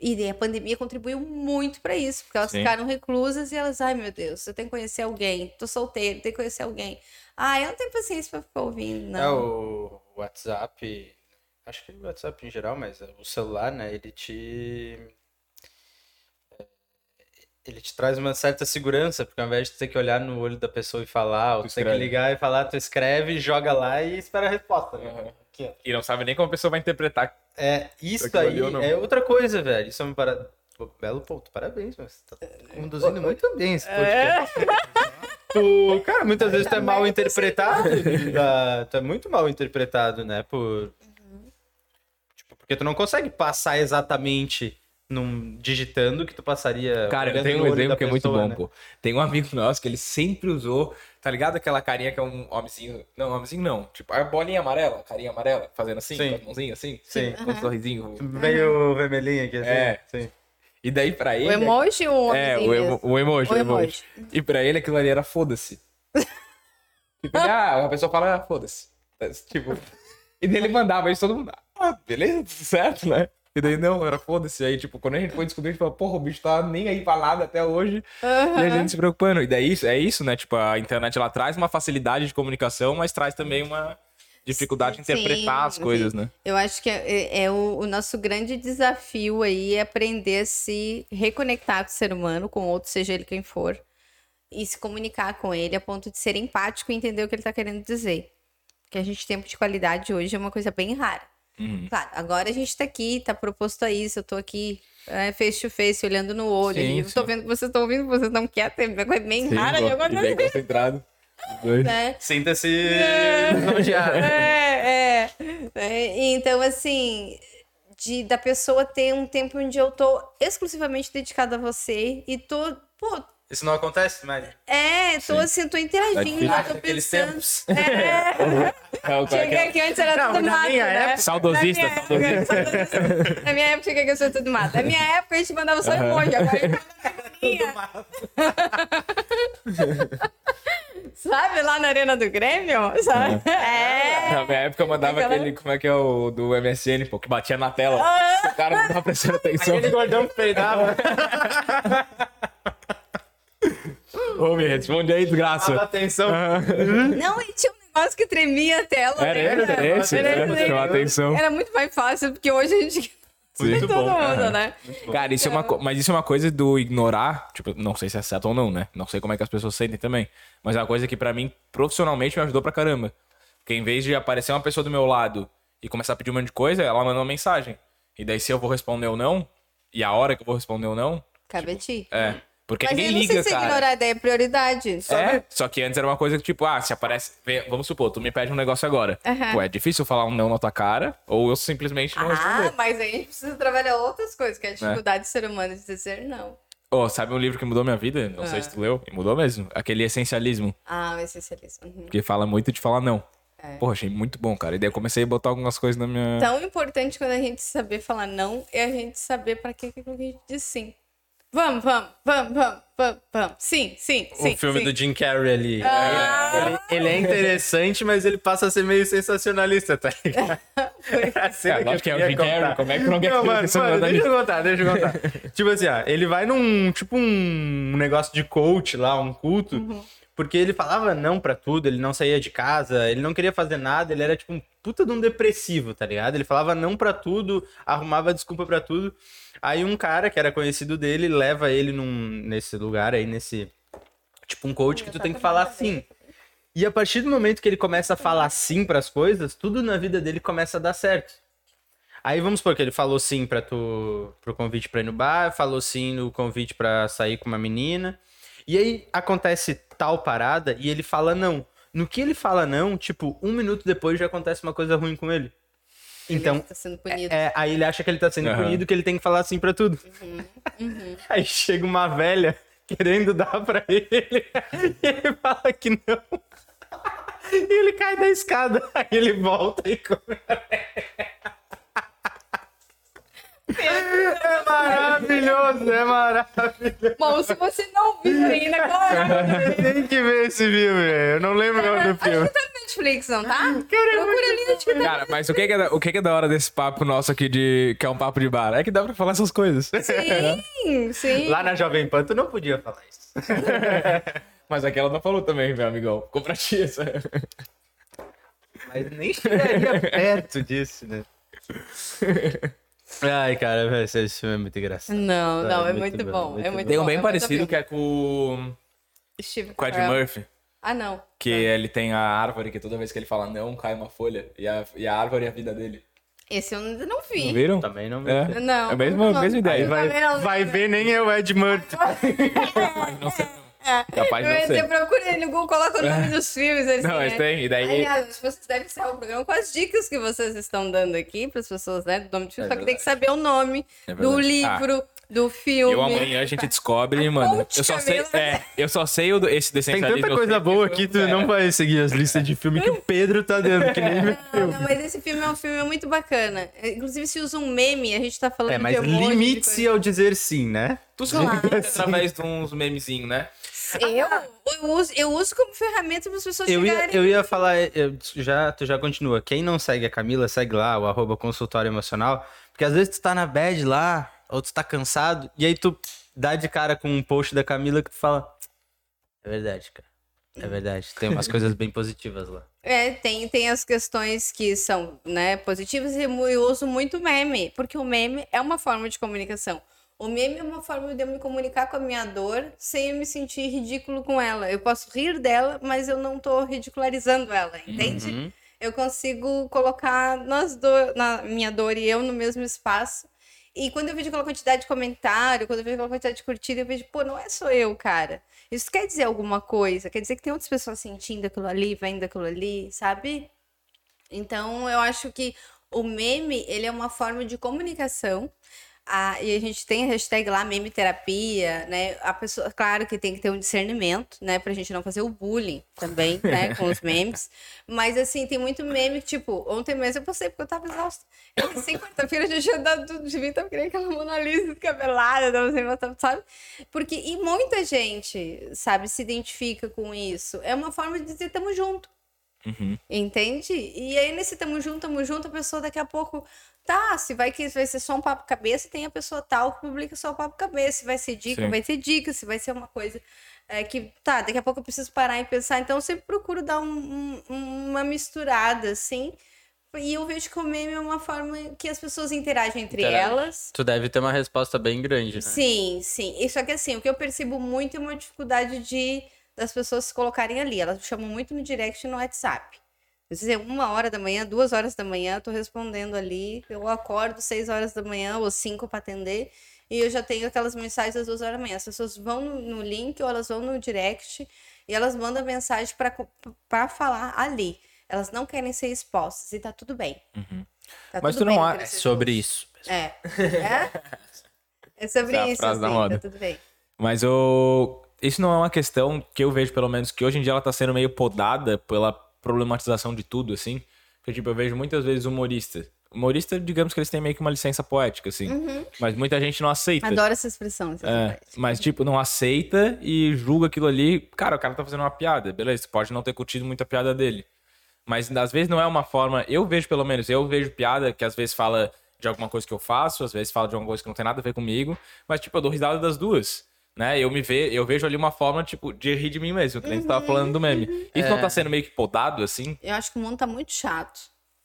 E a pandemia contribuiu muito pra isso, porque elas Sim. ficaram reclusas e elas, ai meu Deus, eu tenho que conhecer alguém, tô solteira, tenho que conhecer alguém. Ah, eu não tenho paciência pra ficar ouvindo, É, não. o WhatsApp, acho que o WhatsApp em geral, mas o celular, né, ele te. é, Ele te traz uma certa segurança, porque ao invés de tu ter que olhar no olho da pessoa e falar, ou Tu ter que ligar e falar, tu escreve, joga lá e espera a resposta. né? Uhum. E não sabe nem como a pessoa vai interpretar. É, isso aí é outra coisa, velho. Isso é uma parada. Pô, Belo ponto, parabéns, mas tá conduzindo muito bem esse podcast. Tu, cara, muitas vezes tu é mal interpretado. ah, tu é muito mal interpretado, né? Por. Tipo, porque tu não consegue passar exatamente num, digitando que tu passaria. Cara, eu tenho um exemplo que é muito pessoa, bom, né? pô. Tem um amigo nosso que ele sempre usou, tá ligado? Aquela carinha que é um homenzinho. Não, homenzinho não. Tipo, a bolinha amarela, carinha amarela, fazendo assim, Sim. com as mãozinhas assim. Sim. Com um sorrisinho. Meio vermelhinho aqui, assim. É. Sim. E daí pra ele. O emoji ou o É, homenzinho o, emo- o emoji, O o emoji. E pra ele aquilo ali era foda-se. tipo, ele, ah, a pessoa fala, ah, foda-se. Tipo. E daí ele mandava isso todo mundo. Ah, beleza, tudo certo, né? E daí não, era foda-se. Aí, tipo, quando a gente foi descobrir, a gente falou, porra, o bicho tá nem aí pra nada até hoje. E a gente se preocupando. E daí isso, é isso, né? Tipo, a internet ela traz uma facilidade de comunicação, mas traz também uma dificuldade de Sim, interpretar as sim. coisas, né? Eu acho que é, é o, o nosso grande desafio aí é aprender a se reconectar com o ser humano, com o outro, seja ele quem for, e se comunicar com ele a ponto de ser empático e entender o que ele tá querendo dizer. Porque a gente, tempo de qualidade hoje é uma coisa bem rara. Uhum. Claro, agora a gente tá aqui, tá proposto a isso, eu tô aqui é, face to face, olhando no olho, Sim, eu tô vendo que vocês estão ouvindo, vocês não querem, é bem rara pô, de e bem concentrado. Né? Sinta-se É. É, é. É, Então, assim, de, da pessoa ter um tempo onde eu tô exclusivamente dedicada a você e tô, pô, Isso não acontece, mas. é, tô Sim. assim, tô interagindo, tô Naqueles pensando. tempos. É, É, o cara que cheguei é- aqui antes era Não, tudo na mato, minha né? época- Saudosista, Na minha época, saudosista. Na minha época, cheguei aqui, eu sou tudo mato. Na minha época, a gente mandava só emoji, agora a gente manda carinha. Sabe, lá na Arena do Grêmio? Sabe? É. Na minha época eu mandava Aquela- aquele, como é que é o do MSN, pô, que batia na tela. Ah. O cara não tava prestando atenção. Aquele gordão que peidava. Ô, me responde aí, desgraça. atenção. Não, e tinha um negócio que tremia a tela. Era né? esse, era esse, Era né? esse. Chamar atenção. Era muito mais fácil, porque hoje a gente. Muito todo bom. mundo, né? Cara, isso é uma co- mas isso é uma coisa do ignorar, tipo, não sei se é certo ou não, né? Não sei como é que as pessoas sentem também, mas é uma coisa que pra mim profissionalmente me ajudou pra caramba. Porque em vez de aparecer uma pessoa do meu lado e começar a pedir um monte de coisa, ela manda uma mensagem. E daí se eu vou responder ou não, e a hora que eu vou responder ou não, Cabe a ti. é, porque Mas ninguém eu liga, se cara. ignorar a ideia é prioridade. É, só que antes era uma coisa que, tipo, ah, se aparece. Vamos supor, tu me pede um negócio agora. Aham. Pô, é difícil falar um não na tua cara, ou eu simplesmente não Ah, responder. mas aí a gente precisa trabalhar outras coisas, que é a dificuldade do ser humano de dizer não. Ô, sabe um livro que mudou minha vida? Não sei Ah. se tu leu. E mudou mesmo. Aquele essencialismo, Ah, o essencialismo. Uhum. que fala muito de falar não. É. Porra, achei muito bom, cara. E daí eu comecei a botar algumas coisas na minha. Tão importante quando a gente saber falar não é a gente saber pra que que a gente diz sim. Vamos, vamos, vamos, vamos, vamos, vamos. Sim, sim, sim. o filme sim. do Jim Carrey ali. Ah. Ele, ele é interessante, mas ele passa a ser meio sensacionalista, tá ligado? É, lógico que é o Jim Carrey, contar. como é que não quer Não, que mano, mano, deixa eu contar, deixa eu contar. tipo assim, ó, ele vai num, tipo um negócio de coach lá, um culto, Uhum. Porque ele falava não pra tudo, ele não saía de casa, ele não queria fazer nada, ele era tipo um puta de um depressivo, tá ligado? Ele falava não pra tudo, arrumava desculpa pra tudo. Aí um cara que era conhecido dele leva ele num, nesse lugar aí, nesse. Tipo um coach que tu tem que falar sim. E a partir do momento que ele começa a falar sim pras coisas, tudo na vida dele começa a dar certo. Aí vamos supor que ele falou sim para tu pro convite pra ir no bar, falou sim no convite pra sair com uma menina. E aí acontece tal parada e ele fala não. No que ele fala não, tipo, um minuto depois já acontece uma coisa ruim com ele. Então, Ele tá sendo punido. é, aí ele acha que ele tá sendo Aham. punido, que ele tem que falar sim pra tudo. Aí chega uma velha querendo dar pra ele e ele fala que não. E ele cai da escada, aí ele volta e come. É maravilhoso, é maravilhoso. Bom, se você não viu ainda, claro. Tem que ver esse filme, velho. eu não lembro o nome do filme. Tá Netflix, não tá? Procura ali, acho que tá. Cara, mas o que que, é da, o que que é da hora desse papo nosso aqui de. que é um papo de bar? É que dá pra falar essas coisas. Sim, sim. Lá na Jovem Pan, tu não podia falar isso. Mas aqui ela não falou também, meu amigão. Compra ti essa. Mas nem chegaria perto disso, né? Ai, cara, velho, esse filme é muito engraçado. Não, Tá, não, é muito muito bom, bom. muito É muito Tem um bom, bem é parecido que é com, Steve com o Ed. Murphy. Ah, não. Que ele tem a árvore que toda vez que ele fala não, cai uma folha. E a, e a árvore é a vida dele. Esse eu ainda não vi. Não viram? Também não É. Não. É a mesma, não. mesma ideia. Vai, não vai vi. ver nem eu, Ed Murphy. Não sei. Capaz Eu ia dizer, ser. no Google, coloca o nome dos filmes. Assim, Não, mas né? tem. E daí. Aliás, vocês devem encerrar o programa com as dicas que vocês estão dando aqui para as pessoas, né? Do nome do filme, É só que tem que saber o nome É do verdade. livro, do filme. Eu amanhã a gente descobre, mano. coach Eu só sei, é, eu só sei o esse Tem descentralismo. tanta eu coisa boa aqui, tu é. não vai seguir as listas de filme que o Pedro tá dando, que nem Não, não, mas esse filme é um filme muito bacana. Inclusive, se usa um meme, a gente tá falando É, mas limite-se ao dizer sim, né? Tu só através de uns memezinhos, né? Eu, eu, uso, eu uso como ferramenta para as pessoas Eu ia, chegarem. eu ia falar, eu- já, tu já continua. Quem não segue a Camila, segue lá, o arroba consultório emocional. Porque às vezes tu tá na bad lá, ou tu tá cansado, e aí tu dá de cara com um post da Camila que tu fala. É verdade, cara. É verdade. Tem umas coisas bem positivas lá. É, tem, tem as questões que são né, positivas e eu uso muito meme, porque o meme é uma forma de comunicação. O meme é uma forma de eu me comunicar com a minha dor sem eu me sentir ridículo com ela. Eu posso rir dela, mas eu não tô ridicularizando ela, entende? Uhum. Eu consigo colocar nós do, na minha dor e eu no mesmo espaço. E quando eu vejo aquela quantidade de comentário, quando eu vejo aquela quantidade de curtida, eu vejo, pô, não é só eu, cara. Isso quer dizer alguma coisa, quer dizer que tem outras pessoas sentindo aquilo ali, vendo aquilo ali, sabe? Então, eu acho que o meme, ele é uma forma de comunicação. Ah, e a gente tem a hashtag lá, meme terapia, né? A pessoa, claro que tem que ter um discernimento, né? Pra gente não fazer o bullying também, né? Com os memes. Mas, assim, tem muito meme, tipo, ontem mesmo eu postei porque eu tava exausta. Eu pensei, quarta-feira já tinha dado tudo de mim, tava querendo aquela Mona Lisa descabelada, tava sem botar, sabe? Porque, e muita gente, sabe, se identifica com isso. É uma forma de dizer, tamo junto. Uhum. Entende? E aí, nesse tamo junto, tamo junto, a pessoa daqui a pouco, tá, se vai que vai ser só um papo cabeça, tem a pessoa tal que publica só o papo cabeça, se vai ser dica, Sim. vai ter dica, se vai ser uma coisa é, que, tá, daqui a pouco eu preciso parar e pensar, então eu sempre procuro dar um- um- uma misturada, assim, e eu vejo que o meme é uma forma que as pessoas interagem entre Interagem. elas. Tu deve ter uma resposta bem grande, né? Sim, sim. Só que assim, o que eu percebo muito é uma dificuldade de das pessoas se colocarem ali. Elas me chamam muito no direct e no WhatsApp. Às vezes é uma hora da manhã, duas horas da manhã, eu tô respondendo ali. Eu acordo seis horas da manhã ou cinco para atender. E eu já tenho aquelas mensagens às duas horas da manhã. As pessoas vão no, link ou elas vão no direct e elas mandam mensagem para falar ali. Elas não querem ser expostas e tá tudo bem. Tá Mas tudo tu não há- É sobre isso. É. É? É sobre Essa é isso, da assim, tá tudo bem. Mas o... isso não é uma questão que eu vejo, pelo menos, que hoje em dia ela tá sendo meio podada pela problematização de tudo, assim. Porque, tipo, eu vejo muitas vezes humorista. Humorista, digamos que eles têm meio que uma licença poética, assim. Mas muita gente não aceita. Adoro essa expressão. essa É, mas, tipo, não aceita e julga aquilo ali. Cara, o cara tá fazendo uma piada, beleza? Você pode não ter curtido muito a piada dele. Mas às vezes não é uma forma. Eu vejo, pelo menos, eu vejo piada que às vezes fala de alguma coisa que eu faço, às vezes fala de alguma coisa que não tem nada a ver comigo. Mas, tipo, eu dou risada das duas. Né? Eu me ve, eu vejo ali uma forma, tipo, de rir de mim mesmo, que nem você tava falando do meme. Isso não tá sendo meio que podado, assim? Eu acho que o mundo tá muito chato.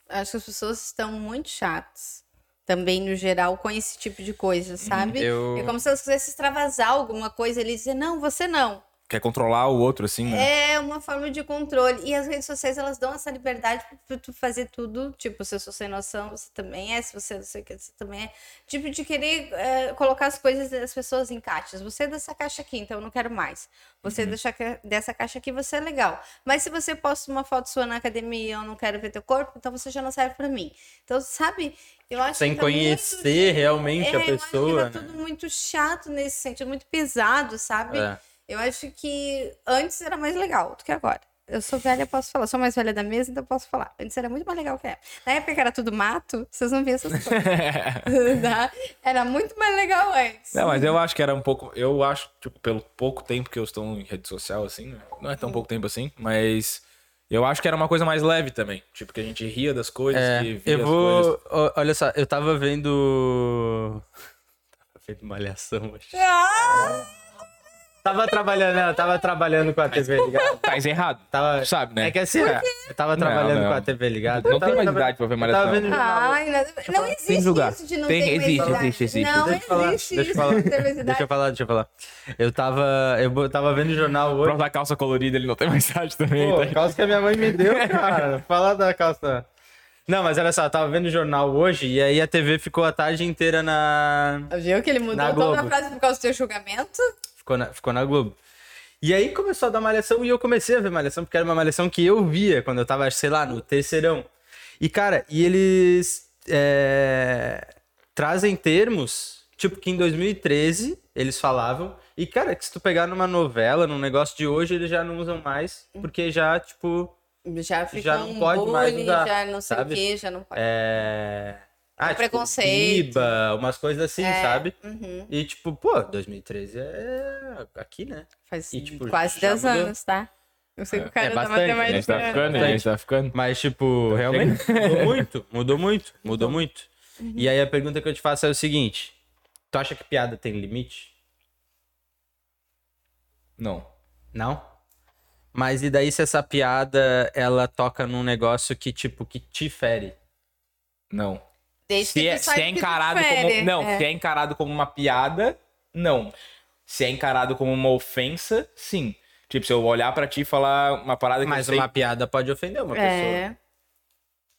Eu acho que as pessoas estão muito chatas. Também, no geral, com esse tipo de coisa, sabe? Eu- É como se elas quisessem extravasar alguma coisa ali e dizer, não, você não. Quer controlar o outro, assim, né? É uma forma de controle. E as redes sociais, elas dão essa liberdade pra tu fazer tudo. Tipo, se eu sou sem noção, você também é. Se você não sei o que, você também é. Tipo, de querer é, colocar as coisas das pessoas em caixas. Você é dessa caixa aqui, então eu não quero mais. Você é dessa, ca- dessa caixa aqui, você é legal. Mas se você posta uma foto sua na academia e eu não quero ver teu corpo, então você já não serve pra mim. Então, sabe? Eu acho Sem que tá muito- conhecer realmente é, a eu acho que pessoa, tá né? tudo muito chato nesse sentido, muito pesado, sabe? É. Eu acho que antes era mais legal do que agora. Eu sou velha, posso falar. Sou mais velha da mesa, então posso falar. Antes era muito mais legal que é. Na época que era tudo mato, vocês não viam essas coisas. Tá? era muito mais legal antes. Não, mas eu acho que era um pouco. Eu acho, tipo, pelo pouco tempo que eu estou em rede social, assim, né? não é tão pouco tempo assim, mas Eu acho que era uma coisa mais leve também. Tipo, que a gente ria das coisas É, e via eu as vou. coisas. Olha só, eu tava vendo. Tava vendo malhação hoje. Ah! Tava trabalhando, não, eu tava trabalhando com a TV ligada. Tá errado. Tava... Tu sabe, né? É que assim, ó, eu tava trabalhando não. com a TV ligada. Não eu tava, tem mais tava- idade pra ver eu tava vendo jornal. Ai, não, não existe isso de não Tem- ter mais existe, idade. existe, existe. Não Deixa eu falar, existe deixa eu isso falar. de não ter mais Deixa eu falar, deixa eu falar. Eu tava, eu tava vendo jornal hoje. Por da calça colorida, ele não tem mais idade também. Pô, tá? calça que a minha mãe me deu, cara. Fala da calça. Não, mas olha só, eu tava vendo jornal hoje e aí a TV ficou a tarde inteira na. Viu que ele mudou Na toda a frase por causa do teu julgamento? Ficou na, ficou na Globo. E aí começou a dar malhação e eu comecei a ver malhação, porque era uma malhação que eu via quando eu tava, sei lá, no terceirão. E, cara, e eles é, trazem termos, tipo, que em 2013 eles falavam. E, cara, que se tu pegar numa novela, num negócio de hoje, eles já não usam mais, porque já, tipo, Já fica Já não um pode mais bullying, usar, já não sei o que, já não pode. é. Ah, tipo, preconceito. Biba, umas coisas assim, É, sabe? uhum. E tipo, pô, 2013 é aqui, né? Faz E, tipo, quase já 10 mudou. anos, tá? Eu sei que o cara é da bastante, A gente matemática. tá ficando, a gente tá ficando. Mas, tipo, realmente mudou muito, mudou muito, mudou muito. Uhum. E aí a pergunta que eu te faço é o seguinte: tu acha que piada tem limite? Não. Não? Mas e daí se essa piada ela toca num negócio que, tipo, que te fere? Não. Desde Se que é, se é encarado como. Não, É. se é encarado como uma piada, não. Se é encarado como uma ofensa, sim. Tipo, se eu olhar pra ti e falar uma parada que Mas sei... uma piada pode ofender uma pessoa. É.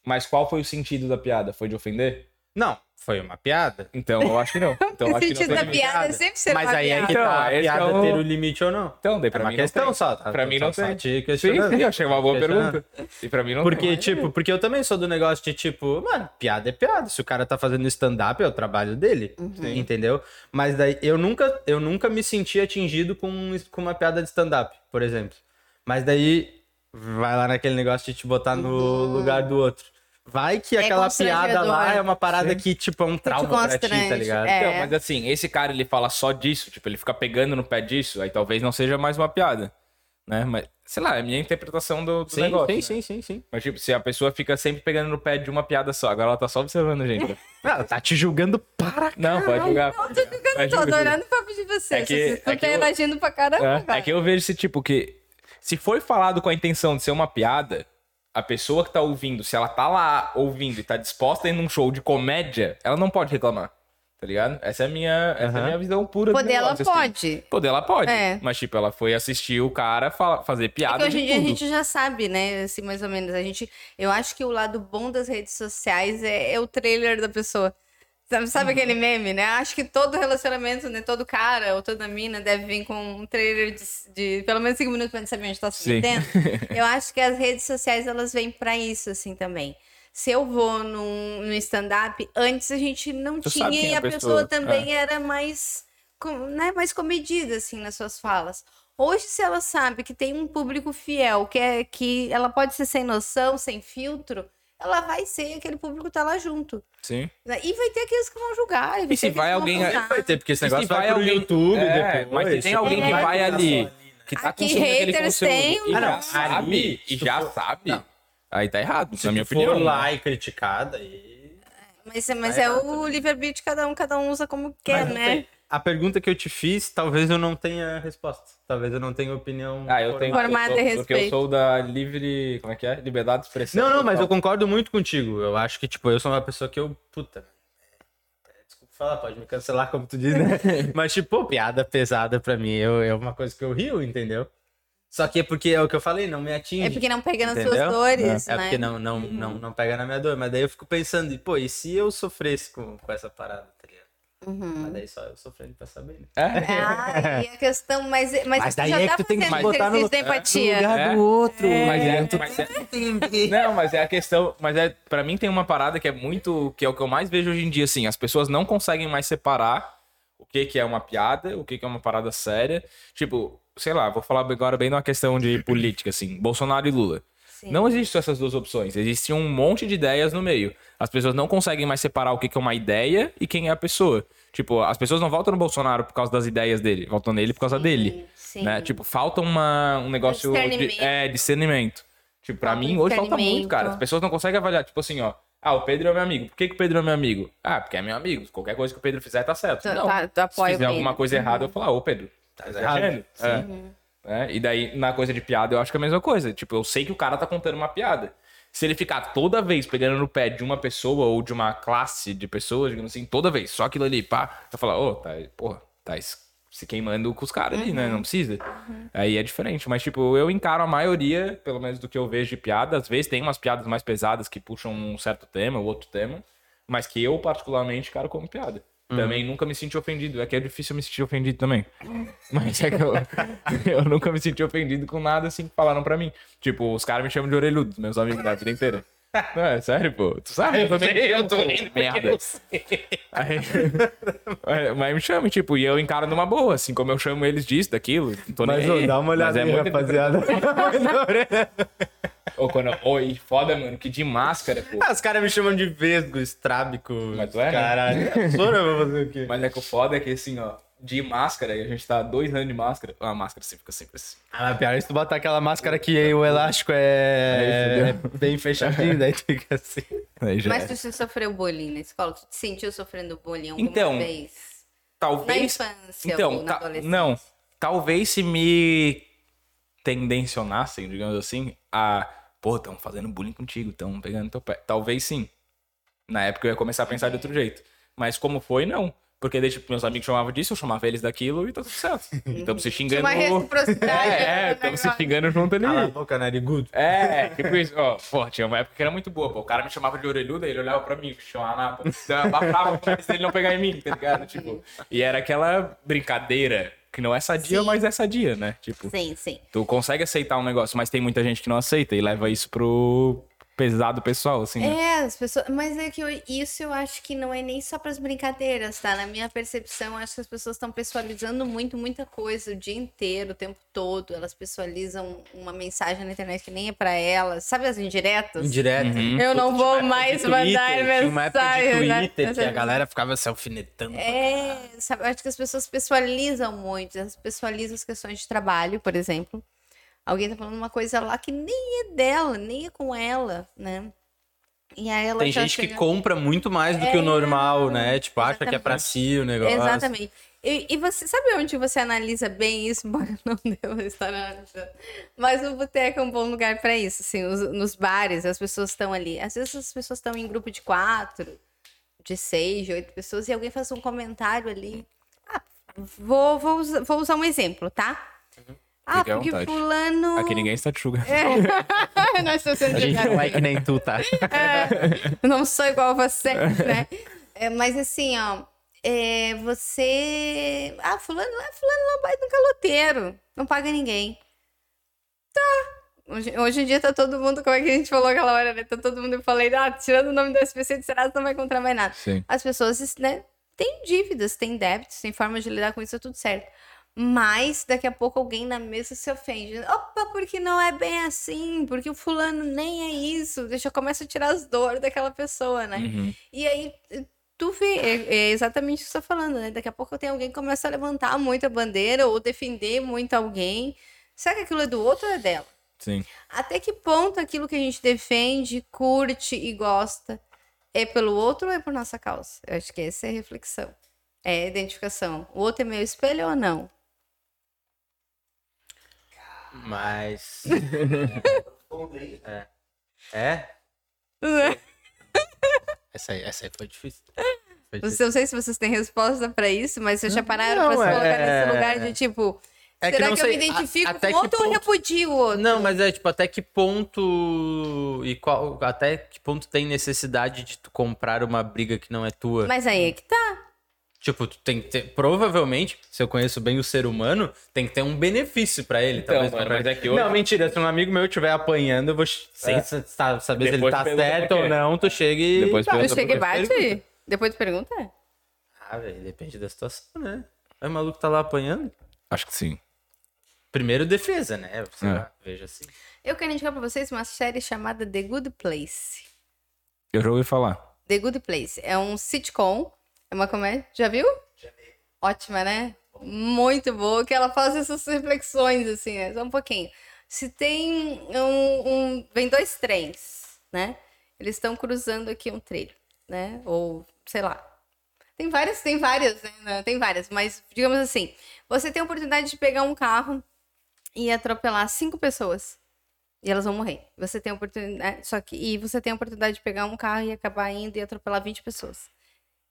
Mas qual foi o sentido da piada? Foi de ofender? Não, foi uma piada. Então, eu acho que não. Então, eu O acho que não da piada é sempre ser Mas uma aí é piada. que Então, tá a esse piada é o- ter o limite ou não. Então, daí É pra uma mim questão não tem. só. Tá? Pra mim não tem. te Sim, sim, achei uma boa Questionando. pergunta. E pra mim não Porque, tem. tipo, porque eu também sou do negócio de, tipo, mano, piada é piada. Se o cara tá fazendo stand-up, é o trabalho dele. Entendeu? Mas daí eu nunca, eu nunca me senti atingido com, com uma piada de stand-up, por exemplo. Mas daí vai lá naquele negócio de te botar no lugar do outro. Vai que aquela piada lá é uma parada que, tipo, é um trauma pra ti, tá ligado? É. Então, mas assim, esse cara ele fala só disso, tipo, ele fica pegando no pé disso, aí talvez não seja mais uma piada, né? Mas, sei lá, é a minha interpretação do, do Sim, negócio. sim, né? sim, sim, sim. Mas, tipo, se a pessoa fica sempre pegando no pé de uma piada só, agora ela tá só observando a gente. né? Ah, tá te julgando para Não, pode julgar. Não, tô ficando, tô adorando o papo de vocês. É que- Vocês estão é que eu- pra caramba. É, é que eu vejo esse tipo que se foi falado com a intenção de ser uma piada, a pessoa que tá ouvindo, se ela tá lá ouvindo e tá disposta a ir num show de comédia, ela não pode reclamar. Tá ligado? Essa é a minha, essa é a minha visão pura do Poder ela negócio, assim. pode. Poder ela pode. É. Mas, tipo, ela foi assistir o cara fa- fazer É que piada hoje em de dia a gente já sabe, né? Assim, mais ou menos. A gente, eu acho que o lado bom das redes sociais é, é o trailer da pessoa. Sabe, sabe Uhum. aquele meme, né? Acho que todo relacionamento, né? Todo cara ou toda mina deve vir com um trailer de, de pelo menos cinco minutos pra gente saber onde tá se metendo. Eu acho que as redes sociais, elas vêm pra isso, assim, também. Se eu vou num, num stand-up, antes a gente não Tu tinha e é a a pessoa, pessoa, também era mais, né, mais comedida, assim, nas suas falas. Hoje, se ela sabe que tem um público fiel, que, é, que ela pode ser sem noção, sem filtro, ela vai ser aquele público tá lá junto. Sim. né? E vai ter aqueles que vão julgar. E se ter vai alguém-. Vai ter, porque esse E se negócio vai, vai pro alguém- YouTube É, depois. mas se tem tipo, alguém que vai ali, que tá Aqui, consumindo aquele haters conteúdo tem e Ah, já não, sabe, e se já for- sabe, Não. aí tá errado, Se na minha for opinião. né? lá e criticada e... Mas, mas Tá é errado o livre-arbítrio cada um, cada um usa como quer, né? tem- A pergunta que eu te fiz, talvez eu não tenha resposta. Talvez eu não tenha opinião. Ah, eu tenho. Formada eu sou- a Porque eu respeito. sou da livre. Como é que é? Liberdade de expressão. Não, não, mas eu concordo muito contigo. Eu acho que, tipo, eu sou uma pessoa que eu. Puta. é, Desculpa falar, pode me cancelar, como tu diz, né? Mas, tipo, piada pesada pra mim eu, é uma coisa que eu rio, entendeu? Só que é porque é o que eu falei, não me atinge. É porque não pega nas Entendeu? suas dores, É né? porque não, não, não, não pega na minha dor. Mas daí eu fico pensando, e, pô, e se eu sofresse com, com essa parada, tá ligado? Uhum. Mas daí só eu sofrendo pra saber, né? É? Ah, e a questão, mas, mas, Mas tu daí já é tá que tu tem que botar no- empatia. É. do outro. Mas é, mas é- Não, mas é a questão. Mas é. Pra mim tem uma parada que é muito. Que é o que eu mais vejo hoje em dia, assim. As pessoas não conseguem mais separar o que, que é uma piada, o que, que é uma parada séria. Tipo, sei lá, vou falar agora bem numa questão de política, assim. Bolsonaro e Lula. Sim. Não existem essas duas opções. Existe um monte de ideias no meio. As pessoas não conseguem mais separar o que é uma ideia e quem é a pessoa. Tipo, as pessoas não votam no Bolsonaro por causa das ideias dele, votam nele por causa dele. Sim. Né? Tipo, falta uma, um negócio de discernimento. é, discernimento. Tipo, pra Falta mim, hoje falta muito, cara. As pessoas não conseguem avaliar, tipo assim, ó. Ah, o Pedro é meu amigo. Por que, que o Pedro é meu amigo? Ah, porque é meu amigo. Qualquer coisa que o Pedro fizer tá certo. Tu- não. tá- tu Se apoia o fizer alguma coisa errada, eu falar, ô Pedro, tá exagerando. É. É, E daí, na coisa de piada, eu acho que é a mesma coisa. Tipo, eu sei que o cara tá contando uma piada. Se ele ficar toda vez pegando no pé de uma pessoa ou de uma classe de pessoas, digamos assim, toda vez, só aquilo ali, pá, eu falar, ô, tá, porra, tá se queimando com os caras ali, né? Não precisa. Aí é diferente. Mas, tipo, eu encaro a maioria, pelo menos do que eu vejo de piada. Às vezes tem umas piadas mais pesadas que puxam um certo tema ou outro tema, mas que eu, particularmente, encaro como piada. Também nunca me senti ofendido. É que é difícil eu me sentir ofendido também. Mas é que eu, eu nunca me senti ofendido com nada assim que falaram pra mim. Tipo, os caras me chamam de orelhudo, meus amigos da vida inteira. Não, é sério, pô. Tu sabe? Eu também eu tô rindo porque merda. eu sei. Aí, É, mas me chama, tipo, e eu encaro numa boa, assim como eu chamo eles disso, daquilo. Nem Mas, aí. dá uma Mas olhada é aí, muito- rapaziada. Ô, quando... Oi, foda, mano, que de máscara, pô. Ah, os caras me chamam de vesgo, estrábico. Mas tu é, né? Caralho. Sou, né? Vou fazer o quê? Mas é que o foda é que, assim, ó, de máscara, e a gente tá dois anos de máscara, a máscara sempre fica sempre assim. Ah, mas pior é se tu botar aquela máscara que o elástico é, é bem fechadinho, daí tu fica assim. Aí já Mas é. tu se sofreu bullying na escola? Tu te sentiu sofrendo bullying alguma Então, vez? Talvez... Na infância Então, ou na ta- adolescência? não. Talvez se me tendencionassem, digamos assim, a... Pô, estão fazendo bullying contigo, estão pegando teu pé. Talvez sim. Na época eu ia começar a pensar de outro jeito. Mas como foi, não. Porque daí, tipo, meus amigos chamavam disso, eu chamava eles daquilo e tá tudo certo. Estamos se Tinha xingando. uma reciprocidade. É, né, estamos se negócio. xingando junto ali. Cala a boca, narigudo. É, tipo isso. Ó, pô, tinha uma época que era muito boa, pô. O cara me chamava de orelhuda, ele olhava pra mim, chamava nada. Então, eu abafava pra ele não pegar em mim, tá ligado? Tipo, e era aquela brincadeira que não é sadia, Sim. mas é sadia, né? Tipo, Sim, sim. tu consegue aceitar um negócio, mas tem muita gente que não aceita e leva isso pro pesado pessoal, assim. né? É, as pessoas. Mas é que eu- isso eu acho que não é nem só para as brincadeiras, tá? Na minha percepção, eu acho que as pessoas estão pessoalizando muito, muita coisa o dia inteiro, o tempo todo. Elas pessoalizam uma mensagem na internet que nem é para elas. Sabe as indiretas? Indireto. Uhum. Eu não vou mais mandar Tinha uma época de mensagem. né? Twitter que a galera ficava se alfinetando. É, sabe, eu acho que as pessoas pessoalizam muito, elas pessoalizam as questões de trabalho, por exemplo. Alguém tá falando uma coisa lá que nem é dela, nem é com ela, né? E aí ela Tem já gente que compra muito mais do que o normal, né? Tipo, acha que é pra si o negócio. Exatamente. E, e você sabe onde você analisa bem isso? Embora não deva estar analisando. Mas o boteco é um bom lugar para isso. Assim, os- nos bares, as pessoas estão ali. Às vezes as pessoas estão em grupo de quatro, de seis, de oito pessoas, e alguém faz um comentário ali. Ah, vou, vou, usar, vou usar um exemplo, tá? Ah, Fique porque fulano. Aqui ninguém está te julgando. Nós estamos sendo A gente julgados. não é que nem tu, tá? É, não sou igual a você, né? É, mas assim, ó, é, você. Ah, fulano, ah, fulano não vai no caloteiro, não paga ninguém. Tá. Hoje, hoje em dia tá todo mundo, como é que a gente falou aquela hora, né? Tá todo mundo, eu falei, ah, tirando o nome do SPC de Serasa, não vai encontrar mais nada. Sim. As pessoas, né, têm dívidas, têm débitos, têm formas de lidar com isso, é tudo certo. Mas daqui a pouco alguém na mesa se ofende. Opa, porque não é bem assim, porque o fulano nem é isso. Deixa eu começar a tirar as dores daquela pessoa, né? Uhum. E aí tu vê, é, é exatamente o que você tá falando, né? Daqui a pouco tem alguém que começa a levantar muito a bandeira ou defender muito alguém. Será que aquilo é do outro ou é dela? Sim. Até que ponto aquilo que a gente defende, curte e gosta é pelo outro ou é por nossa causa? Eu acho que essa é a reflexão. É a identificação. O outro é meu espelho ou não? Mas. é. É? Essa aí, essa aí foi difícil. Foi difícil. Você- Eu não sei se vocês têm resposta pra isso, mas vocês já pararam Não, pra se é- colocar nesse lugar de tipo, É que será não que, eu sei, me identifico a- até com que outro ou ponto- repudio o outro? Não, mas é tipo, até que ponto. E qual. Até que ponto tem necessidade de tu comprar uma briga que não é tua? Mas aí é que tá. Tipo, tu tem que ter. Provavelmente, se eu conheço bem o ser humano, tem que ter um benefício pra ele. Então, talvez, mano, mas é que hoje- Não, mentira. Se um amigo meu estiver apanhando, eu vou. Sem sa- saber se ele tá pergunta certo ou não, tu chega e. Depois Tá, pergunta Tu chega e bate? Depois tu pergunta? Ah, velho, depende da situação, né? Aí o maluco tá lá apanhando. Acho que sim. Primeiro defesa, né? Sei É. veja assim. Eu quero indicar pra vocês uma série chamada The Good Place. Eu já ouvi falar. The Good Place. É um sitcom. É uma comédia. Já viu? Já vi. Ótima, né? Muito boa, que ela faz essas reflexões, assim, né? Só um pouquinho. Se tem um, um- Vem dois trens, né? Eles estão cruzando aqui um trilho, né? Ou, sei lá. Tem várias, tem várias, né? Tem várias, mas digamos assim, você tem a oportunidade de pegar um carro e atropelar cinco pessoas. E elas vão morrer. Você tem a oportunidade. Só que. E você tem a oportunidade de pegar um carro e acabar indo e atropelar 20 pessoas.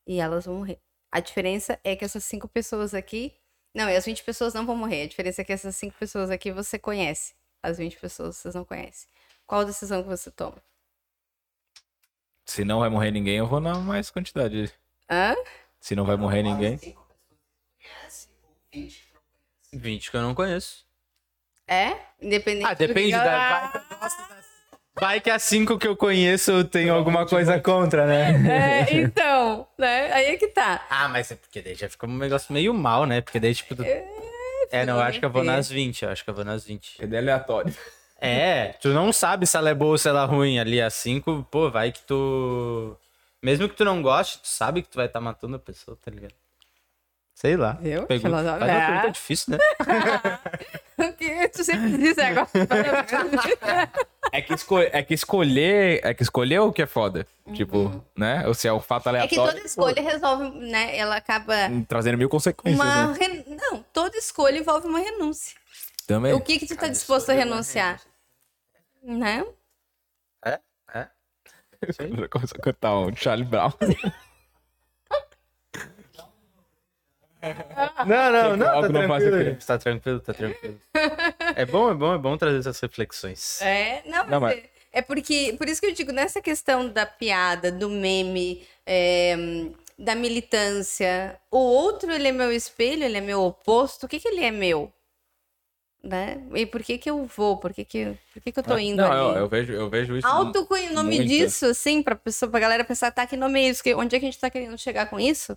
E elas vão morrer. A diferença é que essas cinco pessoas aqui. Não, e as 20 pessoas não vão morrer. A diferença é que essas cinco pessoas aqui você conhece. As 20 pessoas vocês não conhecem. Qual decisão que você toma? Se não vai morrer ninguém, eu vou na mais quantidade. Hã? Se não vai morrer ninguém. 20 que eu não conheço. É? Independente Ah, depende da. Vai que as 5 que eu conheço eu tenho alguma coisa contra, né? É, então, né? Aí é que tá. Ah, mas é porque daí já fica um negócio meio mal, né? Porque daí, tipo. tu- É, não, eu acho que eu vou nas 20. Eu acho que eu vou nas 20. É aleatório. É, tu não sabe se ela é boa ou se ela é ruim ali. A 5, pô, vai que tu. Mesmo que tu não goste, tu sabe que tu vai estar matando a pessoa, tá ligado? Sei lá. Eu? Pergunta, Filosofia. faz uma pergunta difícil, né? Porque tu sempre diz agora. É que, esco- é que escolher. É que escolher o que é foda. Tipo, né? Ou se é um fato É que aleatório. toda escolha resolve, né? Ela acaba. Trazendo mil consequências. Uma Né? Não, toda escolha envolve uma renúncia. Também. O que que tu tá disposto a renunciar? Né? É? É? Começou a cantar um Charlie Brown. Não, não, não, tá não faz tranquilo. Tá tranquilo, tá tranquilo. É bom, é bom, é bom trazer essas reflexões. É, não, mas Não, mas- É, é porque, por isso que eu digo, nessa questão da piada, do meme, é, da militância, o outro, ele é meu espelho, ele é meu oposto, o que que ele é meu? Né? E por que que eu vou? Por que que, por que que eu tô indo não, ali? eu, eu vejo, eu vejo isso. Autoconhe... O nome muito. disso, assim, pra, pessoa, pra galera pensar, tá, que nome é isso? Que, onde é que a gente tá querendo chegar com isso?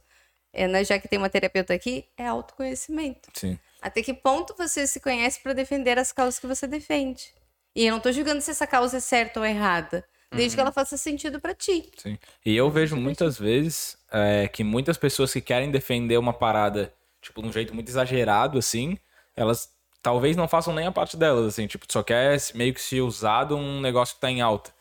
É, né, já que tem uma terapeuta aqui, é autoconhecimento. Sim. Até que ponto você se conhece pra defender as causas que você defende? E eu não tô julgando se essa causa é certa ou errada, desde Uhum. que ela faça sentido pra ti. Sim. E eu vejo muitas vezes é, que muitas pessoas que querem defender uma parada, tipo, de um jeito muito exagerado, assim, elas talvez não façam nem a parte delas, assim, tipo, só quer meio que se usar de um negócio que tá em alta.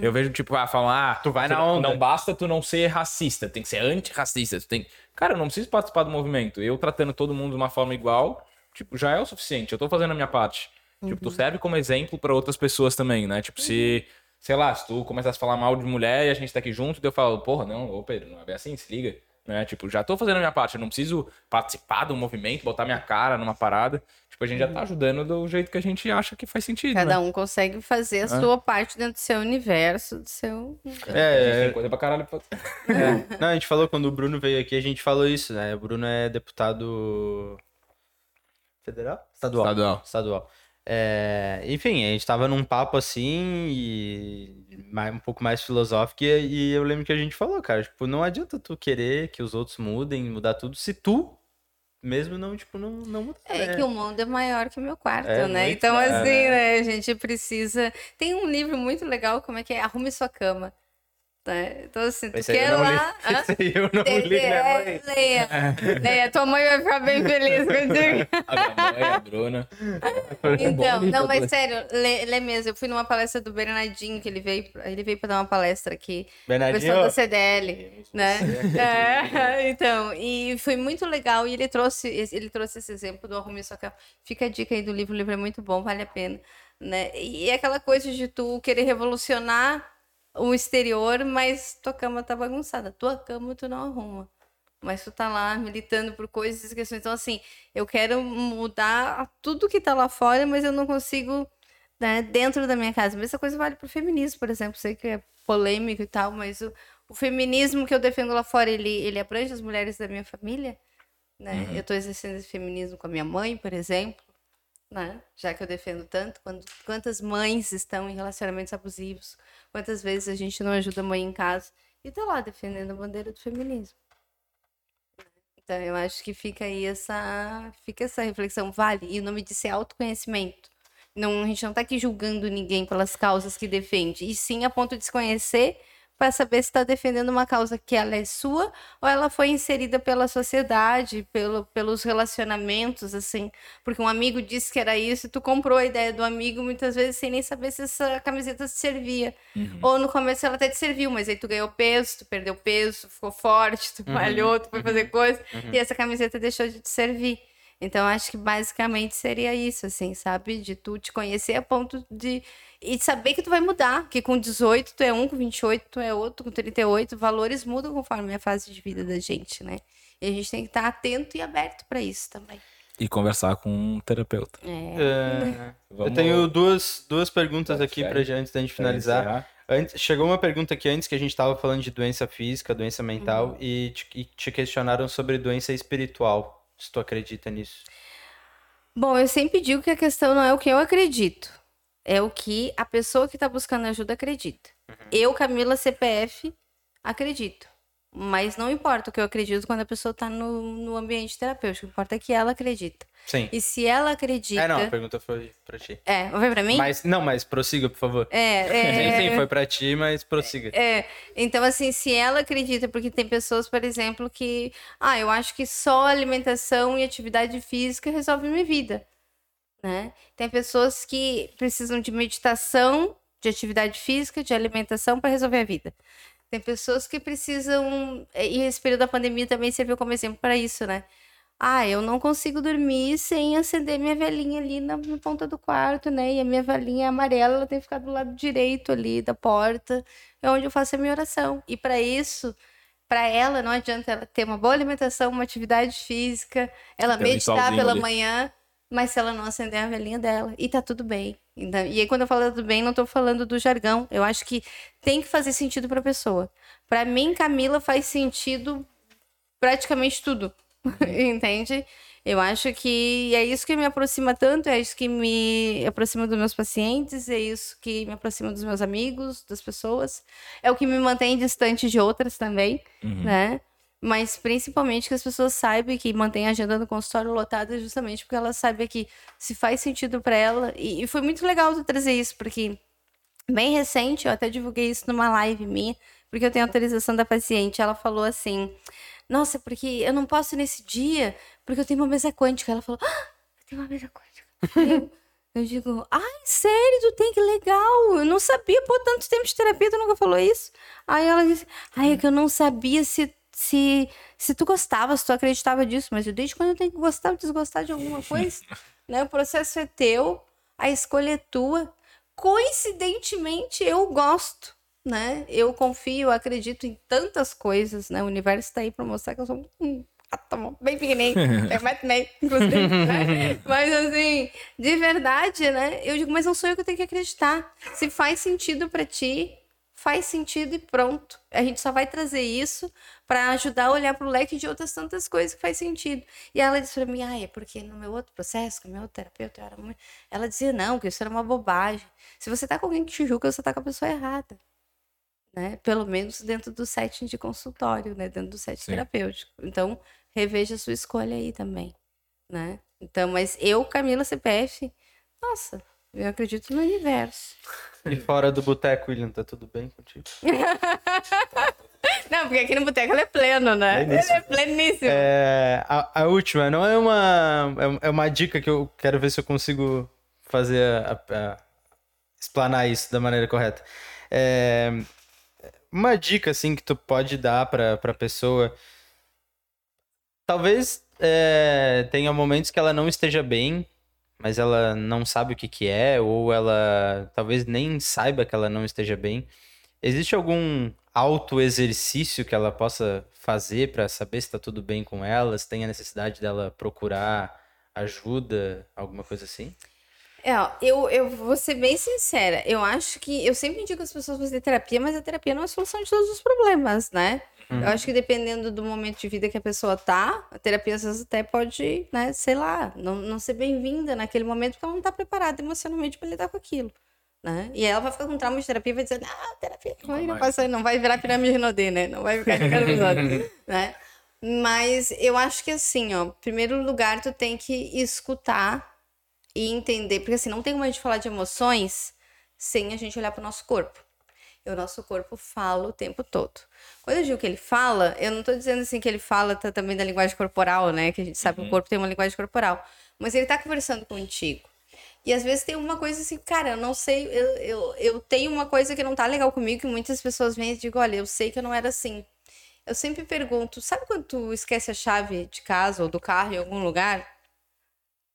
Eu vejo, tipo, ah, falam, ah, Tu vai na não- onda. Não basta tu não ser racista, tem que ser antirracista. Tu tem... Cara, eu não preciso participar do movimento. Eu tratando todo mundo de uma forma igual, tipo, já é o suficiente. Eu tô fazendo a minha parte. Tipo, tu serve como exemplo pra outras pessoas também, né? Tipo, se, sei lá, se tu começasse a falar mal de mulher e a gente tá aqui junto, daí eu falo, porra, não, ô Pedro, não é bem assim, se liga. Né? Tipo, já tô fazendo a minha parte, eu não preciso participar do movimento, botar minha cara numa parada. Tipo, a gente já tá ajudando do jeito que a gente acha que faz sentido. Cada né? um consegue fazer a sua parte dentro do seu universo, do seu. É, Tem coisa pra caralho pra... é. Não, a gente falou quando o Bruno veio aqui, a gente falou isso, né? O Bruno é deputado federal? Estadual. Estadual. Estadual. É, enfim, a gente tava num papo assim e mais- um pouco mais filosófico e, eu lembro que a gente falou, cara, tipo, não adianta tu querer que os outros mudem, mudar tudo, se tu mesmo não, tipo, não, não mudar, É né? que o mundo é maior que o meu quarto, É, né? Então, assim, né? né? A gente precisa. Tem um livro muito legal, como é que é? Arrume sua cama. Né? Então, assim, tu quer lá. Eu não li, né, é, mãe? leia, leia. Tua mãe vai ficar bem feliz contigo. A minha mãe, a Bruna. Então, não, mas sério, lê, lê mesmo. Eu fui numa palestra do Bernardinho, que ele veio, ele veio pra dar uma palestra aqui. Bernardinho, pessoal da CDL, né? É, então, e foi muito legal. E ele trouxe, ele trouxe esse exemplo do Arrume Sua Cama. Fica a dica aí do livro, o livro é muito bom, vale a pena. Né? E é aquela coisa de tu querer revolucionar o exterior, mas tua cama tá bagunçada. Tua cama tu não arruma. Mas tu tá lá militando por coisas e questões. Então, assim, eu quero mudar tudo que tá lá fora, mas eu não consigo né, dentro da minha casa. Mesma coisa vale pro feminismo, por exemplo. Sei que é polêmico e tal, mas o, o feminismo que eu defendo lá fora, ele, ele abrange as mulheres da minha família. Né? Eu tô exercendo esse feminismo com a minha mãe, por exemplo. Né? Já que eu defendo tanto, quando, quantas mães estão em relacionamentos abusivos, quantas vezes a gente não ajuda a mãe em casa e tá lá defendendo a bandeira do feminismo. Então eu acho que fica aí essa, fica essa reflexão, vale, e o nome disso é autoconhecimento. Não, a gente não tá aqui julgando ninguém pelas causas que defende, e sim a ponto de se conhecer para saber se está defendendo uma causa que ela é sua ou ela foi inserida pela sociedade, pelo, pelos relacionamentos, assim. Porque um amigo disse que era isso e tu comprou a ideia do amigo muitas vezes sem nem saber se essa camiseta te servia. Uhum. Ou no começo ela até te serviu, mas aí tu ganhou peso, tu perdeu peso, tu ficou forte, tu Uhum. malhou, tu foi fazer coisa Uhum. e essa camiseta deixou de te servir. Então, acho que basicamente seria isso, assim, sabe? De tu te conhecer a ponto de. E saber que tu vai mudar. Que com 18 tu é um, com 28 tu é outro, com 38, valores mudam conforme a fase de vida da gente, né? E a gente tem que estar atento e aberto para isso também. E conversar com um terapeuta. É. É, eu tenho duas, duas perguntas aqui gente, antes da gente finalizar. Antes, chegou uma pergunta aqui antes que a gente tava falando de doença física, doença mental, Uhum. e, te, e te questionaram sobre doença espiritual. Se tu acredita nisso. Bom, eu sempre digo que a questão não é o que eu acredito, é o que a pessoa que está buscando ajuda acredita. Eu, Camila CPF, acredito. Mas não importa o que eu acredito quando a pessoa está no, no ambiente terapêutico. O que importa é que ela acredita. Sim. E se ela acredita. É, não, a pergunta foi pra ti. É, foi pra mim? Mas, não, mas prossiga, por favor. É, Sim, é. sim, foi pra ti, mas prossiga. É, então assim, se ela acredita, porque tem pessoas, por exemplo, que, ah, eu acho que só alimentação e atividade física resolve minha vida, né? Tem pessoas que precisam de meditação, de atividade física, de alimentação para resolver a vida. Tem pessoas que precisam, e esse período da pandemia também serviu como exemplo para isso, né? Ah, eu não consigo dormir sem acender minha velhinha ali na, na ponta do quarto, né? E a minha velhinha amarela, ela tem que ficar do lado direito ali da porta, é onde eu faço a minha oração. E para isso, para ela, não adianta ela ter uma boa alimentação, uma atividade física, ela Tem meditar pela ali. manhã, mas se ela não acender a velhinha dela, e tá tudo bem. Então, E aí, quando eu falo tudo bem, não tô falando do jargão. Eu acho que tem que fazer sentido pra pessoa. Pra mim, Camila, faz sentido praticamente tudo. Entende? Eu acho que é isso que me aproxima tanto, é isso que me aproxima dos meus pacientes, é isso que me aproxima dos meus amigos, das pessoas. É o que me mantém distante de outras também, né? Mas principalmente que as pessoas saibam que mantém a agenda do consultório lotada justamente porque elas sabem que se faz sentido para ela. E, e foi muito legal tu trazer isso, porque bem recente, eu até divulguei isso numa live minha, porque eu tenho autorização da paciente. Ela falou assim: Nossa, porque eu não posso nesse dia, porque eu tenho uma mesa quântica. Ela falou: ah, Eu tenho uma mesa quântica. eu, eu digo: Ai, sério, tu tem que legal. Eu não sabia, pô, tanto tempo de terapia, tu nunca falou isso. Aí ela disse: Ai, é que eu não sabia se. Se, se tu gostava, se tu acreditava disso, mas eu desde quando eu tenho que gostar ou desgostar de alguma coisa, né? O processo é teu, a escolha é tua. Coincidentemente, eu gosto, né? Eu confio, acredito em tantas coisas, né? O universo tá aí pra mostrar que eu sou um átomo bem pequenininho, é e meio, inclusive, né? Mas assim, de verdade, né? Eu digo, mas não sou eu que tenho que acreditar. Se faz sentido pra ti, faz sentido e pronto. A gente só vai trazer isso para ajudar a olhar para o leque de outras tantas coisas que faz sentido. E ela disse para mim, ah, é porque no meu outro processo, com o meu outro terapeuta, eu era muito... ela dizia, não, que isso era uma bobagem. Se você tá com alguém que te julga, você tá com a pessoa errada. Né? Pelo menos dentro do setting de consultório, né? Dentro do setting Sim. terapêutico. Então, reveja a sua escolha aí também, né? Então, mas eu, Camila CPF, nossa, eu acredito no universo. E fora do boteco, William, tá tudo bem contigo? Não, porque aqui no boteco ele é pleno, né? Pleníssimo. Ele é pleníssimo. É, a, a última, não é uma. É, é uma dica que eu quero ver se eu consigo fazer a, a- explanar isso da maneira correta. É, uma dica, assim, que tu pode dar pra, pra pessoa. Talvez é, tenha momentos que ela não esteja bem, mas ela não sabe o que que é, ou ela talvez nem saiba que ela não esteja bem. Existe algum autoexercício que ela possa fazer pra saber se tá tudo bem com ela, se tem a necessidade dela procurar ajuda, alguma coisa assim? É, eu, eu vou ser bem sincera. Eu acho que. Eu sempre indico as pessoas fazer terapia, mas a terapia não é a solução de todos os problemas, né? Eu acho que dependendo do momento de vida que a pessoa tá, a terapia às vezes até pode, né, sei lá, não, não ser bem-vinda naquele momento porque ela não tá preparada emocionalmente para lidar com aquilo. Né? E ela vai ficar com trauma de terapia e vai dizer, ah, terapia não, não, vai sair, não vai virar pirâmide de Renaudet, né? Não vai ficar de outros, né? Mas eu acho que assim, ó, primeiro lugar, tu tem que escutar e entender, porque assim, não tem como a gente falar de emoções sem a gente olhar para o nosso corpo. E o nosso corpo fala o tempo todo. Quando eu digo que ele fala, eu não tô dizendo assim que ele fala tá, também da linguagem corporal, né? Que a gente sabe que o corpo tem uma linguagem corporal. Mas ele tá conversando contigo. E às vezes tem uma coisa assim, cara, eu não sei, eu, eu, eu tenho uma coisa que não tá legal comigo, que muitas pessoas vêm e digam, olha, eu sei que eu não era assim. Eu sempre pergunto, sabe quando tu esquece a chave de casa ou do carro em algum lugar?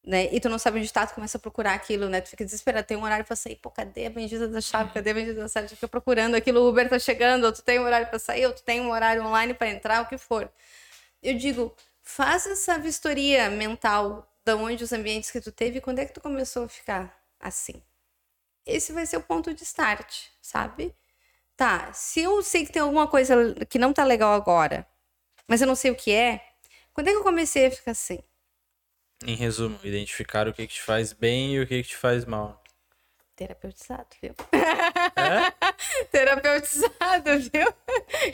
Né? E tu não sabe onde tá, tu começa a procurar aquilo, né? Tu fica desesperado, tem um horário pra sair, pô, cadê a bendita da chave? Cadê a bendita da chave? Tu fica procurando aquilo, o Uber tá chegando, ou tu tem um horário pra sair, ou tu tem um horário online pra entrar, o que for. Eu digo, faz essa vistoria mental de onde os ambientes que tu teve, quando é que tu começou a ficar assim? Esse vai ser o ponto de start, sabe? Tá, se eu sei que tem alguma coisa que não tá legal agora, mas eu não sei o que é, quando é que eu comecei a ficar assim? Em resumo, identificar o que, que te faz bem e o que, que te faz mal. Terapeutizado, viu? Terapeutizado, viu?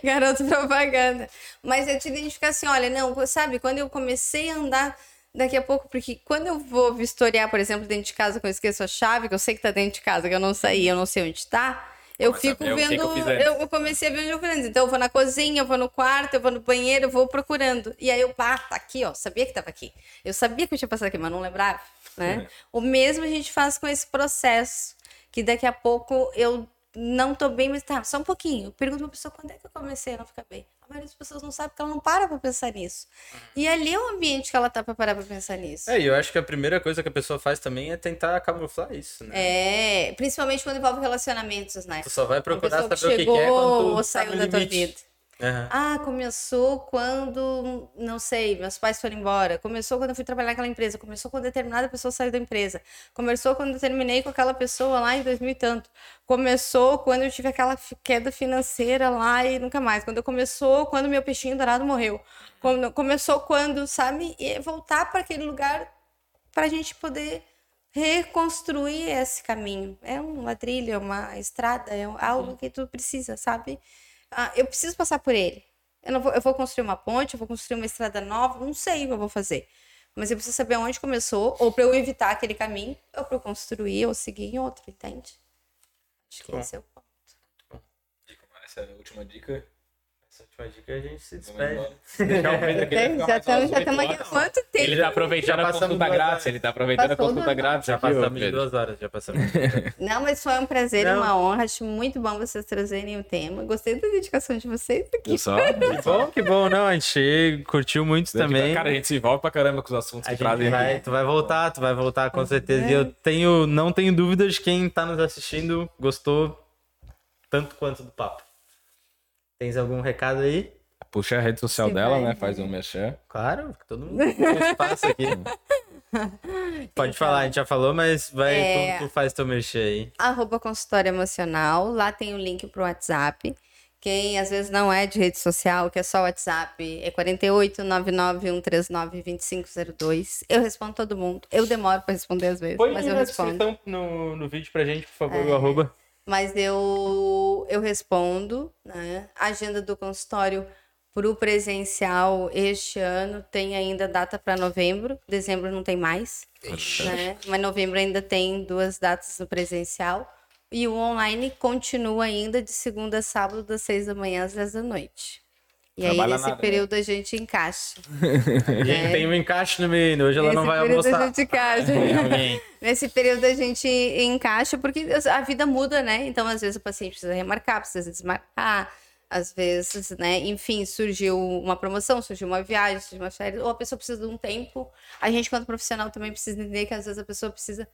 Garoto propaganda. Mas eu te identificar assim, olha, não, sabe, quando eu comecei a andar daqui a pouco, porque quando eu vou vistoriar, por exemplo, dentro de casa, que eu esqueço a chave, que eu sei que tá dentro de casa, que eu não saí, eu não sei onde tá, eu Começa fico o que vendo. que eu eu, eu comecei a ver onde eu. Então eu vou na cozinha, eu vou no quarto, eu vou no banheiro, eu vou procurando. E aí eu, pá, tá aqui, ó. Sabia que tava aqui. Eu sabia que eu tinha passado aqui, mas não lembrava, né? O mesmo a gente faz com esse processo. Que daqui a pouco eu não tô bem, mas tá, só um pouquinho. Eu pergunto pra pessoa quando é que eu comecei a não ficar bem. A maioria das pessoas não sabe porque ela não para pra pensar nisso. E ali é o ambiente que ela tá pra parar pra pensar nisso. É, e eu acho que a primeira coisa que a pessoa faz também é tentar camuflar isso, né? É, principalmente quando envolve relacionamentos, né? Tu só vai procurar saber o que, que é quando tu ou tá saiu no da tua limite. vida. Aham. Ah, começou quando, não sei, meus pais foram embora. Começou quando eu fui trabalhar naquela empresa. Começou quando determinada pessoa saiu da empresa. Começou quando eu terminei com aquela pessoa lá em 2000 e tanto. Começou quando eu tive aquela queda financeira lá e nunca mais. Quando começou quando meu peixinho dourado morreu. Quando, começou quando, sabe? E voltar para aquele lugar para a gente poder reconstruir esse caminho. É uma trilha, uma estrada, é algo que tu precisa, sabe? Ah, eu preciso passar por ele. Eu, não vou, eu vou construir uma ponte, eu vou construir uma estrada nova, não sei o que eu vou fazer. Mas eu preciso saber onde começou, ou para eu evitar aquele caminho, ou para eu construir ou seguir em outro, entende? Acho que Bom. esse é o ponto. Essa é a última dica. Essa última dica a gente se despede. vai já estamos já estamos aqui há quanto tempo? Ele tá aproveitando Já a consulta grátis. horas. Ele tá aproveitando a consulta grátis. Já passamos de duas horas, já passamos. Não, mas foi um prazer, Não. uma honra. Acho muito bom vocês trazerem o tema. Gostei da dedicação de vocês aqui. Só? Que bom, que bom, não. A gente curtiu muito também. Cara, a gente se envolve pra caramba com os assuntos A que trazem vai, tu vai voltar, tu vai voltar com certeza. E eu tenho, não tenho dúvida de quem tá nos assistindo gostou tanto quanto do papo. Tens algum recado aí? Puxa a rede social Se dela, vai, né? Faz um merchan. Claro, todo mundo tem espaço aqui. Pode falar, a gente já falou, mas vai, É. tu, tu faz teu mexer aí. arroba consultório emocional. Lá tem o link pro WhatsApp. Quem às vezes não é de rede social, que é só WhatsApp, é 48 139 2502. Eu respondo todo mundo. Eu demoro para responder às vezes, Põe mas eu respondo. no, no vídeo pra gente, por favor, o arroba. Mas eu, eu respondo, né? A agenda do consultório para o presencial este ano tem ainda data para novembro, dezembro não tem mais, né? Mas novembro ainda tem duas datas no presencial. E o online continua ainda de segunda a sábado, das seis da manhã às dez da noite. E aí, Trabalha nesse nada, né? período, a gente encaixa. Gente, tem um encaixe no meio, hoje ela Nesse não vai período, a almoçar. gente encaixa. Nesse período a gente encaixa, porque a vida muda, né? Então, às vezes, o paciente precisa remarcar, precisa desmarcar, às vezes, né? Enfim, surgiu uma promoção, surgiu uma viagem, surgiu uma férias, ou a pessoa precisa de um tempo. A gente, quanto profissional, também precisa entender que às vezes a pessoa precisa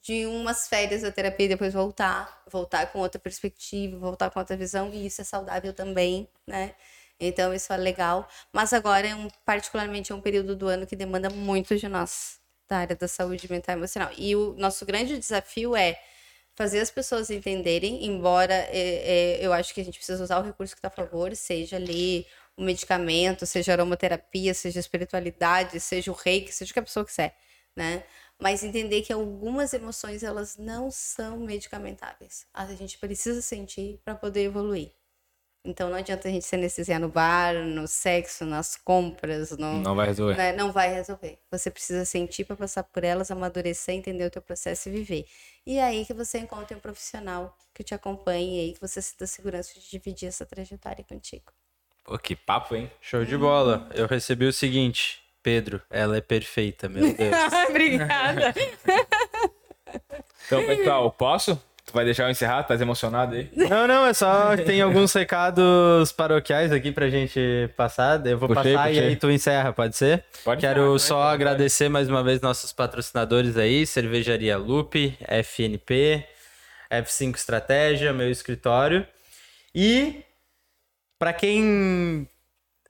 de umas férias da terapia e depois voltar, voltar com outra perspectiva, voltar com outra visão, e isso é saudável também, né? Então, isso é legal. Mas agora, é um, particularmente, é um período do ano que demanda muito de nós, da área da saúde mental e emocional. E o nosso grande desafio é fazer as pessoas entenderem, embora é, é, eu acho que a gente precisa usar o recurso que está a favor, seja ali o medicamento, seja aromaterapia, seja espiritualidade, seja o reiki, seja o que a pessoa quiser, né? Mas entender que algumas emoções, elas não são medicamentáveis. A gente precisa sentir para poder evoluir. Então não adianta a gente se anestesiar no bar, no sexo, nas compras, no... Não vai resolver. né, não vai resolver. Você precisa sentir para passar por elas, amadurecer, entender o teu processo e viver. E é aí que você encontra um profissional que te acompanhe e aí que você se dá segurança de dividir essa trajetória contigo. Pô, que papo, hein? Show de bola. Eu recebi o seguinte. Pedro, ela é perfeita, meu Deus. Obrigada. Então, pessoal, posso? Tu vai deixar eu encerrar? Tá emocionado aí? Não, não, é só que tem alguns recados paroquiais aqui pra gente passar. Eu vou Puxei, passar e puxei. aí tu encerra, pode ser? Pode Quero só agradecer mais uma vez nossos patrocinadores aí, Cervejaria Lupe, FNP, F5 Estratégia, meu escritório. E pra quem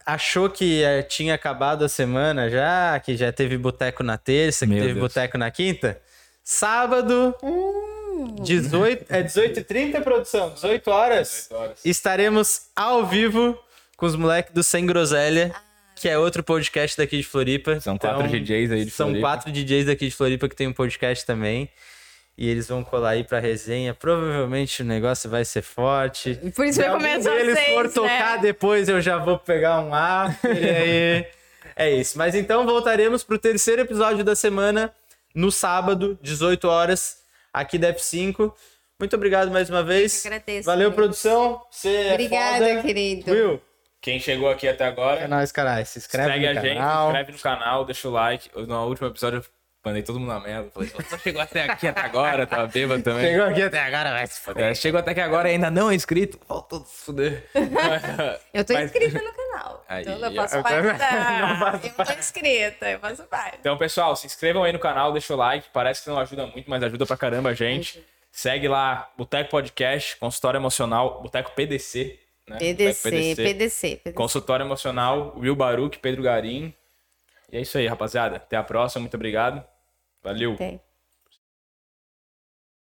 achou que eh, tinha acabado a semana já, que já teve boteco na terça, que Meu teve boteco na quinta, sábado, 18, é 18h30, produção? 18 horas? 18 horas. Estaremos ao vivo com os moleques do Sem Groselha, que é outro podcast daqui de Floripa. São quatro DJs aí de São Floripa. quatro DJs daqui de Floripa que tem um podcast também. E eles vão colar aí pra resenha. Provavelmente o negócio vai ser forte. Por isso Se vai começar deles seis, for né? tocar depois, eu já vou pegar um after. e aí... É isso. Mas então voltaremos pro terceiro episódio da semana, no sábado, 18 horas, aqui da F5. Muito obrigado mais uma vez. Eu agradeço, Valeu, gente. produção. Você é Obrigada, foda. querido. Will, Quem chegou aqui até é agora, nóis, caralho. Se inscreve segue no a gente, canal. se inscreve no canal, deixa o like. No último episódio eu mandei todo mundo na merda. Falei, só chegou até aqui até agora, tava bêbado também. Chegou aqui até agora, vai se foder. É, chegou até aqui agora e ainda não é inscrito. Faltou se fuder. Eu tô Mas- inscrita no canal. Aí, então eu faço Eu parte também. da... Não faço Eu tô inscrita, eu faço parte. Então, pessoal, se inscrevam aí no canal, deixa o like. Parece que não ajuda muito, mas ajuda pra caramba a gente. Segue lá, Boteco Podcast, Consultório Emocional, Boteco PDC. Né? PDC, Boteco PDC, PDC. Consultório Emocional, Will Baruch, Pedro Garim. E é isso aí, rapaziada. Até a próxima, muito obrigado. Valeu. Tem.